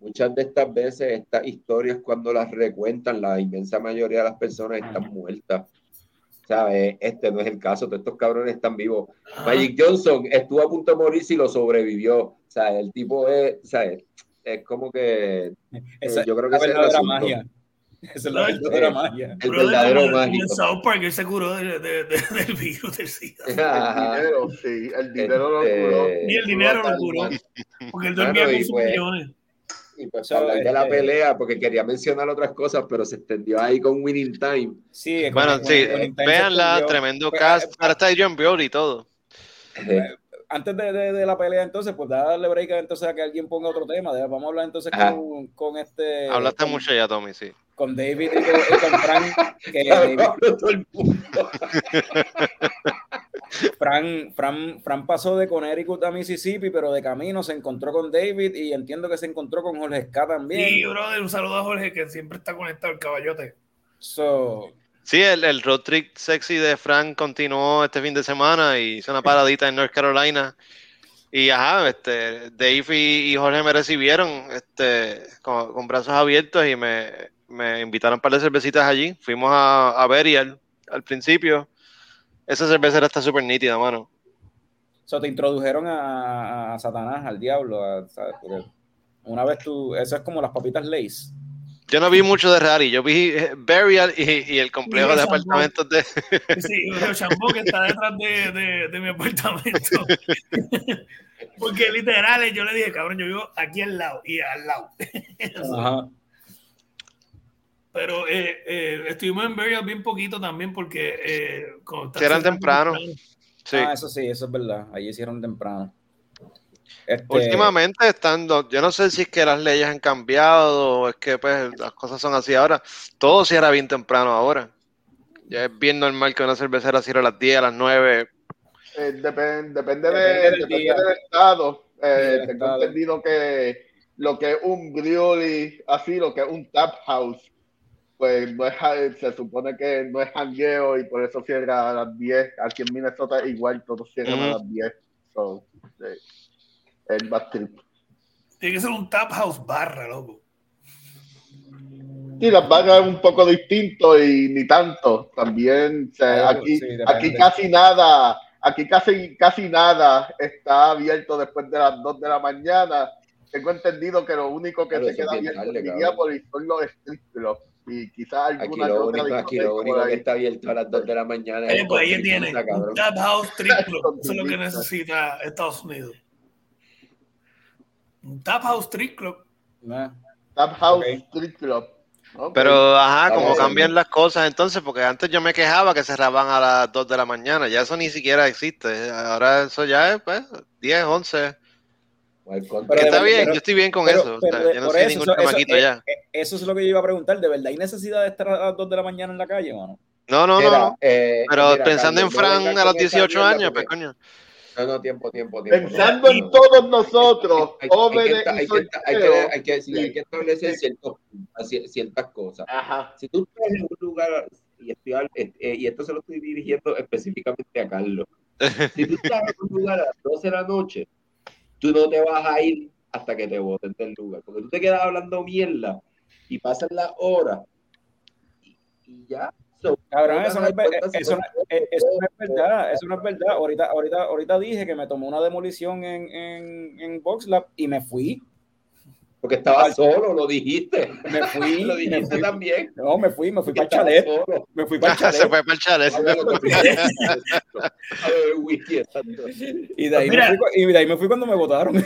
muchas de estas veces estas historias cuando las recuentan, la inmensa mayoría de las personas están muertas. ¿Sabes? Este no es el caso, todos estos cabrones están vivos. Magic Johnson estuvo a punto de morirse y lo sobrevivió. O sea, el tipo es, ¿sabes? Es como que Esa Eh, yo creo es que la es el verdadera asunto. magia. Esa es la No, verdadera eh, magia. el Brother, verdadero como mágico. En South Park él se curó de- de- de- del virus del SIDA. el Ajá. dinero, sí, el dinero lo Este, curó. Ni el dinero lo curó. Porque él dormía Bueno, con sus pues- millones. Y pues So, hablar de la pelea, porque quería mencionar otras cosas, pero se extendió ahí con Winning Time. Sí, Bueno, como- sí, estudió- tremendo Pues, cast. Ahora está Adrian Brody y todo. Eh, Antes de, de- de la pelea, entonces, pues darle break entonces a que alguien ponga otro tema. De- Vamos a hablar entonces con, con este. Hablaste con, mucho ya, Tommy, sí. con David y con, y con Frank. Que David- todo el mundo. Fran, Fran, Fran pasó de Connecticut a Mississippi, pero de camino se encontró con David y entiendo que se encontró con Jorge Ska también. Sí, brother, un saludo a Jorge que siempre está conectado el caballote. So, Sí, el, el road trip sexy de Frank continuó este fin de semana y hizo una paradita en North Carolina. Y ajá, este, Dave y, y Jorge me recibieron este, con, con brazos abiertos y me, me invitaron un par de cervecitas allí. Fuimos a, a Berial al principio. Esa cervecera está súper nítida, mano. so te introdujeron a, a Satanás, al diablo, a- una vez tú, eso es como las papitas Lays. Yo no vi mucho de Rari, yo vi eh, Burial y, y el complejo Y de apartamentos de... Sí, el chambó que está detrás de, de, de mi apartamento. Porque literal, yo le dije, cabrón, yo vivo aquí al lado y al lado. Ajá. Pero eh, eh, estuvimos en Burial bien poquito también porque... Eh, eran cerrando temprano. Sí. Ah, eso sí, eso es verdad. Allí hicieron temprano. Este, Últimamente estando, yo no sé si es que las leyes han cambiado o es que pues las cosas son así ahora. Todo cierra bien temprano ahora. Ya es bien normal que una cervecera cierre a las 10, a las 9. Eh, depen- depende, Depende de- del depende día. del estado. Eh, del tengo estado. entendido que lo que es un brewery, así, lo que es un tap house, pues no es, ja- se supone que no es jangueo y por eso cierra a las 10. Aquí en Minnesota igual todos cierran a las 10. So, eh, es más trip. Tiene que ser un tap house barra, loco. Sí, las barras es un poco distinto y ni tanto. También, o sea, Algo, aquí, sí, aquí casi nada, aquí casi, casi nada está abierto después de las 2 de la mañana. Tengo entendido que lo único que Claro, se queda abierto tarde, en. Minneapolis son los strip clubs y quizás Aquí alguna que lo otra único, aquí discoteca lo único que está abierto a las 2 de la mañana Eh, el pues ahí tiene un tap house strip club. Eso es lo que necesita Estados Unidos. Un tap house strip club. ah, Tap House Ok. Street Club. Pero ajá, como cambian las cosas entonces, porque antes yo me quejaba que cerraban a las 2 de la mañana, ya eso ni siquiera existe. Ahora eso ya es pues 10, 11. O al Que Pero está de- bien, pero- yo estoy bien con pero- eso. o sea, pero de- yo no por soy eso, ningún eso- eh, ya. eh, Eso es lo que yo iba a preguntar. ¿De verdad hay necesidad de estar a las 2 de la mañana en la calle, mano? No, no, no. Mira, no. eh, Pero mira, pensando en Fran a los con esa 18 mierda años, pues porque- coño. No, no, tiempo, tiempo, tiempo. Pensando no, en no. todos nosotros, Hay, hay que, jóvenes hay, que, establecer ciertos, cier- ciertas cosas. Ajá. Si tú estás en un lugar, y, estoy eh, eh, y esto se lo estoy dirigiendo específicamente a Carlos, si tú estás en un lugar a las 12 de la noche, tú no te vas a ir hasta que te voten del lugar, porque tú te quedas hablando mierda y pasan las horas y, y ya. So, Cabrón, eso no, es, eso, no- eh, eso no es verdad, eso no es verdad. Ahorita, ahorita, ahorita dije que me tomó una demolición en, en, en VoxLab y me fui. Porque estabas solo, lo dijiste. Me fui, lo me dijiste fui. también. No, me fui, me fui porque para el chalet. solo. Me fui para el Se chalet. fue para el chalet. Y de, ahí me Mira. fui, cu- y de ahí me fui cuando me votaron.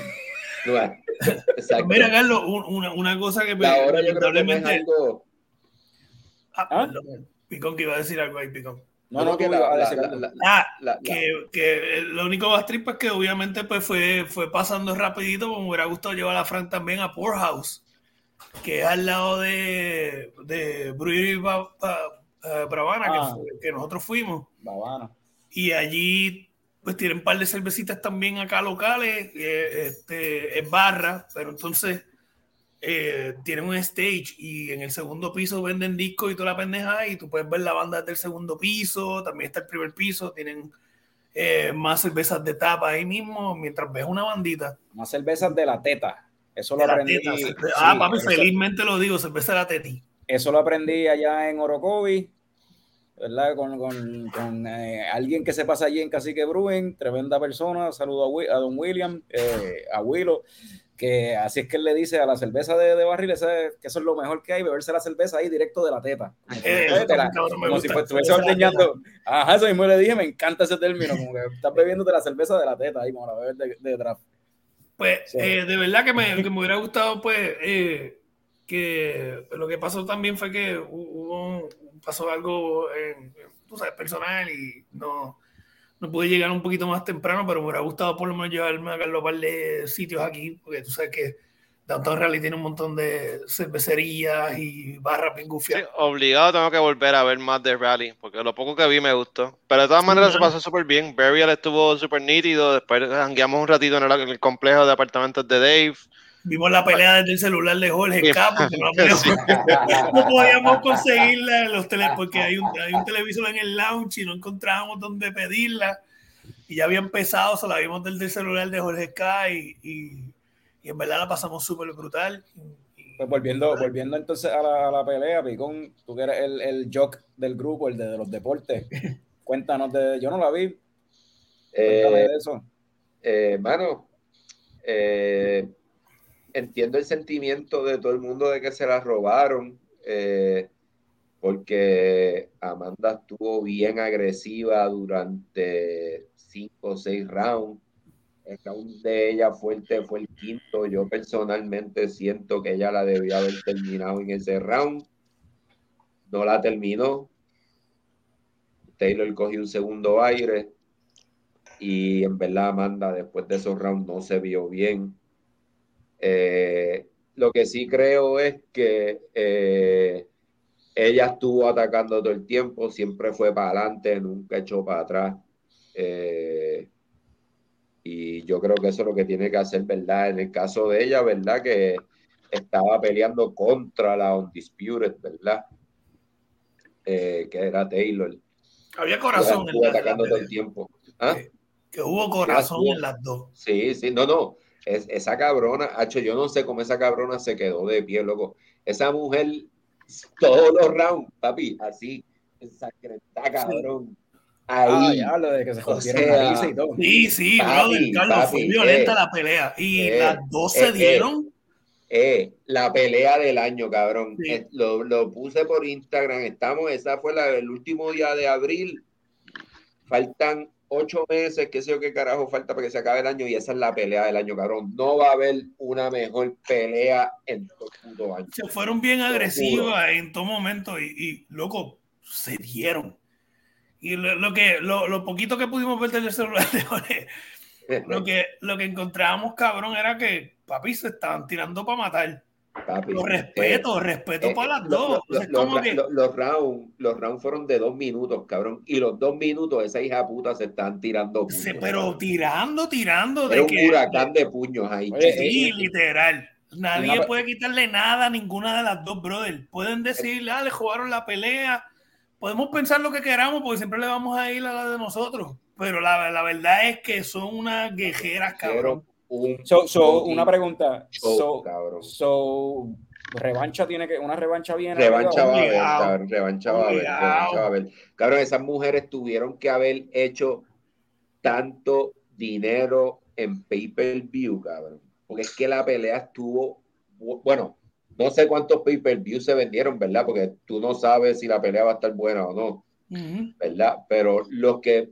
Exacto. Mira, Carlos, un- una, una cosa que me, lamentablemente. Ah, ¿Ah? Picón que iba a decir algo ahí, Picón. No, no, que tú la, la- decir la- Ah, la- la- que, que lo único más triste es que obviamente pues fue, fue pasando rapidito, como me hubiera gustado llevar a Frank también a Poorhouse, que es al lado de, de Brewery Ba- Ba- eh, Bravana, que, Ah. fue- que nosotros fuimos. Babana. Y allí pues tienen un par de cervecitas también acá locales, eh, este, es barra, pero entonces eh, tienen un stage y en el segundo piso venden discos y toda la pendeja y tú puedes ver la banda desde el segundo piso, también está el primer piso, tienen eh, más cervezas de tapa ahí mismo mientras ves una bandita. Más cervezas de la teta. Eso lo De la aprendí. teta, sí, ah, papi, eso- felizmente lo digo, cerveza de la teti. Eso lo aprendí allá en Orocovi, ¿verdad? Con, con- con, eh, alguien que se pasa allí en Cacique Brewing, tremenda persona. Saludo a, a don William, eh, a Willow, que así es que él le dice a la cerveza de, de barril ese- que eso es lo mejor que hay, beberse la cerveza ahí directo de la teta. Como si Eh, fuese de la- cabrón, me como si gusta, fuese- estuviese ordeñando. Ajá, eso mismo le dije, me encanta ese término, como que estás bebiendo de la cerveza de la teta ahí, como la bebes de, de draft. Pues Sí. eh, de verdad que me, que me hubiera gustado, pues, eh, que lo que pasó también fue que hu- hubo, pasó algo, en, tú sabes, personal y no, no pude llegar un poquito más temprano, pero me hubiera gustado por lo menos llevarme a Carlos par de sitios aquí, porque tú sabes que Downtown Rally tiene un montón de cervecerías y barras bien Sí, gufiadas. obligado tengo que volver a ver más de Rally, porque lo poco que vi me gustó. Pero de todas maneras se pasó súper bien. Burial estuvo súper nítido, después jangueamos un ratito en el, en el complejo de apartamentos de Dave. Vimos la pelea desde el celular de Jorge porque no, podíamos- no podíamos conseguirla en los tele, porque hay un, hay un televisor en el lounge y no encontrábamos dónde pedirla. Y ya había empezado, se la vimos desde el celular de Jorge K y, y, y en verdad la pasamos súper brutal. Pues volviendo, volviendo entonces a la, a la pelea, Picón, tú que eres el, el jock del grupo, el de, de los deportes, cuéntanos de, yo no la vi, cuéntame Eh, de eso. eh, mano, eh, entiendo el sentimiento de todo el mundo de que se la robaron, eh, porque Amanda estuvo bien agresiva durante cinco o seis rounds. El round de ella fuerte fue el quinto. Yo personalmente siento que ella la debió haber terminado en ese round. No la terminó. Taylor cogió un segundo aire. Y en verdad, Amanda, después de esos rounds no se vio bien. Eh, lo que sí creo es que eh, ella estuvo atacando todo el tiempo, siempre fue para adelante, nunca echó para atrás. Eh, y yo creo que eso es lo que tiene que hacer, ¿verdad? En el caso de ella, ¿verdad? Que estaba peleando contra la Undisputed, ¿verdad? Eh, que era Taylor. Había corazón en estuvo la, atacando todo el tiempo. ¿Ah? que hubo corazón en las dos. Sí, sí, no, no. Es, esa cabrona, hacho, yo no sé cómo esa cabrona se quedó de pie, loco. Esa mujer, todos los rounds, papi, así, ensangrentada, cabrón. Ah, Ahí. ya, lo de que se o jodieron sea, y todo. Sí, sí, Papi, brother, Carlos, fue papi, violenta eh, la pelea. Y eh, las dos se eh, dieron. Eh, la pelea del año, cabrón. Sí. Eh, lo, lo puse por Instagram. Estamos, esa fue la, el último día de abril. Faltan ocho meses, qué sé yo qué carajo falta para que se acabe el año. Y esa es la pelea del año, cabrón. No va a haber una mejor pelea en todo el puto año. se fueron bien agresivas en todo momento y, y, loco, se dieron. Y lo, lo que lo, lo poquito que pudimos ver del celular de Jorge, lo que, lo que encontrábamos, cabrón, era que papi se estaban tirando para matar. Papi. Lo respeto, respeto Eh, para las dos. que- los rounds los rounds fueron de dos minutos, cabrón. Y los dos minutos, esa hija puta se están tirando puños. se- pero tirando, tirando Era de un que. huracán de puños ahí. Oye, chico. Sí, eh, literal. Nadie puede quitarle nada a ninguna de las dos, brother. Pueden decirle, ah, le jugaron la pelea. Podemos pensar lo que queramos porque siempre le vamos a ir a la de nosotros. Pero la, la verdad es que son unas guerreras, cabrón. Un So, una pregunta. show, So, cabrón. so, revancha tiene que, una revancha viene. Revancha va a haber, cabrón, revancha va a haber, revancha va a haber. Cabrón, esas mujeres tuvieron que haber hecho tanto dinero en pay-per-view, cabrón. Porque es que la pelea estuvo, bu- bueno, no sé cuántos pay-per-view se vendieron, ¿verdad? Porque tú no sabes si la pelea va a estar buena o no. ¿verdad? Pero lo que,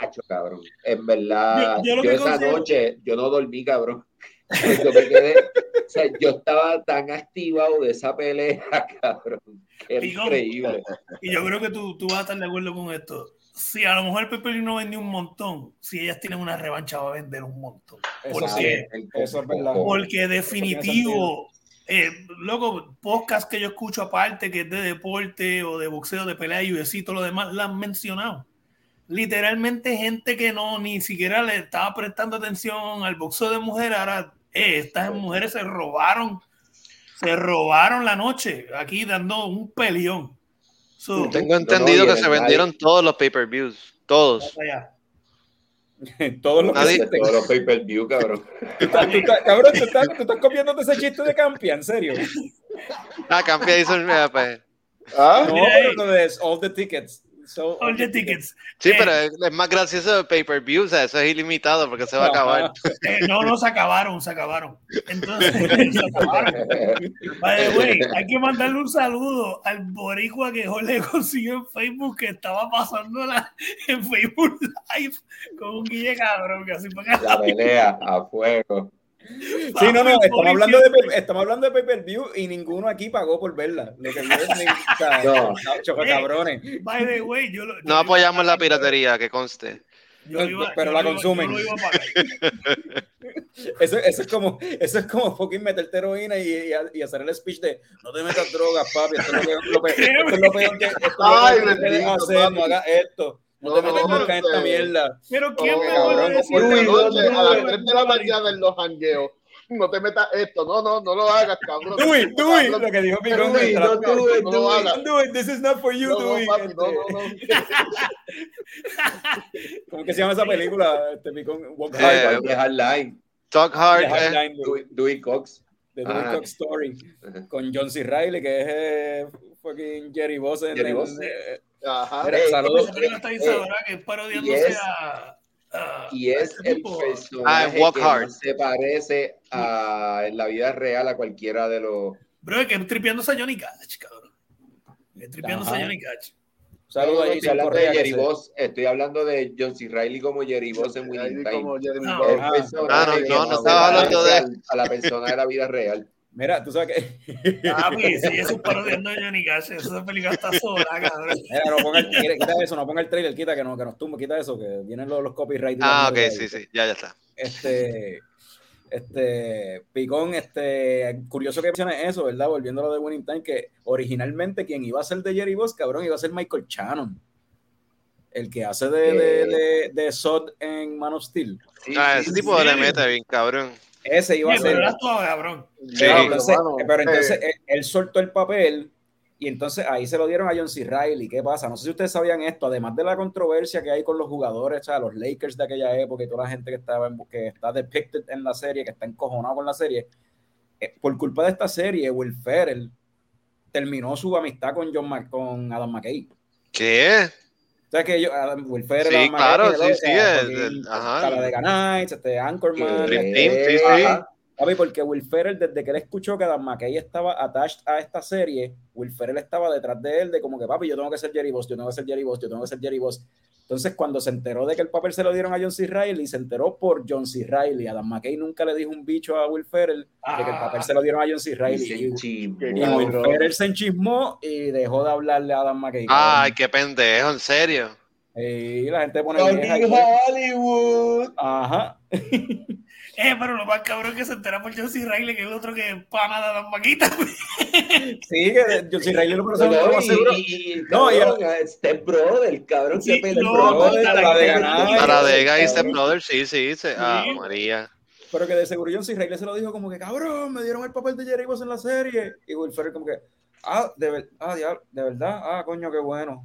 Hacho, cabrón, en verdad, Yo- yo yo, esa considero- noche, yo no dormí, cabrón. Yo me quedé, o sea, yo estaba tan activado de esa pelea, cabrón, que Picón. increíble. Y yo creo que tú, tú vas a estar de acuerdo con esto. Si a lo mejor Pepe no vendió un montón, si ellas tienen una revancha va a vender un montón. Eso ¿Por sí, qué? eso es verdad. Porque definitivo, eh, loco, podcast que yo escucho aparte, que es de deporte o de boxeo, de pelea, UFC y todo lo demás, la han mencionado. Literalmente gente que no ni siquiera le estaba prestando atención al boxeo de mujeres, ahora eh, estas mujeres se robaron, se robaron la noche aquí dando un peleón. So, Tengo entendido no, que se vendieron todos los pay-per-views. Todos. Todos los. Todos los pay-per-view, cabrón. Tú estás- tú estás- cabrón, tú estás, tú estás copiándote ese chiste de Campia, en serio. Ah, Campia hizo el mira, pues. ¿Ah? No, pero no es all the tickets. So, All the tickets. Sí, Eh, pero es, más gracioso el pay-per-view, o sea, eso es ilimitado porque se va a acabar. eh, no, no se acabaron, se acabaron. Entonces, se acabaron. By the way, hay que mandarle un saludo al boricua que Jorge consiguió en Facebook que estaba pasándola en Facebook Live con un guille cabrón que así fue La pelea a fuego. Sí, no, no, estamos hablando de, pay- estamos hablando de pay-per-view y ninguno aquí pagó por verla. Lo que es ni- o sea, No. choca cabrones. By the way, yo lo- yo No apoyamos iba la piratería, que conste. yo iba- Pero yo la consumen. iba. Eso, eso es como, eso es como fucking meterte heroína y, y, y hacer el speech de no te metas drogas, papi. Esto es lo peor, lo peor- esto es lo peor que, esto es lo Ay, peor que hacer, no hagas esto. No, No, te metas no, nunca en esta mierda. Pero ¿quién Oh, me cabrón, va a decir? No, a las no, 3 de la mañana en los jangueos. No te metas esto. No, no, no lo hagas, cabrón. Do it, do it, lo que dijo. Do it, mientras- no, do it, no do lo it. hagas. Do it, this is not for you, No, do no, it. papi, no, este. no, no. ¿Cómo que se llama esa película? Este Picón, Walk Eh, Hard, The Hardline, Talk Hard. The eh. Hardline, Dewey- Dewey Cox. The Dewey Ah. Cox Story, con John C. Reilly, que es eh, fucking Jerry Boss. en- Jerry Boss. eh, Ajá. Mira, saludos. Eh, que es y parodiándose es- a, a- Y a es este el tipo. personaje Ah, Walk que Hard. no se parece a, en la vida real a cualquiera de los. Bro, es que tripeándose a Johnny Cash, cabrón. Tripeándose a. Johnny Cash. Saludos No, no, estoy hablando Correa, de Jerry Boss. Estoy hablando de John C. Reilly como Jerry Boss en Winning Time. No. Ah. no, no, no se estaba hablando de- a la persona de la vida real. Mira, tú sabes que. Ah, pues sí, eso es parodiando a Johnny Cash. Esa película está sola, cabrón. Mira, no ponga el, quita eso, no ponga el trailer, quita que, no, que nos tumba, quita eso, que vienen los, los copyright. y la Ah, ok, sí, sí, ya, ya está. Este, este, Picón, este, curioso que menciones eso, ¿verdad? Volviendo a lo de Winning Time, que originalmente quien iba a ser de Jerry Boss, cabrón, iba a ser Michael Shannon. El que hace de, de, de, de Sod en Man of Steel. Sí, Ah, ese sí. tipo le mete bien, cabrón. Ese iba a pero ser. cabrón. Sí. Pero Diablo, entonces, mano. pero entonces Eh, él, él soltó el papel y entonces ahí se lo dieron a John C. Reilly. ¿Qué pasa? No sé si ustedes sabían esto, además de la controversia que hay con los jugadores, o sea, los Lakers de aquella época y toda la gente que estaba en- que está depicted en la serie, que está encojonado con la serie, eh, por culpa de esta serie, Will Ferrell terminó su amistad con John con Adam McKay. ¿Qué? Sea que yo, Ferrell, Sí, claro, sí, O sí, fucking el- ajá. Talladega Nights, este, Anchorman, sí, sí. Papi, porque Will Ferrell, desde que él escuchó que Adam McKay estaba attached a esta serie, Will Ferrell estaba detrás de él, de como que, papi, yo tengo que ser Jerry Boss, yo tengo que ser Jerry Boss, yo tengo que ser Jerry Boss. Entonces, cuando se enteró de que el papel se lo dieron a John C. Reilly, se enteró por John C. Reilly. Adam McKay nunca le dijo un bicho a Will Ferrell de que el papel se lo dieron a John C. Y Reilly. se Y, Will. Ferrell se enchismó y dejó de hablarle a Adam McKay. Ay, qué pendejo, en serio. Y la gente pone Hollywood. Ajá. Eh, pero lo más cabrón es que se entera por C. Riley, que es el otro que pana de las maquitas. Sí, que John C. Riley lo No, conoce más seguro. y, y, y, No, y cabrón, Step Brother, cabrón, Sí, que no, ganar. Taradega y Step Cabrón. Brothers, sí, sí, sí. Ah. María. Pero que de seguro John C. Riley se lo dijo como que, cabrón, me dieron el papel de Jerry Boss en la serie. Y Will Ferrell como que, ah, de, ver- ah, diablo, de verdad, ah, coño, qué bueno.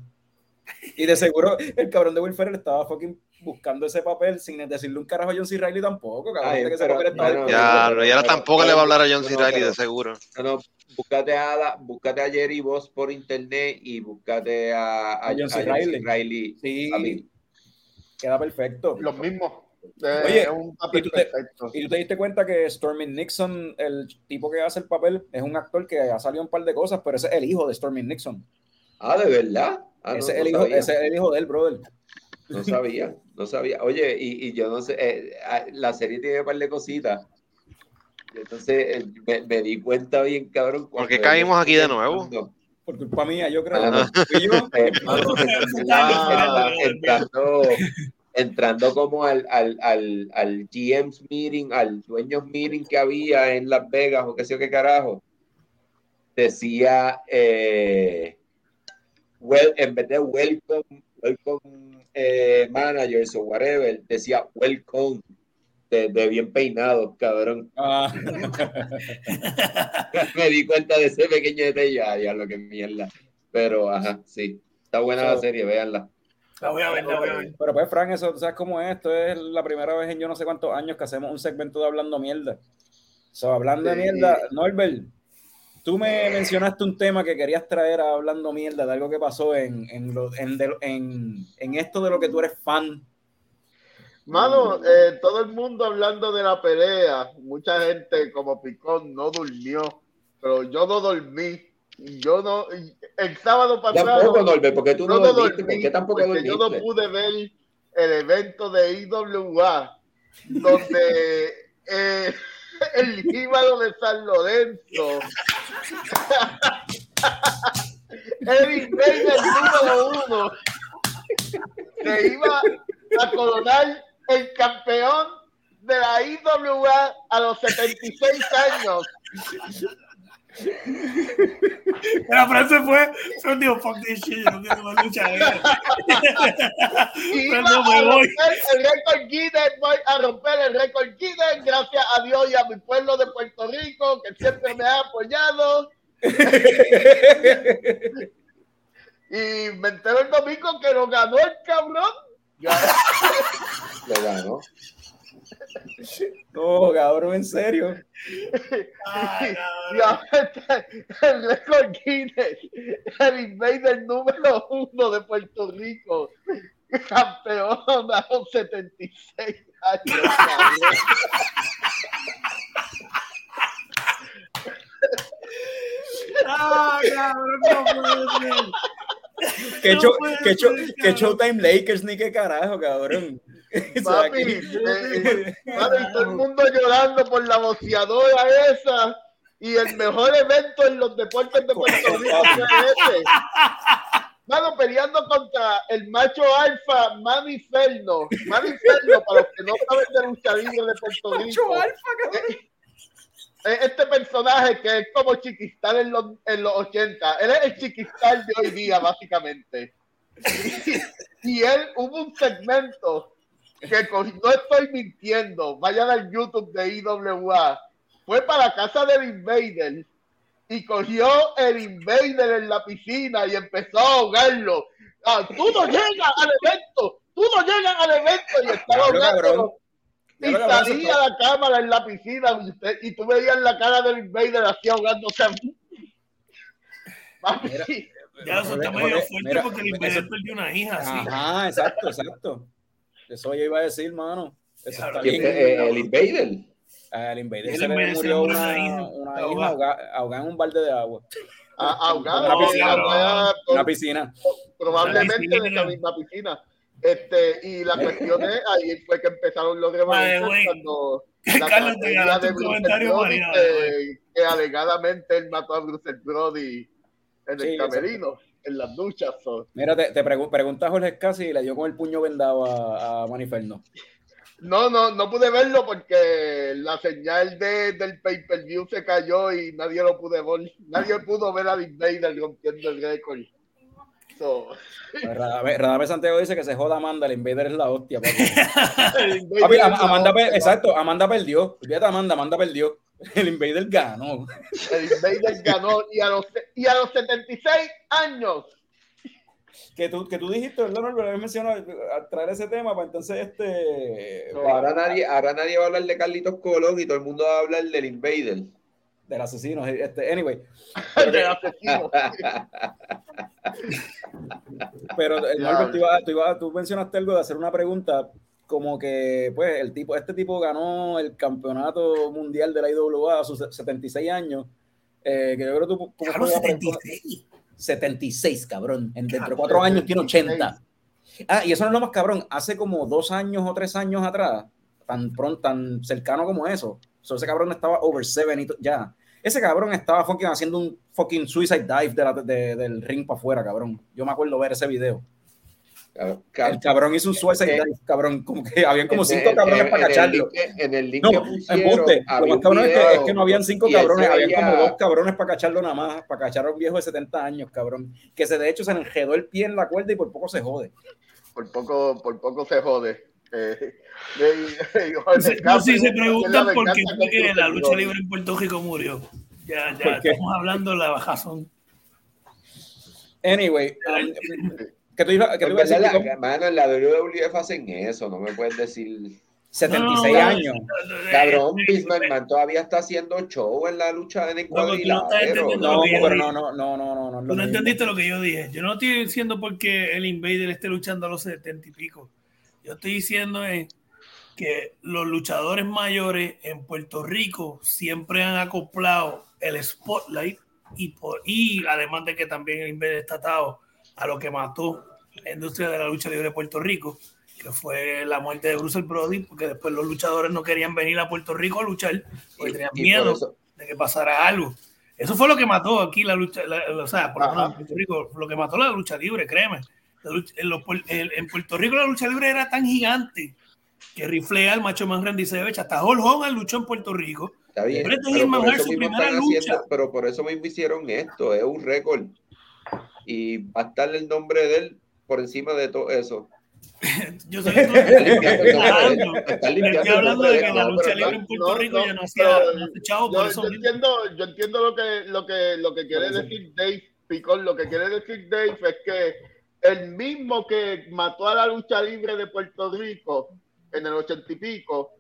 Y de seguro el cabrón de Will Ferrell estaba fucking buscando ese papel sin decirle un carajo a John C. Riley tampoco, cabrón. Ay, que ese pero- papel estaba bueno, disponible. Ya, pero- y ahora pero- tampoco le va a hablar a John C. no, Riley, de seguro. No, no, búscate a, la- búscate a Jerry Boss por internet y búscate a, a, A John C. a John C. Reilly. Reilly. Sí, queda perfecto. Los mismos. Eh, Oye, es un papel ¿y tú te- perfecto. Y tú te diste cuenta que Stormy Nixon, el tipo que hace el papel, es un actor que ha salido un par de cosas, pero ese es el hijo de Stormy Nixon. Ah, ¿de verdad? Ah, no, ese, es no el hijo, ese es el hijo de él, brother. No sabía, no sabía. Oye, y, y yo no sé, eh, ah, la serie tiene un par de cositas. Entonces eh, me, me di cuenta bien, cabrón. ¿Por qué cuando caímos aquí de nuevo? entrando, Por culpa mía, yo creo. Ah, no. Yo. eh, Ah, entrando, entrando como al, al, al, al GM's meeting, al dueños meeting que había en Las Vegas o qué sé yo qué carajo, decía, eh, well, en vez de welcome, welcome eh, managers o whatever, decía welcome, de, de bien peinados, cabrón. Ah, Me di cuenta de ese pequeño detalle, ay, ya lo que mierda. Pero, ajá, sí. Está buena la So- serie, véanla. La voy a ver, la voy a ver. pero pues, Frank, eso, ¿sabes cómo es? Esto es la primera vez en yo no sé cuántos años que hacemos un segmento de Hablando Mierda. So, hablando de Sí. mierda, Norbert, tú me mencionaste un tema que querías traer a Hablando Mierda, de algo que pasó en, en, lo- en, de- en- en esto de lo que tú eres fan. Mano, eh, todo el mundo hablando de la pelea, mucha gente como Picón no durmió, pero yo no dormí. Yo no, el sábado pasado Tampoco, Norbert, porque tú no, no dormiste. dormí ¿Por qué tampoco porque yo no dormiste? pude ver el evento de IWA donde eh, el jíbaro de San Lorenzo. Baker número uno. Se iba a coronar el campeón de la IWA a los 76 años La frase fue, fue un digo, fuck this shit, yo no quiero más lucha. eh". y Pero iba no me a voy. el récord Guinness, voy a romper el récord Guinness, gracias a Dios y a mi pueblo de Puerto Rico, que siempre me ha apoyado. Y me entero el domingo que lo ganó el cabrón. Lo ganó. No, cabrón, en serio. Ay, el récord Guinness, el invader número uno de Puerto Rico, campeón a los 76 años. Ah, cabrón, no puede ser. Que No show, puede que show- ser, que cabrón. Showtime Lakers ni qué carajo, cabrón. Papi, eh, mano, y todo el mundo llorando por la boceadora esa y el mejor evento en los deportes de Puerto Rico fue ese. Mano, peleando contra el macho alfa Manny Ferno. Manny Ferno, para los que no saben de lucha libre de Puerto Rico. Es este personaje que es como Chiquistal en los, en los 80. Él es el Chiquistal de hoy día, básicamente. Y, él hubo un segmento que cogió- no estoy mintiendo, vayan al YouTube de IWA. Fue para la casa del Invader y cogió el Invader en la piscina y empezó a ahogarlo. Ah, tú no llegas al evento, tú no llegas al evento y estaba ahogándolo. Y salía la cámara en la piscina y, usted- y tú veías la cara del Invader así ahogándose. Papi, Ya eso está medio fuerte mira, porque el Invader perdió una hija, así. Ajá, exacto, exacto. Eso yo iba a decir, mano. Eso Diablo, está ¿Quién bien. fue? Eh, el Invader. Invader El se le Invader se murió murió una, una hija, una ahogada. hija ahogada en un balde de agua. a- ahogado. Una piscina, ahogada por- Una piscina. probablemente en esa misma piscina. Este, y la cuestión es, ahí fue que empezaron los güey. cuando la Carlos, te ganaste de un Bruce comentario Brody, marino, que, que alegadamente él mató a Bruce Brody en Sí, el camerino, en las duchas. so. Mira, te, te pregu- pregunta Jorge Escasi y le dio con el puño vendado a, a Maniferno. No, no, no pude verlo porque la señal de, del pay-per-view se cayó y nadie lo pudo ver. Nadie pudo ver a Big Vader rompiendo el récord. So, Radamés Radamés Santiago dice que se joda Amanda, el Invader es la hostia. papi. Invader Papi, la Amanda, hostia, exacto, Amanda perdió. Olvídate Amanda, Amanda perdió. El Invader ganó. El Invader ganó y a los, y a los 76 años. Que tú, que tú dijiste, ¿verdad, Norbert? Habías mencionado a traer ese tema para entonces este. No, ahora nadie, ahora nadie va a hablar de Carlitos Colón y todo el mundo va a hablar del Invader. Del asesino. Este, anyway. del asesino. Pero eh. Norbert, tú, tú tú mencionaste algo de hacer una pregunta como que, pues, el tipo, este tipo ganó el campeonato mundial de la IWA a sus 76 años. eh, que yo creo que tú, ¿cómo Claro, fue la pregunta? 76. 76, cabrón. En dentro de cuatro años tiene 80. 76. Ah, y eso no es lo más cabrón. Hace como dos años o tres años atrás, tan pronto, tan cercano como eso. So, ese cabrón estaba over seven y ya. Ese cabrón estaba fucking haciendo un fucking suicide dive de la- de- del ring para afuera, cabrón. Yo me acuerdo ver ese video. El cabrón hizo un suicide Eh, dive, cabrón. Como que habían como cinco cabrones para cacharlo. En el link No, embuste. Lo más cabrón es que, video es que no habían cinco cabrones, habían como dos cabrones para cacharlo nada más, para cachar a un viejo de 70 años, cabrón. Que se de hecho se le enredó el pie en la cuerda y por poco se jode. Por poco, por poco se jode. Eh, y- No si se preguntan por qué fue que la lucha libre en Puerto Rico murió. Ya, ¿Por ya estamos hablando de la bajazón. Anyway, um, que tú ibas que tú ibas a decir, la- mano, en la WWF hacen eso, no me puedes decir. 76 No, no, no. años. Cabrón, todavía está haciendo show en la lucha estás cuadrilátero. No, pero no, no, no, no, no, no. es lo Tú no entendiste lo que yo dije. Yo no estoy diciendo porque el Invader esté luchando a los setenta y pico. Yo estoy diciendo es que los luchadores mayores en Puerto Rico siempre han acoplado el spotlight y, por, y además de que también el Invader está atado a lo que mató la industria de la lucha libre de Puerto Rico, que fue la muerte de Bruce Brody, porque después los luchadores no querían venir a Puerto Rico a luchar porque Y- tenían y miedo de que pasara algo. Eso fue lo que mató aquí la lucha, la- o sea, por lo menos en Puerto Rico, lo que mató la lucha libre, créeme. Lucha- en, los Puerto Rico la lucha libre era tan gigante que Riflea, el macho más Randy Savage, hasta Hulk Hogan luchó en Puerto Rico. Está bien, pero por es eso su primera están lucha. haciendo, pero por eso mismo hicieron esto, es un récord. Y va a estar el nombre de él por encima de todo eso. Yo sé que tú Estoy el hablando de que la lucha libre en Puerto Rico ya no hacía, chavo, por eso yo entiendo, yo entiendo lo que, lo que, lo que quiere decir Dave Picón. Lo que quiere decir Dave es que el mismo que mató a la lucha libre de Puerto Rico en el ochenta y pico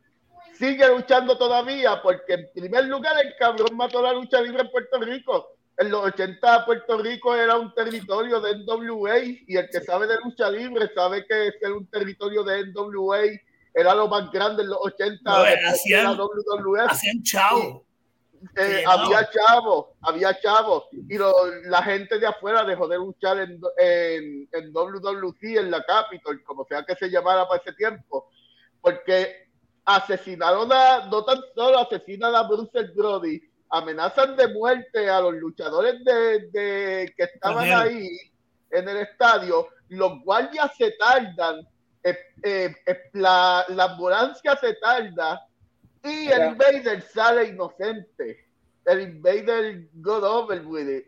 sigue luchando todavía porque en primer lugar el cabrón mató la lucha libre en Puerto Rico. En los 80 Puerto Rico era un territorio de NWA y el que sabe de lucha libre sabe que ser un territorio de NWA era lo más grande en los 80 No, de hacían- la WWF Hacían chavo. eh, había chavos, había chavos, y lo- la gente de afuera dejó de luchar en, en, en WWC, en la Capitol, como sea que se llamara para ese tiempo, porque asesinaron a, no tan solo asesinan a Bruce Brody, amenazan de muerte a los luchadores de, de- que estaban Cajero. ahí en el estadio, los guardias se tardan, eh, eh, eh, la, la ambulancia se tarda, y el. Invader sale inocente. El Invader got over with it.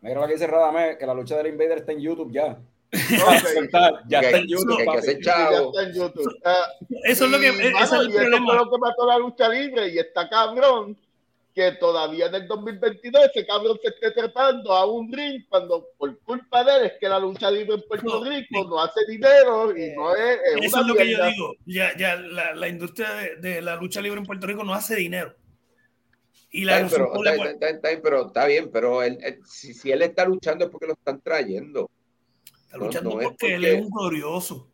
Mira lo que dice Radamés, que la lucha del Invader está en YouTube ya. Ok. ya está en YouTube, que ya está en YouTube. Ah, Eso es lo que, y, mano, es el y eso problema. fue lo que mató la lucha libre. Y está cabrón que todavía en el 2022 ese cabrón se esté trepando a un ring cuando por culpa de él es que la lucha libre en Puerto Rico no hace dinero y no es, es Eso una es lo que yo digo. Ya, ya la, la industria de, de la lucha libre en Puerto Rico no hace dinero. Y la Está bien, pero, está, cual- está- está bien, pero está bien, pero él- él- si, si él está luchando es porque lo están trayendo. está no- luchando es porque él es un glorioso.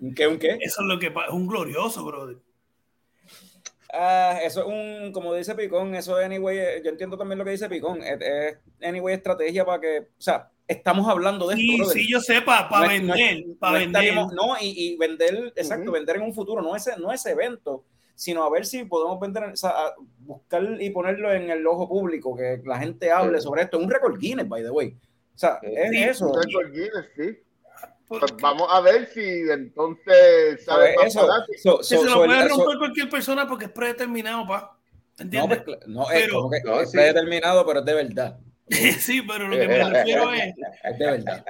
¿Un qué? ¿Un qué? Eso es lo que pasa. Es un glorioso, brother. Ah, eso es un, como dice Picón, eso es anyway, eh, yo entiendo también lo que dice Picón, es, es anyway estrategia para que, o sea, estamos hablando de Sí, esto, brother. sí, yo sé, para no vender. no para vender. no, y, y vender, exacto, vender en un futuro, no ese, no ese evento, sino a ver si podemos vender, o sea, a buscar y ponerlo en el ojo público, que la gente hable Sí. sobre esto. Es un récord Guinness, by the way. O sea, Sí. es Sí. eso. Un récord Guinness, sí. Pues vamos a ver si entonces sabe más Eso, so- so- se so lo el- puede so- romper cualquier persona porque es predeterminado, pa. No, ¿Entiendes? pues, cl- no, es Pero- como que No, es sí. predeterminado, pero es de verdad. sí, pero lo que me refiero es. Es de verdad.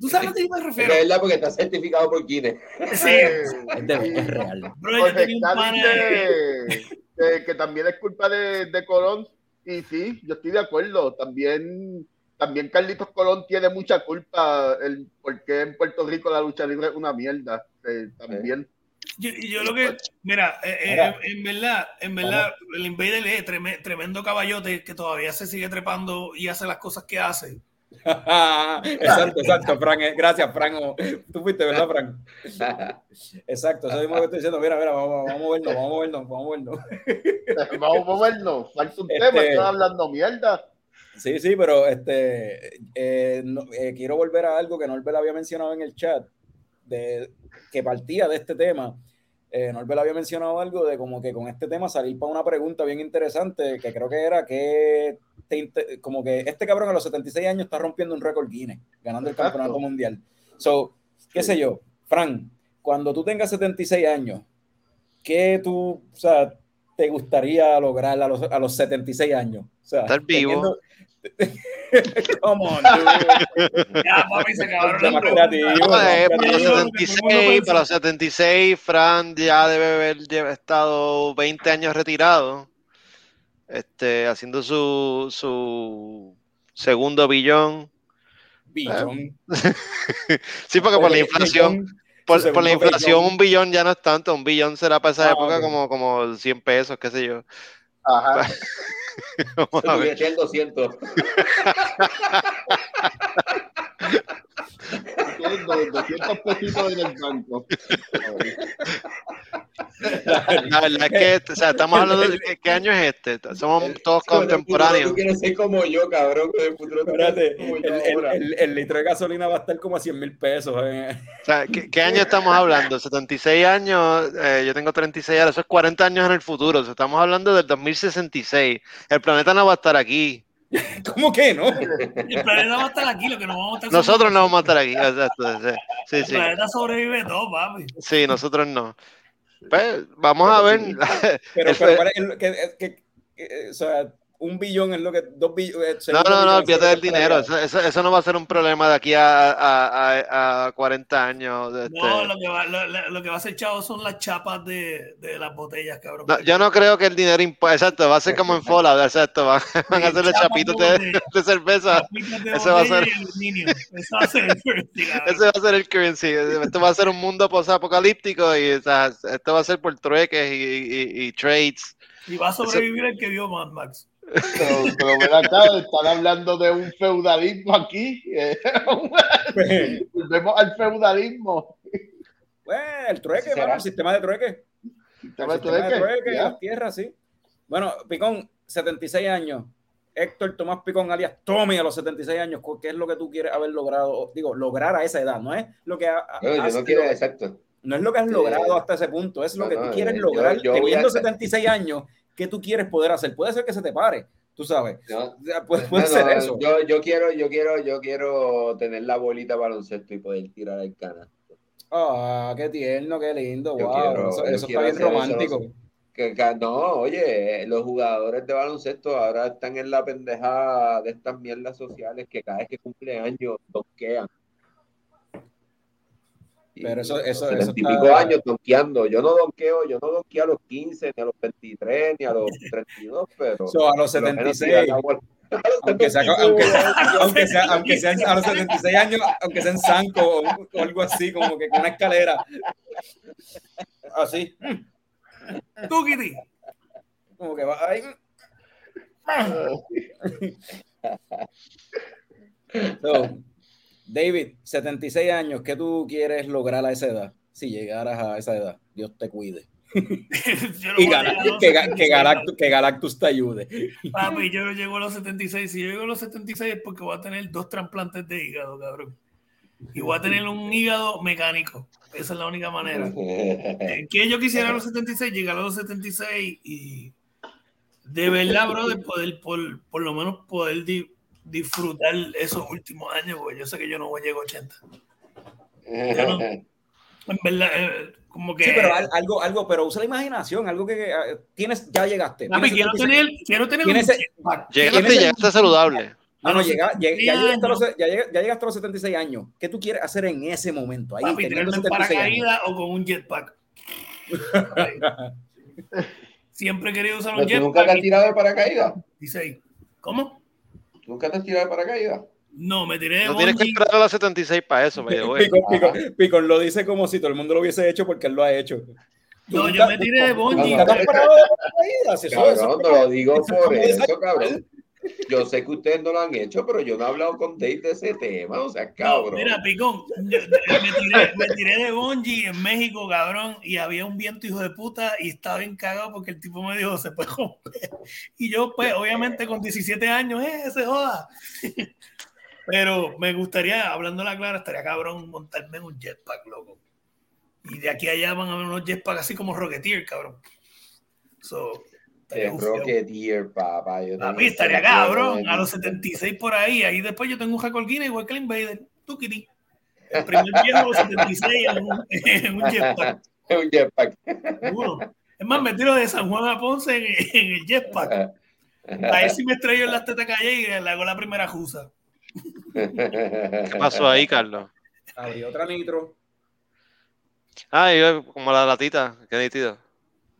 ¿Tú sabes a qué me Es refiero? verdad porque está certificado por Guinness. Sí, Es, de, es real. bro, yo tenía un pana. dice que, que también es culpa de, de Colón. Y sí, yo estoy de acuerdo. También, también Carlitos Colón tiene mucha culpa el por qué en Puerto Rico la lucha libre es una mierda. Eh, también. Yo, y yo lo que, mira, eh, eh, Mira. en verdad, en verdad, el Invader es treme- tremendo caballote que todavía se sigue trepando y hace las cosas que hace. exacto, exacto, Fran. eh, Gracias, Fran. o- Tú fuiste, ¿verdad, Fran? Exacto, eso mismo que estoy diciendo. Mira, mira, vamos, vamos a movernos, vamos a movernos, vamos a movernos. Vamos a movernos. Falta un Este- tema, están hablando mierda. Sí, sí, pero este, eh, no- eh, quiero volver a algo que Norbert había mencionado en el chat, de, que partía de este tema. Eh, Norbert había mencionado algo de como que con este tema salir para una pregunta bien interesante, que creo que era que te como que este cabrón a los 76 años está rompiendo un récord Guinness, ganando el Exacto. campeonato mundial. So, qué sé yo, Fran, cuando tú tengas 76 años, ¿qué tú, o sea, te gustaría lograr a los, a los 76 años? O sea, Estar vivo. teniendo- Come on, dude. Ya, papi, se acabaron Más las creativo, preguntas. más Eh, para, los Yo creo que todo el mundo 76, piensa. para los 76, Fran ya debe haber estado 20 años retirado, este, haciendo su, su segundo billón. Billón. Sí, porque por la Oye, inflación, por, por la inflación billón. un billón ya no es tanto, un billón será para esa Ah, época como, como 100 pesos, qué sé yo. Ajá. Vamos a ver. Estuviera en 200. Dos- 200 pesitos en el banco. La verdad es que, o sea, estamos hablando de ¿qué, qué año es este? Somos todos contemporáneos. Tú quieres ser como yo, cabrón. el futuro Espérate, el, yo el- el- el litro de gasolina va a estar como a 100 mil pesos. eh. O sea, ¿qué, qué año estamos hablando? 76 años, eh, yo tengo 36 ahora, eso es 40 años en el futuro. O sea, estamos hablando del 2066. El planeta no va a estar aquí. ¿Cómo que no? El planeta va a estar aquí, lo que no vamos a estar Nosotros no vamos a estar aquí. Exacto, sí, sí, El sí. planeta sobrevive todo, papi. Sí, nosotros no. Pues, vamos a ver. Pero, pero ¿cuál es el- que- que- que- o sea, un billón es lo que. Dos billones. No, no, no, olvídate del dinero. Eso, eso- eso no va a ser un problema de aquí a, a- a- a 40 años. este. No, lo que, va, lo, lo- que va a ser chavo son las chapas de, de las botellas, cabrón. No, yo no creo que el dinero exacto, va a ser como en Fallout, exacto, van, van a hacerle chapitos de de, de cerveza, de eso va a ser- y. Eso va a ser el currency, cabrón. ese va a ser el currency, esto va a ser un mundo posapocalíptico y o sea, esto va a ser por trueques y, y- y trades. Y va a sobrevivir el que vio Mad Max. Pero, pero acá, están hablando de un feudalismo aquí. Volvemos al feudalismo. Pues, el trueque, mano, el sistema de trueque. El Sistema de sistema de trueque, trueque, ya. las tierras, sí. Bueno, Picón, 76 años. Héctor Tomás Picón, alias Tommy, a los 76 años. ¿Qué es lo que tú quieres haber logrado? Digo, lograr a esa edad, no es lo que ha- No, yo no quiero, exacto. No es lo que has logrado hasta ese punto, es lo No, que tú no, quieres yo- lograr yo teniendo a- 76 años. ¿Qué tú quieres poder hacer? Puede ser que se te pare, tú sabes. No, Puede, puede no, ser no, eso. Yo, yo quiero, yo quiero, yo quiero tener la bolita baloncesto y poder tirar el canasto. Ah, qué tierno, qué lindo. Yo wow, quiero- eso eso está bien eso, romántico. no Que, que- no, oye, los jugadores de baloncesto ahora están en la pendeja de estas mierdas sociales que cada vez que cumple años donkean. Pero eso- eso- eso 70 y está- años donkeando. Yo no donqueo, yo no donqueo a los 15, ni a los 23, ni a los 32, pero. So, a los por lo menos 76, tirar la bola. aunque sea, aunque, aunque, sea, aunque sean a los 76 años, aunque sean Sanco o, o algo así, como que con una escalera. Así, Tú, Kitty. como que va ahí. So, David, 76 años, ¿qué tú quieres lograr a esa edad? Si llegaras a esa edad, Dios te cuide. Yo no Y que, Ga- 76, que Galactus, que Galactus te ayude. Papi, yo no llego a los 76. Si yo llego a los 76 es porque voy a tener dos trasplantes de hígado, cabrón. Y voy a tener un hígado mecánico. Esa es la única manera. Eh, Que yo quisiera a los 76, llegar a los 76 y de verdad, brother, poder, por, por lo menos poder disfrutar esos últimos años, porque yo sé que yo no voy a llegar a 80. Yo no- En verdad, eh, como que. Sí, pero al- algo, algo, pero usa la imaginación, algo que, ah, tienes, ya llegaste. Papi, Tienes quiero 76 tener, quiero tener un Tienes ese- jetpack. Llegaste y ¿Tienes el- llegaste saludable. No, no, los llega, ya, 76 ya llegaste a los, ya, llega- ya llegaste a los 76 años. ¿Qué tú quieres hacer en ese momento? Ahí, Papi, en 76 años. paracaídas o con un jetpack. Siempre he querido usar un ¿Pero ¿Tú nunca te has jetpack. tirado de paracaídas? Dice ahí, ¿Cómo? ¿Tú ¿Nunca te has tirado de paracaídas? No, me tiré de No tienes que esperar a las 76 para eso, way. Picón, Picón- Picón lo dice como si todo el mundo lo hubiese hecho porque él lo ha hecho. No, yo me tiré de bungee. Eso, cabrón. Yo sé que ustedes no lo han hecho, pero yo no he hablado con Dave de ese tema, o sea, cabrón. mira, Picón, me tiré, me tiré de bungee en México, cabrón, y había un viento hijo de puta y estaba bien cagado porque el tipo me dijo, se puede romper. Y yo, pues, obviamente con 17 años, ¡eh, se joda! Pero me gustaría, hablando la clara, estaría cabrón montarme en un jetpack, loco. Y de aquí a allá van a haber unos jetpacks así como Rocketeer, cabrón. So, gufiado. Rocketeer, papá. Yo tenía estaría cabrón, a los de- 76 por ahí. Ahí después yo tengo un récord Guinness igual que el Invader. Tukiti. El primer viejo de los 76 en un, en un jetpack. un jetpack. Seguro. Es más, me tiro de San Juan a Ponce en, en el jetpack. A ver si me estrello en las tetas calle y le hago la primera jusa. ¿Qué pasó ahí, Carlos? Abrió otra nitro. Ah, yo como la latita, qué nítido.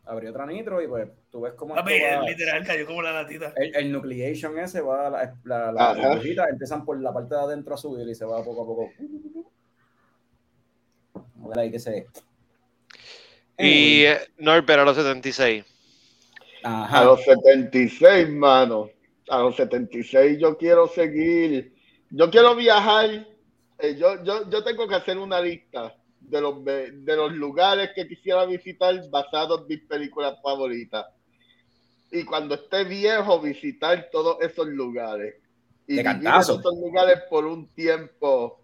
Abrió otra nitro y pues tú ves cómo Papi, esto va- literal cayó como la latita. el, el nucleation ese va, la, la, la- Ajá. las burbujitas empiezan por la parte de adentro a subir y se va poco a poco. A ver ahí que se. Y eh, Norbert a los 76. A Ajá. los 76, mano. A los 76 yo quiero seguir. Yo quiero viajar. Eh, yo, yo, yo tengo que hacer una lista de los, de los lugares que quisiera visitar basados en mis películas favoritas. Y cuando esté viejo, visitar todos esos lugares. Y De vivir cantazo. esos lugares por un tiempo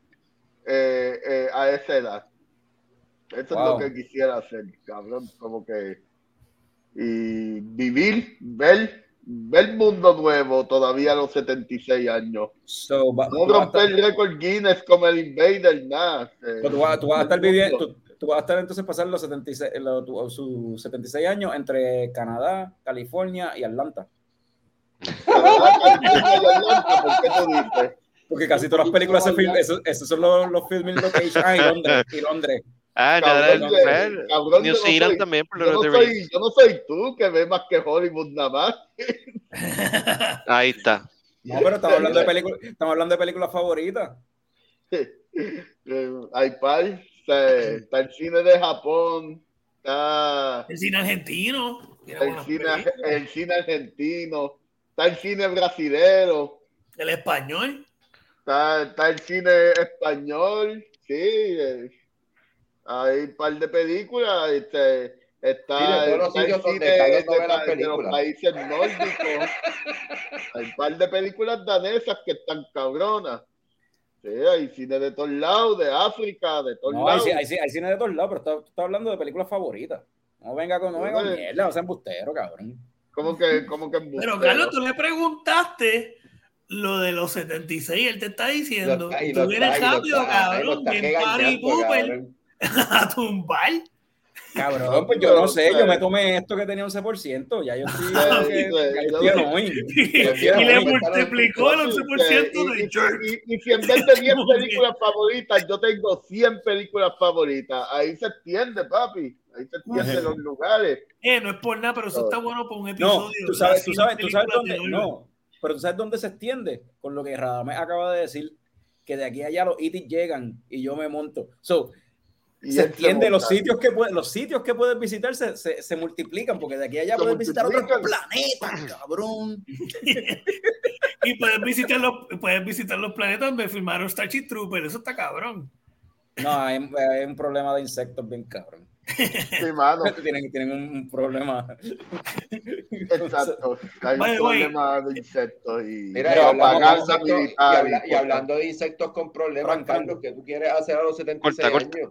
eh, eh, a esa edad. Eso es lo que quisiera hacer, cabrón. Como que y vivir, ver, ver mundo nuevo todavía a los 76 años. So, No romper el récord Guinness como el Invader, nada. Eh, tú vas- tú vas a estar viviendo, tú, tú vas a estar entonces pasar los 76, los- tu- sus 76 años entre Canadá, California y Atlanta. Porque casi todas las películas se filman, esos, esos son los, los filming locations. Ah, y Londres, y Londres. Ah, Cabrón, nada, de- ver, cabrón, New no Zealand soy- también, por Yo los no, soy, yo no soy tú que ves más que Hollywood nada más. Ahí está. No, pero estamos hablando de películas, estamos hablando de películas favoritas. Eh, hay par, se- está el cine de Japón, está El cine argentino. El cine, películas. el cine argentino, está el cine brasilero. El español. Está, está el cine español, sí. eh, hay un par de películas. Este, está, Sí, de todos los está el cine de, los países nórdicos. hay un par de películas danesas que están cabronas. Sí, hay cine de todos lados, de África, de todos No, hay, lados. hay, ci- hay cine de todos lados, pero está- tú estás hablando de películas favoritas. No venga con, no venga con mierda, o sea, embustero, cabrón. Como que, como que Pero Carlos, tú le preguntaste lo de los 76. Él te está diciendo. Lo- y Tú vienes rápido, cabrón. Bien party cabrón. a tumbar. Cabrón, pues yo no sé, yo me tomé esto que tenía 11%, ya yo estoy, que- sí, ya yo- estoy annoying. y le multiplicó el Sí, 11% y- de y, jerk. y- y si en vez de 10 Como que- películas favoritas, yo tengo 100 películas favoritas, ahí se extiende, papi. Ahí se extienden los lugares. Eh, no es por nada, pero eso está bueno para un No, episodio. tú sabes, tú sabes, tú sabes dónde, no, pero tú sabes dónde se extiende, con lo que Radamés acaba de decir, que de aquí a allá los itis llegan y yo me monto. So, Y se extiende, los sitios que puede- los sitios que puedes visitar se, se, se multiplican, porque de aquí a allá Se puedes visitar otros planetas, cabrón. Y puedes visitar los, puedes visitar los planetas donde filmaron Starship Trooper. Eso está cabrón. No, hay, hay un problema de insectos bien cabrón. Sí, mano. Tienen, tienen un problema. Exacto. Hay un problema de insectos y Mira, y de hablando, de propaganda insectos, y, habla- y cosas. hablando de insectos con problemas, Frank, Carlos, ¿qué tú quieres hacer a los 76 Corta, corta. años?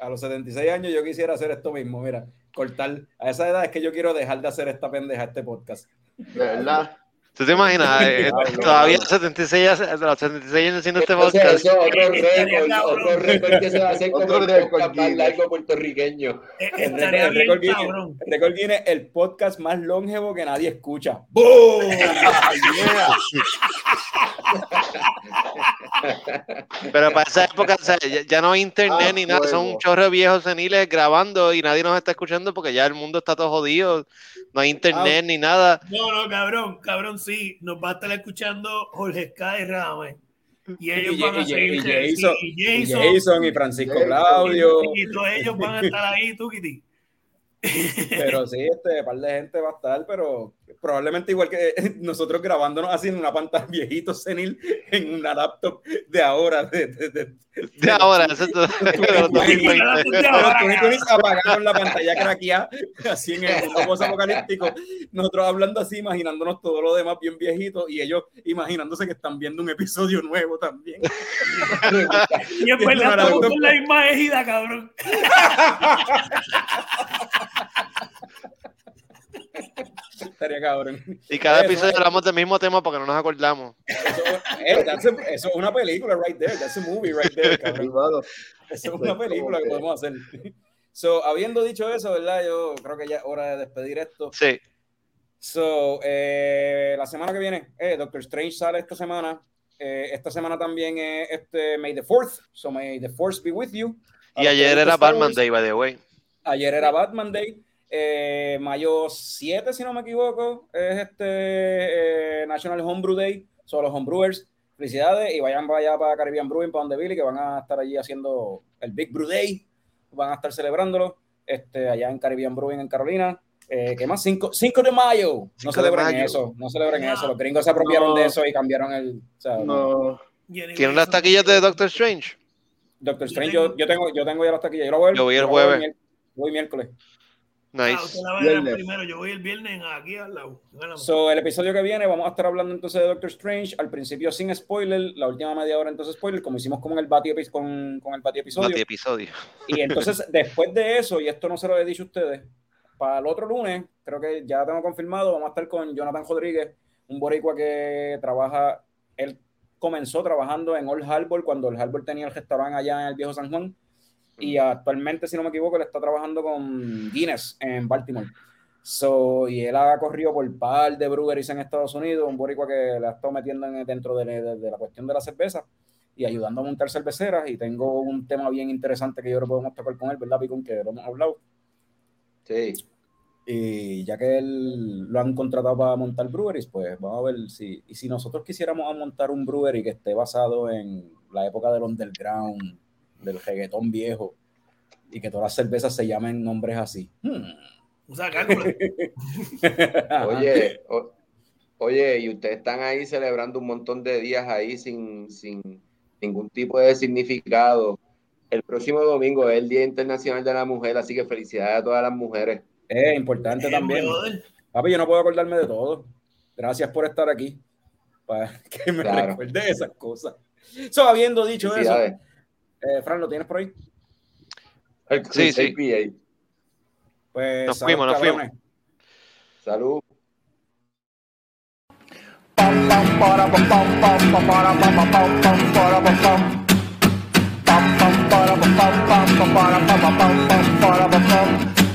A los 76 años yo quisiera hacer esto mismo, mira, cortar. A esa edad es que yo quiero dejar de hacer esta pendeja, este podcast. De verdad. ¿Tú te imaginas? Eh, Diablo, todavía mano. 76, hace- los 76 años haciendo este podcast. eso es otro récord, otro récord que se va a hacer como Otro el récord podcast más Guinness. largo puertorriqueño. Eh, El Estaría récord- el récord bien, Guinness- Guinness, el podcast más longevo que nadie escucha. ¡Boom! Pero para esa época o sea, ya, ya no hay internet Ah, ni nada, son un chorro de viejos seniles grabando y nadie nos está escuchando porque ya el mundo está todo jodido, no hay internet ni nada. No, no, cabrón, cabrón, sí. Nos va a estar escuchando Jorge Sky Rame. Y ellos Y- van a y- seguir. y Jason, y Y Jason. Y Francisco. Claudio. Y todos ellos van a estar ahí, tú, Kitty. Pero sí, este par de gente va a estar, pero probablemente igual que nosotros grabándonos así en una pantalla viejito senil en una laptop de ahora. De, de, de- De ahora, eso es todo- de los 2020. De Pero ahora. Tony Tunis apagaron la pantalla craqueada, así en el mundo post-apocalíptico. Nosotros hablando así, imaginándonos todo lo demás bien viejito y ellos imaginándose que están viendo un episodio nuevo también. Y en verdad estamos con la misma ejida, cabrón. Estaría cabrón. Y cada Eso, episodio hablamos del mismo tema porque no nos acordamos. Eso, eh, a- eso es una película right there. That's a movie right there, cabrón. Eso es una película que podemos hacer. So, habiendo dicho eso, ¿verdad? Yo creo que ya es hora de despedir esto. Sí, So, eh, la semana que viene, eh, Doctor Strange sale esta semana. Eh, esta semana también es este May the 4th. So, May the 4th be with you. A y ayer era Batman Day, by the way. Ayer era Batman Day. Eh, mayo 7, si no me equivoco, es este eh, National Homebrew Day. Son los homebrewers. Felicidades y vayan para allá para Caribbean Brewing, para donde Billy, que van a estar allí haciendo el Big Brew Day. Van a estar celebrándolo este, allá en Caribbean Brewing en Carolina. Eh, ¿Qué más? 5, 5 de mayo. No 5 de celebren mayo. eso. No celebren No. eso. Los gringos se apropiaron No. de eso y cambiaron el. o sea, no. ¿Tienen las taquillas de Doctor Strange? Doctor Strange, yo, yo tengo, yo tengo ya las taquillas. Yo lo voy, Yo voy el voy jueves. mier- Voy miércoles. Ah, Nice. usted la va a ver Viernes. primero. Yo voy el viernes aquí al lado. So, el episodio que viene vamos a estar hablando entonces de Doctor Strange, al principio sin spoiler, la última media hora entonces spoiler, como hicimos con el Bati, con, con el Bati episodio. Episodio. Y entonces después de eso, y esto no se lo he dicho a ustedes, para el otro lunes, creo que ya tengo confirmado, vamos a estar con Jonathan Rodríguez, un boricua que trabaja, él comenzó trabajando en Old Harbor cuando Old Harbor tenía el restaurante allá en el viejo San Juan y actualmente, si no me equivoco, él está trabajando con Guinness en Baltimore. So, y él ha corrido por par de breweries en Estados Unidos, un boricua que la ha estado metiendo en- dentro de, de- de la cuestión de la cerveza y ayudando a montar cerveceras. Y tengo un tema bien interesante que yo creo que podemos tocar con él, ¿verdad, Picón? Que lo hemos hablado. Sí. Y ya que él lo han contratado para montar breweries, pues vamos a ver si, y si nosotros quisiéramos montar un brewery que esté basado en la época del underground, del reggaetón viejo, y que todas las cervezas se llamen nombres así. Hmm. O sea. Oye, o- oye, y ustedes están ahí celebrando un montón de días ahí sin, sin ningún tipo de significado. El próximo domingo es el Día Internacional de la Mujer, así que felicidades a todas las mujeres. Es importante Eh, también. brother. Papi, yo no puedo acordarme de todo. Gracias por estar aquí. Para que me Claro. recuerde esas cosas. So, habiendo dicho eso. Eh, Fran, ¿lo tienes por ahí? Sí, sí. APA. Pues Nos salud, fuimos, nos cabrones. Salud.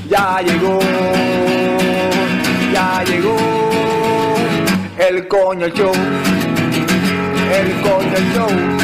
Ya llegó, ya llegó el coño show, el coño show.